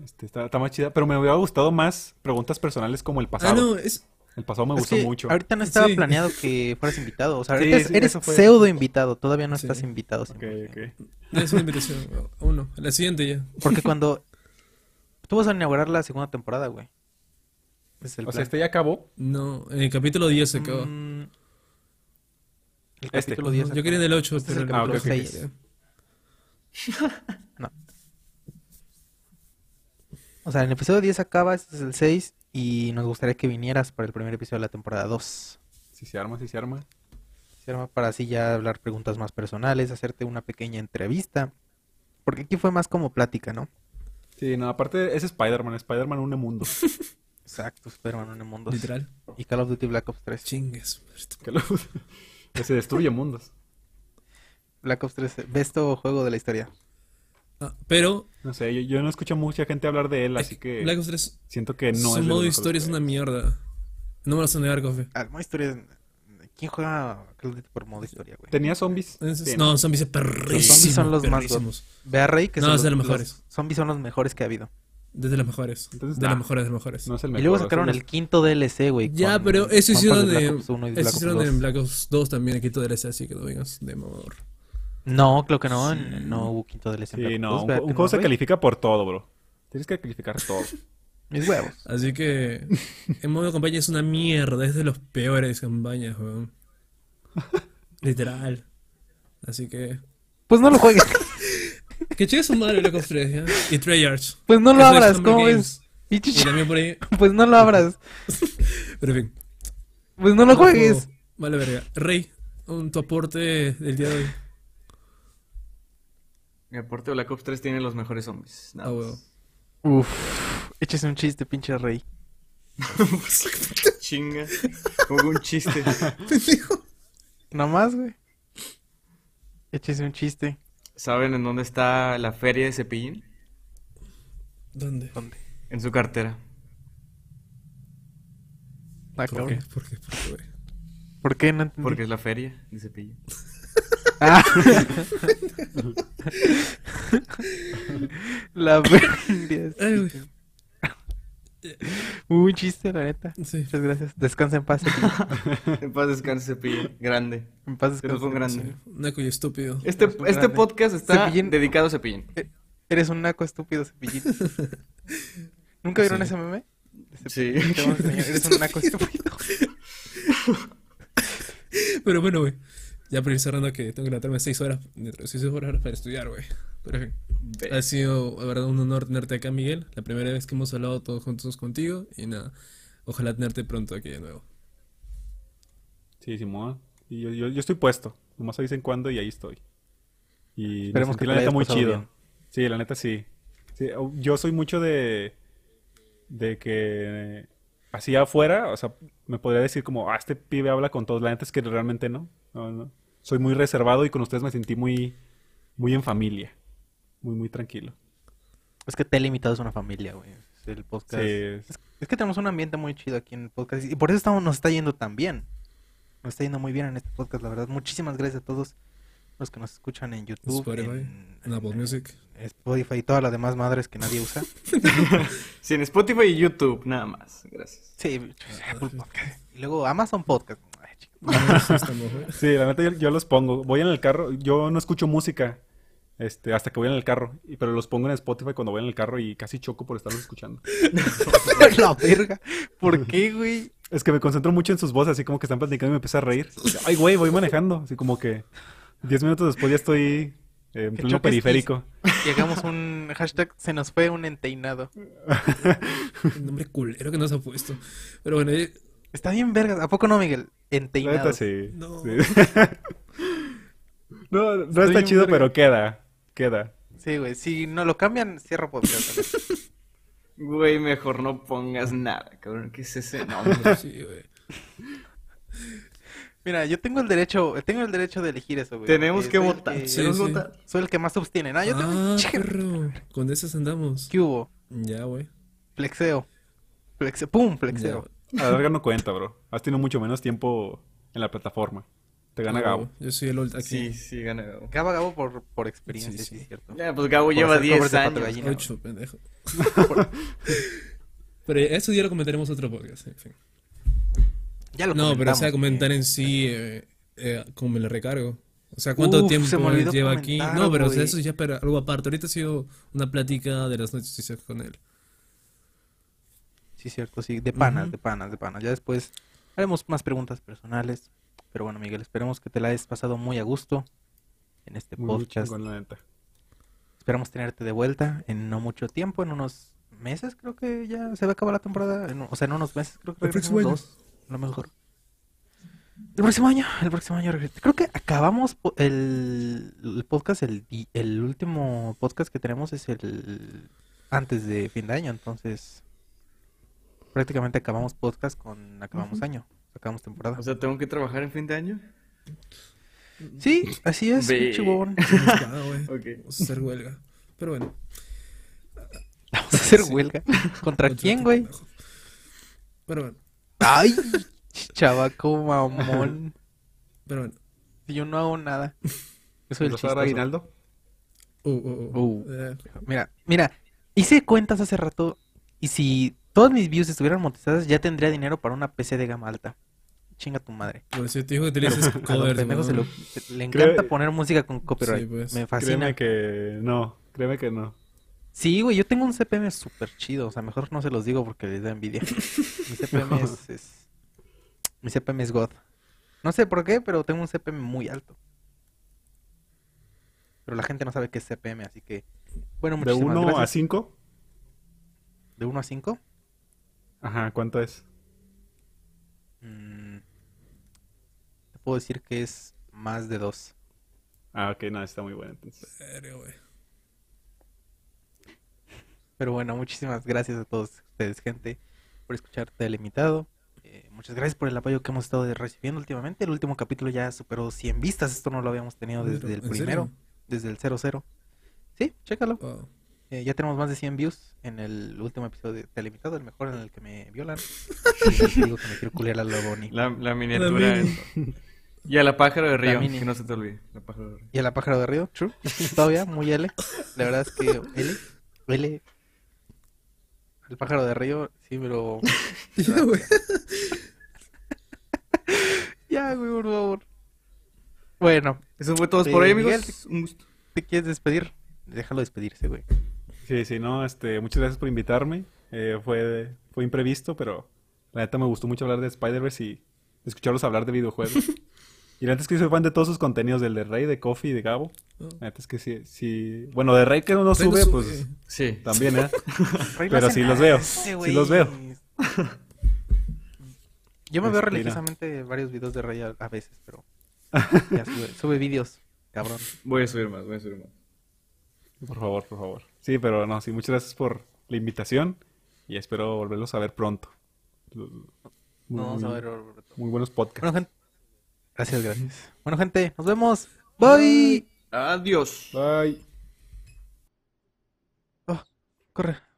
Este, está, está más chida. Pero me hubiera gustado más preguntas personales como el Ah, pasado. no, es. El pasado me Es gustó mucho. ahorita no estaba Sí. planeado que fueras invitado. O sea, Sí, ahorita es- sí, eres fue. pseudo invitado. Todavía no Sí. estás invitado. Ok, 100%. ok. Es una invitación. Uno. La siguiente ya. Porque cuando... [laughs] Tú vas a inaugurar la segunda temporada, güey. Es el O sea, plan. este ya acabó. No, en el capítulo 10 se acabó. Mm, El Este. capítulo 10 Ajá, Yo quería en el 8, Este es pero el Ah, capítulo ok, ok. 6. [laughs] O sea, en el episodio 10 acaba, este es el 6. Y nos gustaría que vinieras para el primer episodio de la temporada 2. Si se arma, si se arma. Se arma Para así ya hablar preguntas más personales, hacerte una pequeña entrevista. Porque aquí fue más como plática, ¿no? Sí, no, aparte es Spider-Man. Spider-Man une mundo. [laughs] Exacto, Spider-Man en mundos. Literal. Y Call of Duty Black Ops 3. Chingues. que se destruye mundos. Black Ops 3, besto juego de la historia. Ah, pero. No sé, yo, yo no escucho mucha gente hablar de él, así que Black Ops 3. siento que no su es los modo historia es una mierda. No me lo vas a negar, Cofe. Ah, modo historia. ¿Quién juega Call of Duty por modo historia, güey? ¿Tenía zombies? No, zombies es perrísimo. Los zombies son los más perrísimos. Ve a Rey, que No, son es de los, los mejores. los zombies son los mejores que ha habido. Desde las mejores. Entonces, de nah. las mejores, de las mejores. No es el Y mejor. luego o sea, sacaron el quinto DLC, güey. ya, con pero eso hicieron de Black. Ops 1 y Eso Black Ops hicieron 2. en Black Ops 2 también, el quinto DLC, así que no vengas de mamador. No, creo que no. Sí. No hubo quinto DLC. Sí, no, un, ¿verdad un que juego se califica por todo, bro. Tienes que calificar todo. [laughs] Mis huevos. Así que. [laughs] En modo campaña es una mierda, es de los peores campañas, weón. [laughs] Literal. Así que. Pues no lo juegues. Que chingue su madre Ops 3, ¿ya? Y Treyarch. Pues no lo Eso abras, ¿cómo ves? Y ch- también por ahí. Pues no lo abras. Pero en fin. Pues no lo juegues. juego. Vale, verga. Rey, un, tu aporte del día de hoy. Mi aporte de Black Ops 3 tiene los mejores zombies. Nada Ah, más. huevo. Uf. Échese un chiste, pinche rey. [laughs] Chinga. Como un chiste. [laughs] Nomás, güey. Échese un chiste. ¿Saben en dónde está la feria de Cepillín? ¿Dónde? ¿Dónde? En su cartera. Ah, ¿Por qué? ¿Por qué? ¿Por qué, güey? ¿Por qué no entendí? Porque es la feria de Cepillín. Ah. La. Ay. Un chiste, la neta. Sí. Muchas gracias. Descansa en paz. [laughs] En paz descanse Cepillín. Grande. En paz Se nos fue descansa. grande. Naco y estúpido. Este, este grande. podcast está Cepillín. dedicado a Cepillín. Eres un naco estúpido, Cepillín. [laughs] ¿Nunca vieron Sí. ese meme? Sí. Te vamos a enseñar, Eres un naco estúpido. [laughs] Pero bueno, güey. Ya para ir cerrando que tengo que levantarme 6 horas, 6 horas para estudiar, güey. Pero en fin. Ha sido, la verdad, un honor tenerte acá, Miguel. La primera vez que hemos hablado todos juntos contigo. Y nada, ojalá tenerte pronto aquí de nuevo. Sí, Simón. Y yo, yo, yo estoy puesto. Nomás avisen cuándo y ahí estoy. Y Esperemos que la neta muy chido. bien. Sí, la neta sí. Sí, au- Yo soy mucho de. de que. Así afuera, o sea, me podría decir como, ah, este pibe habla con todos. La neta es que realmente no. No, no. Soy muy reservado y con ustedes me sentí muy. muy en familia. Muy, muy tranquilo. Es que Tele Limitado es una familia, güey. Es el podcast. Sí, Es, es que tenemos un ambiente muy chido aquí en el podcast. Y por eso estamos, nos está yendo tan bien. Nos está yendo muy bien en este podcast, la verdad. Muchísimas gracias a todos los que nos escuchan en YouTube, Spotify, en, En Apple Music. Spotify y todas las demás madres que nadie usa. [laughs] Sí, en Spotify y YouTube, nada más. Gracias. Sí, Apple Podcast. Y luego Amazon Podcast. Ah, sí, estamos, güey. Sí, la neta yo, yo los pongo. Voy en el carro, yo no escucho música este, hasta que voy en el carro, y- pero los pongo en Spotify cuando voy en el carro y casi choco por estarlos escuchando. [laughs] la verga. ¿Por qué, güey? Es que me concentro mucho en sus voces, así como que están platicando y me empiezo a reír. Ay, güey, voy manejando. Así como que 10 minutos después ya estoy eh, en pleno periférico. Y hagamos un hashtag, se nos fue un enteinado. [laughs] Un nombre culero que nos ha puesto. Pero bueno, eh, Está bien vergas. ¿A poco no, Miguel? Enteinado. neta sí. No. sí. [laughs] no, no está chido, verga. pero queda. Queda. Sí, güey. Si no lo cambian, cierro podcast. [laughs] Güey, mejor no pongas nada, cabrón. ¿Qué es ese nombre? [laughs] sí, güey. Mira, yo tengo el derecho, tengo el derecho de elegir eso, güey. Tenemos porque que votar. que- Sí, Tenemos que sí. votar. Soy el que más abstiene. No, yo Ah, tengo... Perro. Con esas andamos. ¿Qué hubo? Ya, güey. Flexeo. Flexe... ¡Pum! Flexeo. A la larga no cuenta, bro. Has tenido mucho menos tiempo en la plataforma. Te gana Gabo. Yo soy el old aquí. Sí, sí, gana Gabo. Gabo Gabo por, por experiencia, Sí, sí, sí. es cierto. Ya, pues Gabo Por lleva hacer 10 covers de Pato años. Gallina. Ocho, pendejo. [laughs] pero eso ya lo comentaremos en otro podcast. en fin. Ya lo No, pero o sea, comentar güey. en sí, eh, eh, cómo me lo recargo. O sea, cuánto Uf, tiempo se me lleva aquí. No, pero o sea, eso ya para algo aparte. Ahorita ha sido una plática de las noticias con él. Sí, cierto, sí. De panas, de panas, de panas. Ya después haremos más preguntas personales. Pero bueno, Miguel, esperemos que te la hayas pasado muy a gusto en este Muy, podcast. chingón, la neta. Esperamos tenerte de vuelta en no mucho tiempo, en unos meses creo que ya se va a acabar la temporada. En- o sea, en unos meses creo que El próximo año. dos, a lo mejor. El próximo año, el próximo año. Creo que acabamos el, el podcast, el, el último podcast que tenemos es el antes de fin de año, entonces prácticamente acabamos podcast con acabamos año, acabamos temporada. O sea, ¿tengo que trabajar en fin de año? Sí, así es, Ve. pinche huevón. Ah, güey. [laughs] Ok. Vamos a hacer huelga. Pero bueno. [laughs] Vamos a hacer Sí. huelga. [laughs] ¿Contra ocho, quién, güey? Pero bueno. Ay, chavaco mamón. Pero bueno. Yo no hago nada. Yo soy el ¿Vas a dar chistoso. aguinaldo? Uh, uh, uh. Uh. Eh, Mira, mira, hice cuentas hace rato y si todas mis views estuvieran monetizadas ya tendría dinero para una PC de gama alta. Chinga tu madre. por eso te digo que [laughs] los covers, pendejos se ¿no? lo- le encanta Creo- poner música con copyright. Sí, pues. Me fascina. Créeme que no. Créeme que no. Sí, güey, yo tengo un CPM súper chido. O sea, mejor no se los digo porque les da envidia. Mi [laughs] CPM es, es- Mi CPM es God. No sé por qué, pero tengo un CPM muy alto. Pero la gente no sabe qué es CPM, así que... Bueno, De muchísimas 1 a gracias. 5. ¿De 1 a 5? Ajá, ¿cuánto es? Mm, te puedo decir que es más de 2. Ah, ok, no, está muy bueno entonces. Verga, güey. Pero bueno, muchísimas gracias a todos ustedes, gente, por escuchar Delimitado. Eh, muchas gracias por el apoyo que hemos estado recibiendo últimamente. El último capítulo ya superó 100 vistas. Esto no lo habíamos tenido desde el ¿En serio? primero, desde el 00. Sí, chécalo. Wow. Eh, ya tenemos más de 100 views en el último episodio de Delimitado, el mejor en el que me violan. [laughs] Y digo que me quiero culiar a la. La, la miniatura. mini. Y a la pájaro de río, que no se te olvide. La pájaro de río. Y a la pájaro de río, true. Todavía, muy L. La verdad es que L, L. El pájaro de río, sí, pero. [laughs] Ya, güey. Ya, güey, por favor. Bueno, Eso fue todo por hoy, Eh, amigos. Miguel, Un gusto. ¿te quieres despedir? Déjalo despedirse, güey. Sí, sí, no, este, muchas gracias por invitarme. Eh, fue, fue imprevisto, pero la neta me gustó mucho hablar de Spider-Verse y escucharlos hablar de videojuegos. [laughs] y la neta es que soy fan de todos sus contenidos, del de Rey, de Coffee y de Gabo. Oh. La neta es que sí, sí. Bueno, de Rey que uno Rey no sube, sube. pues Sí. también, ¿eh? [laughs] Rey no Pero sí los veo, sí güey. los veo. Yo me veo Este, religiosamente varios videos de Rey a, a veces, pero [laughs] ya sube, sube videos, cabrón. Voy a subir más, voy a subir más. Por favor, por favor. Sí, pero no, sí, muchas gracias por la invitación y espero volverlos a ver pronto. Muy, Vamos a muy- ver. Roberto. muy buenos podcasts. Bueno, gente. Gracias, gracias. Bueno, gente, nos vemos. Bye. Adiós. Bye. Corre.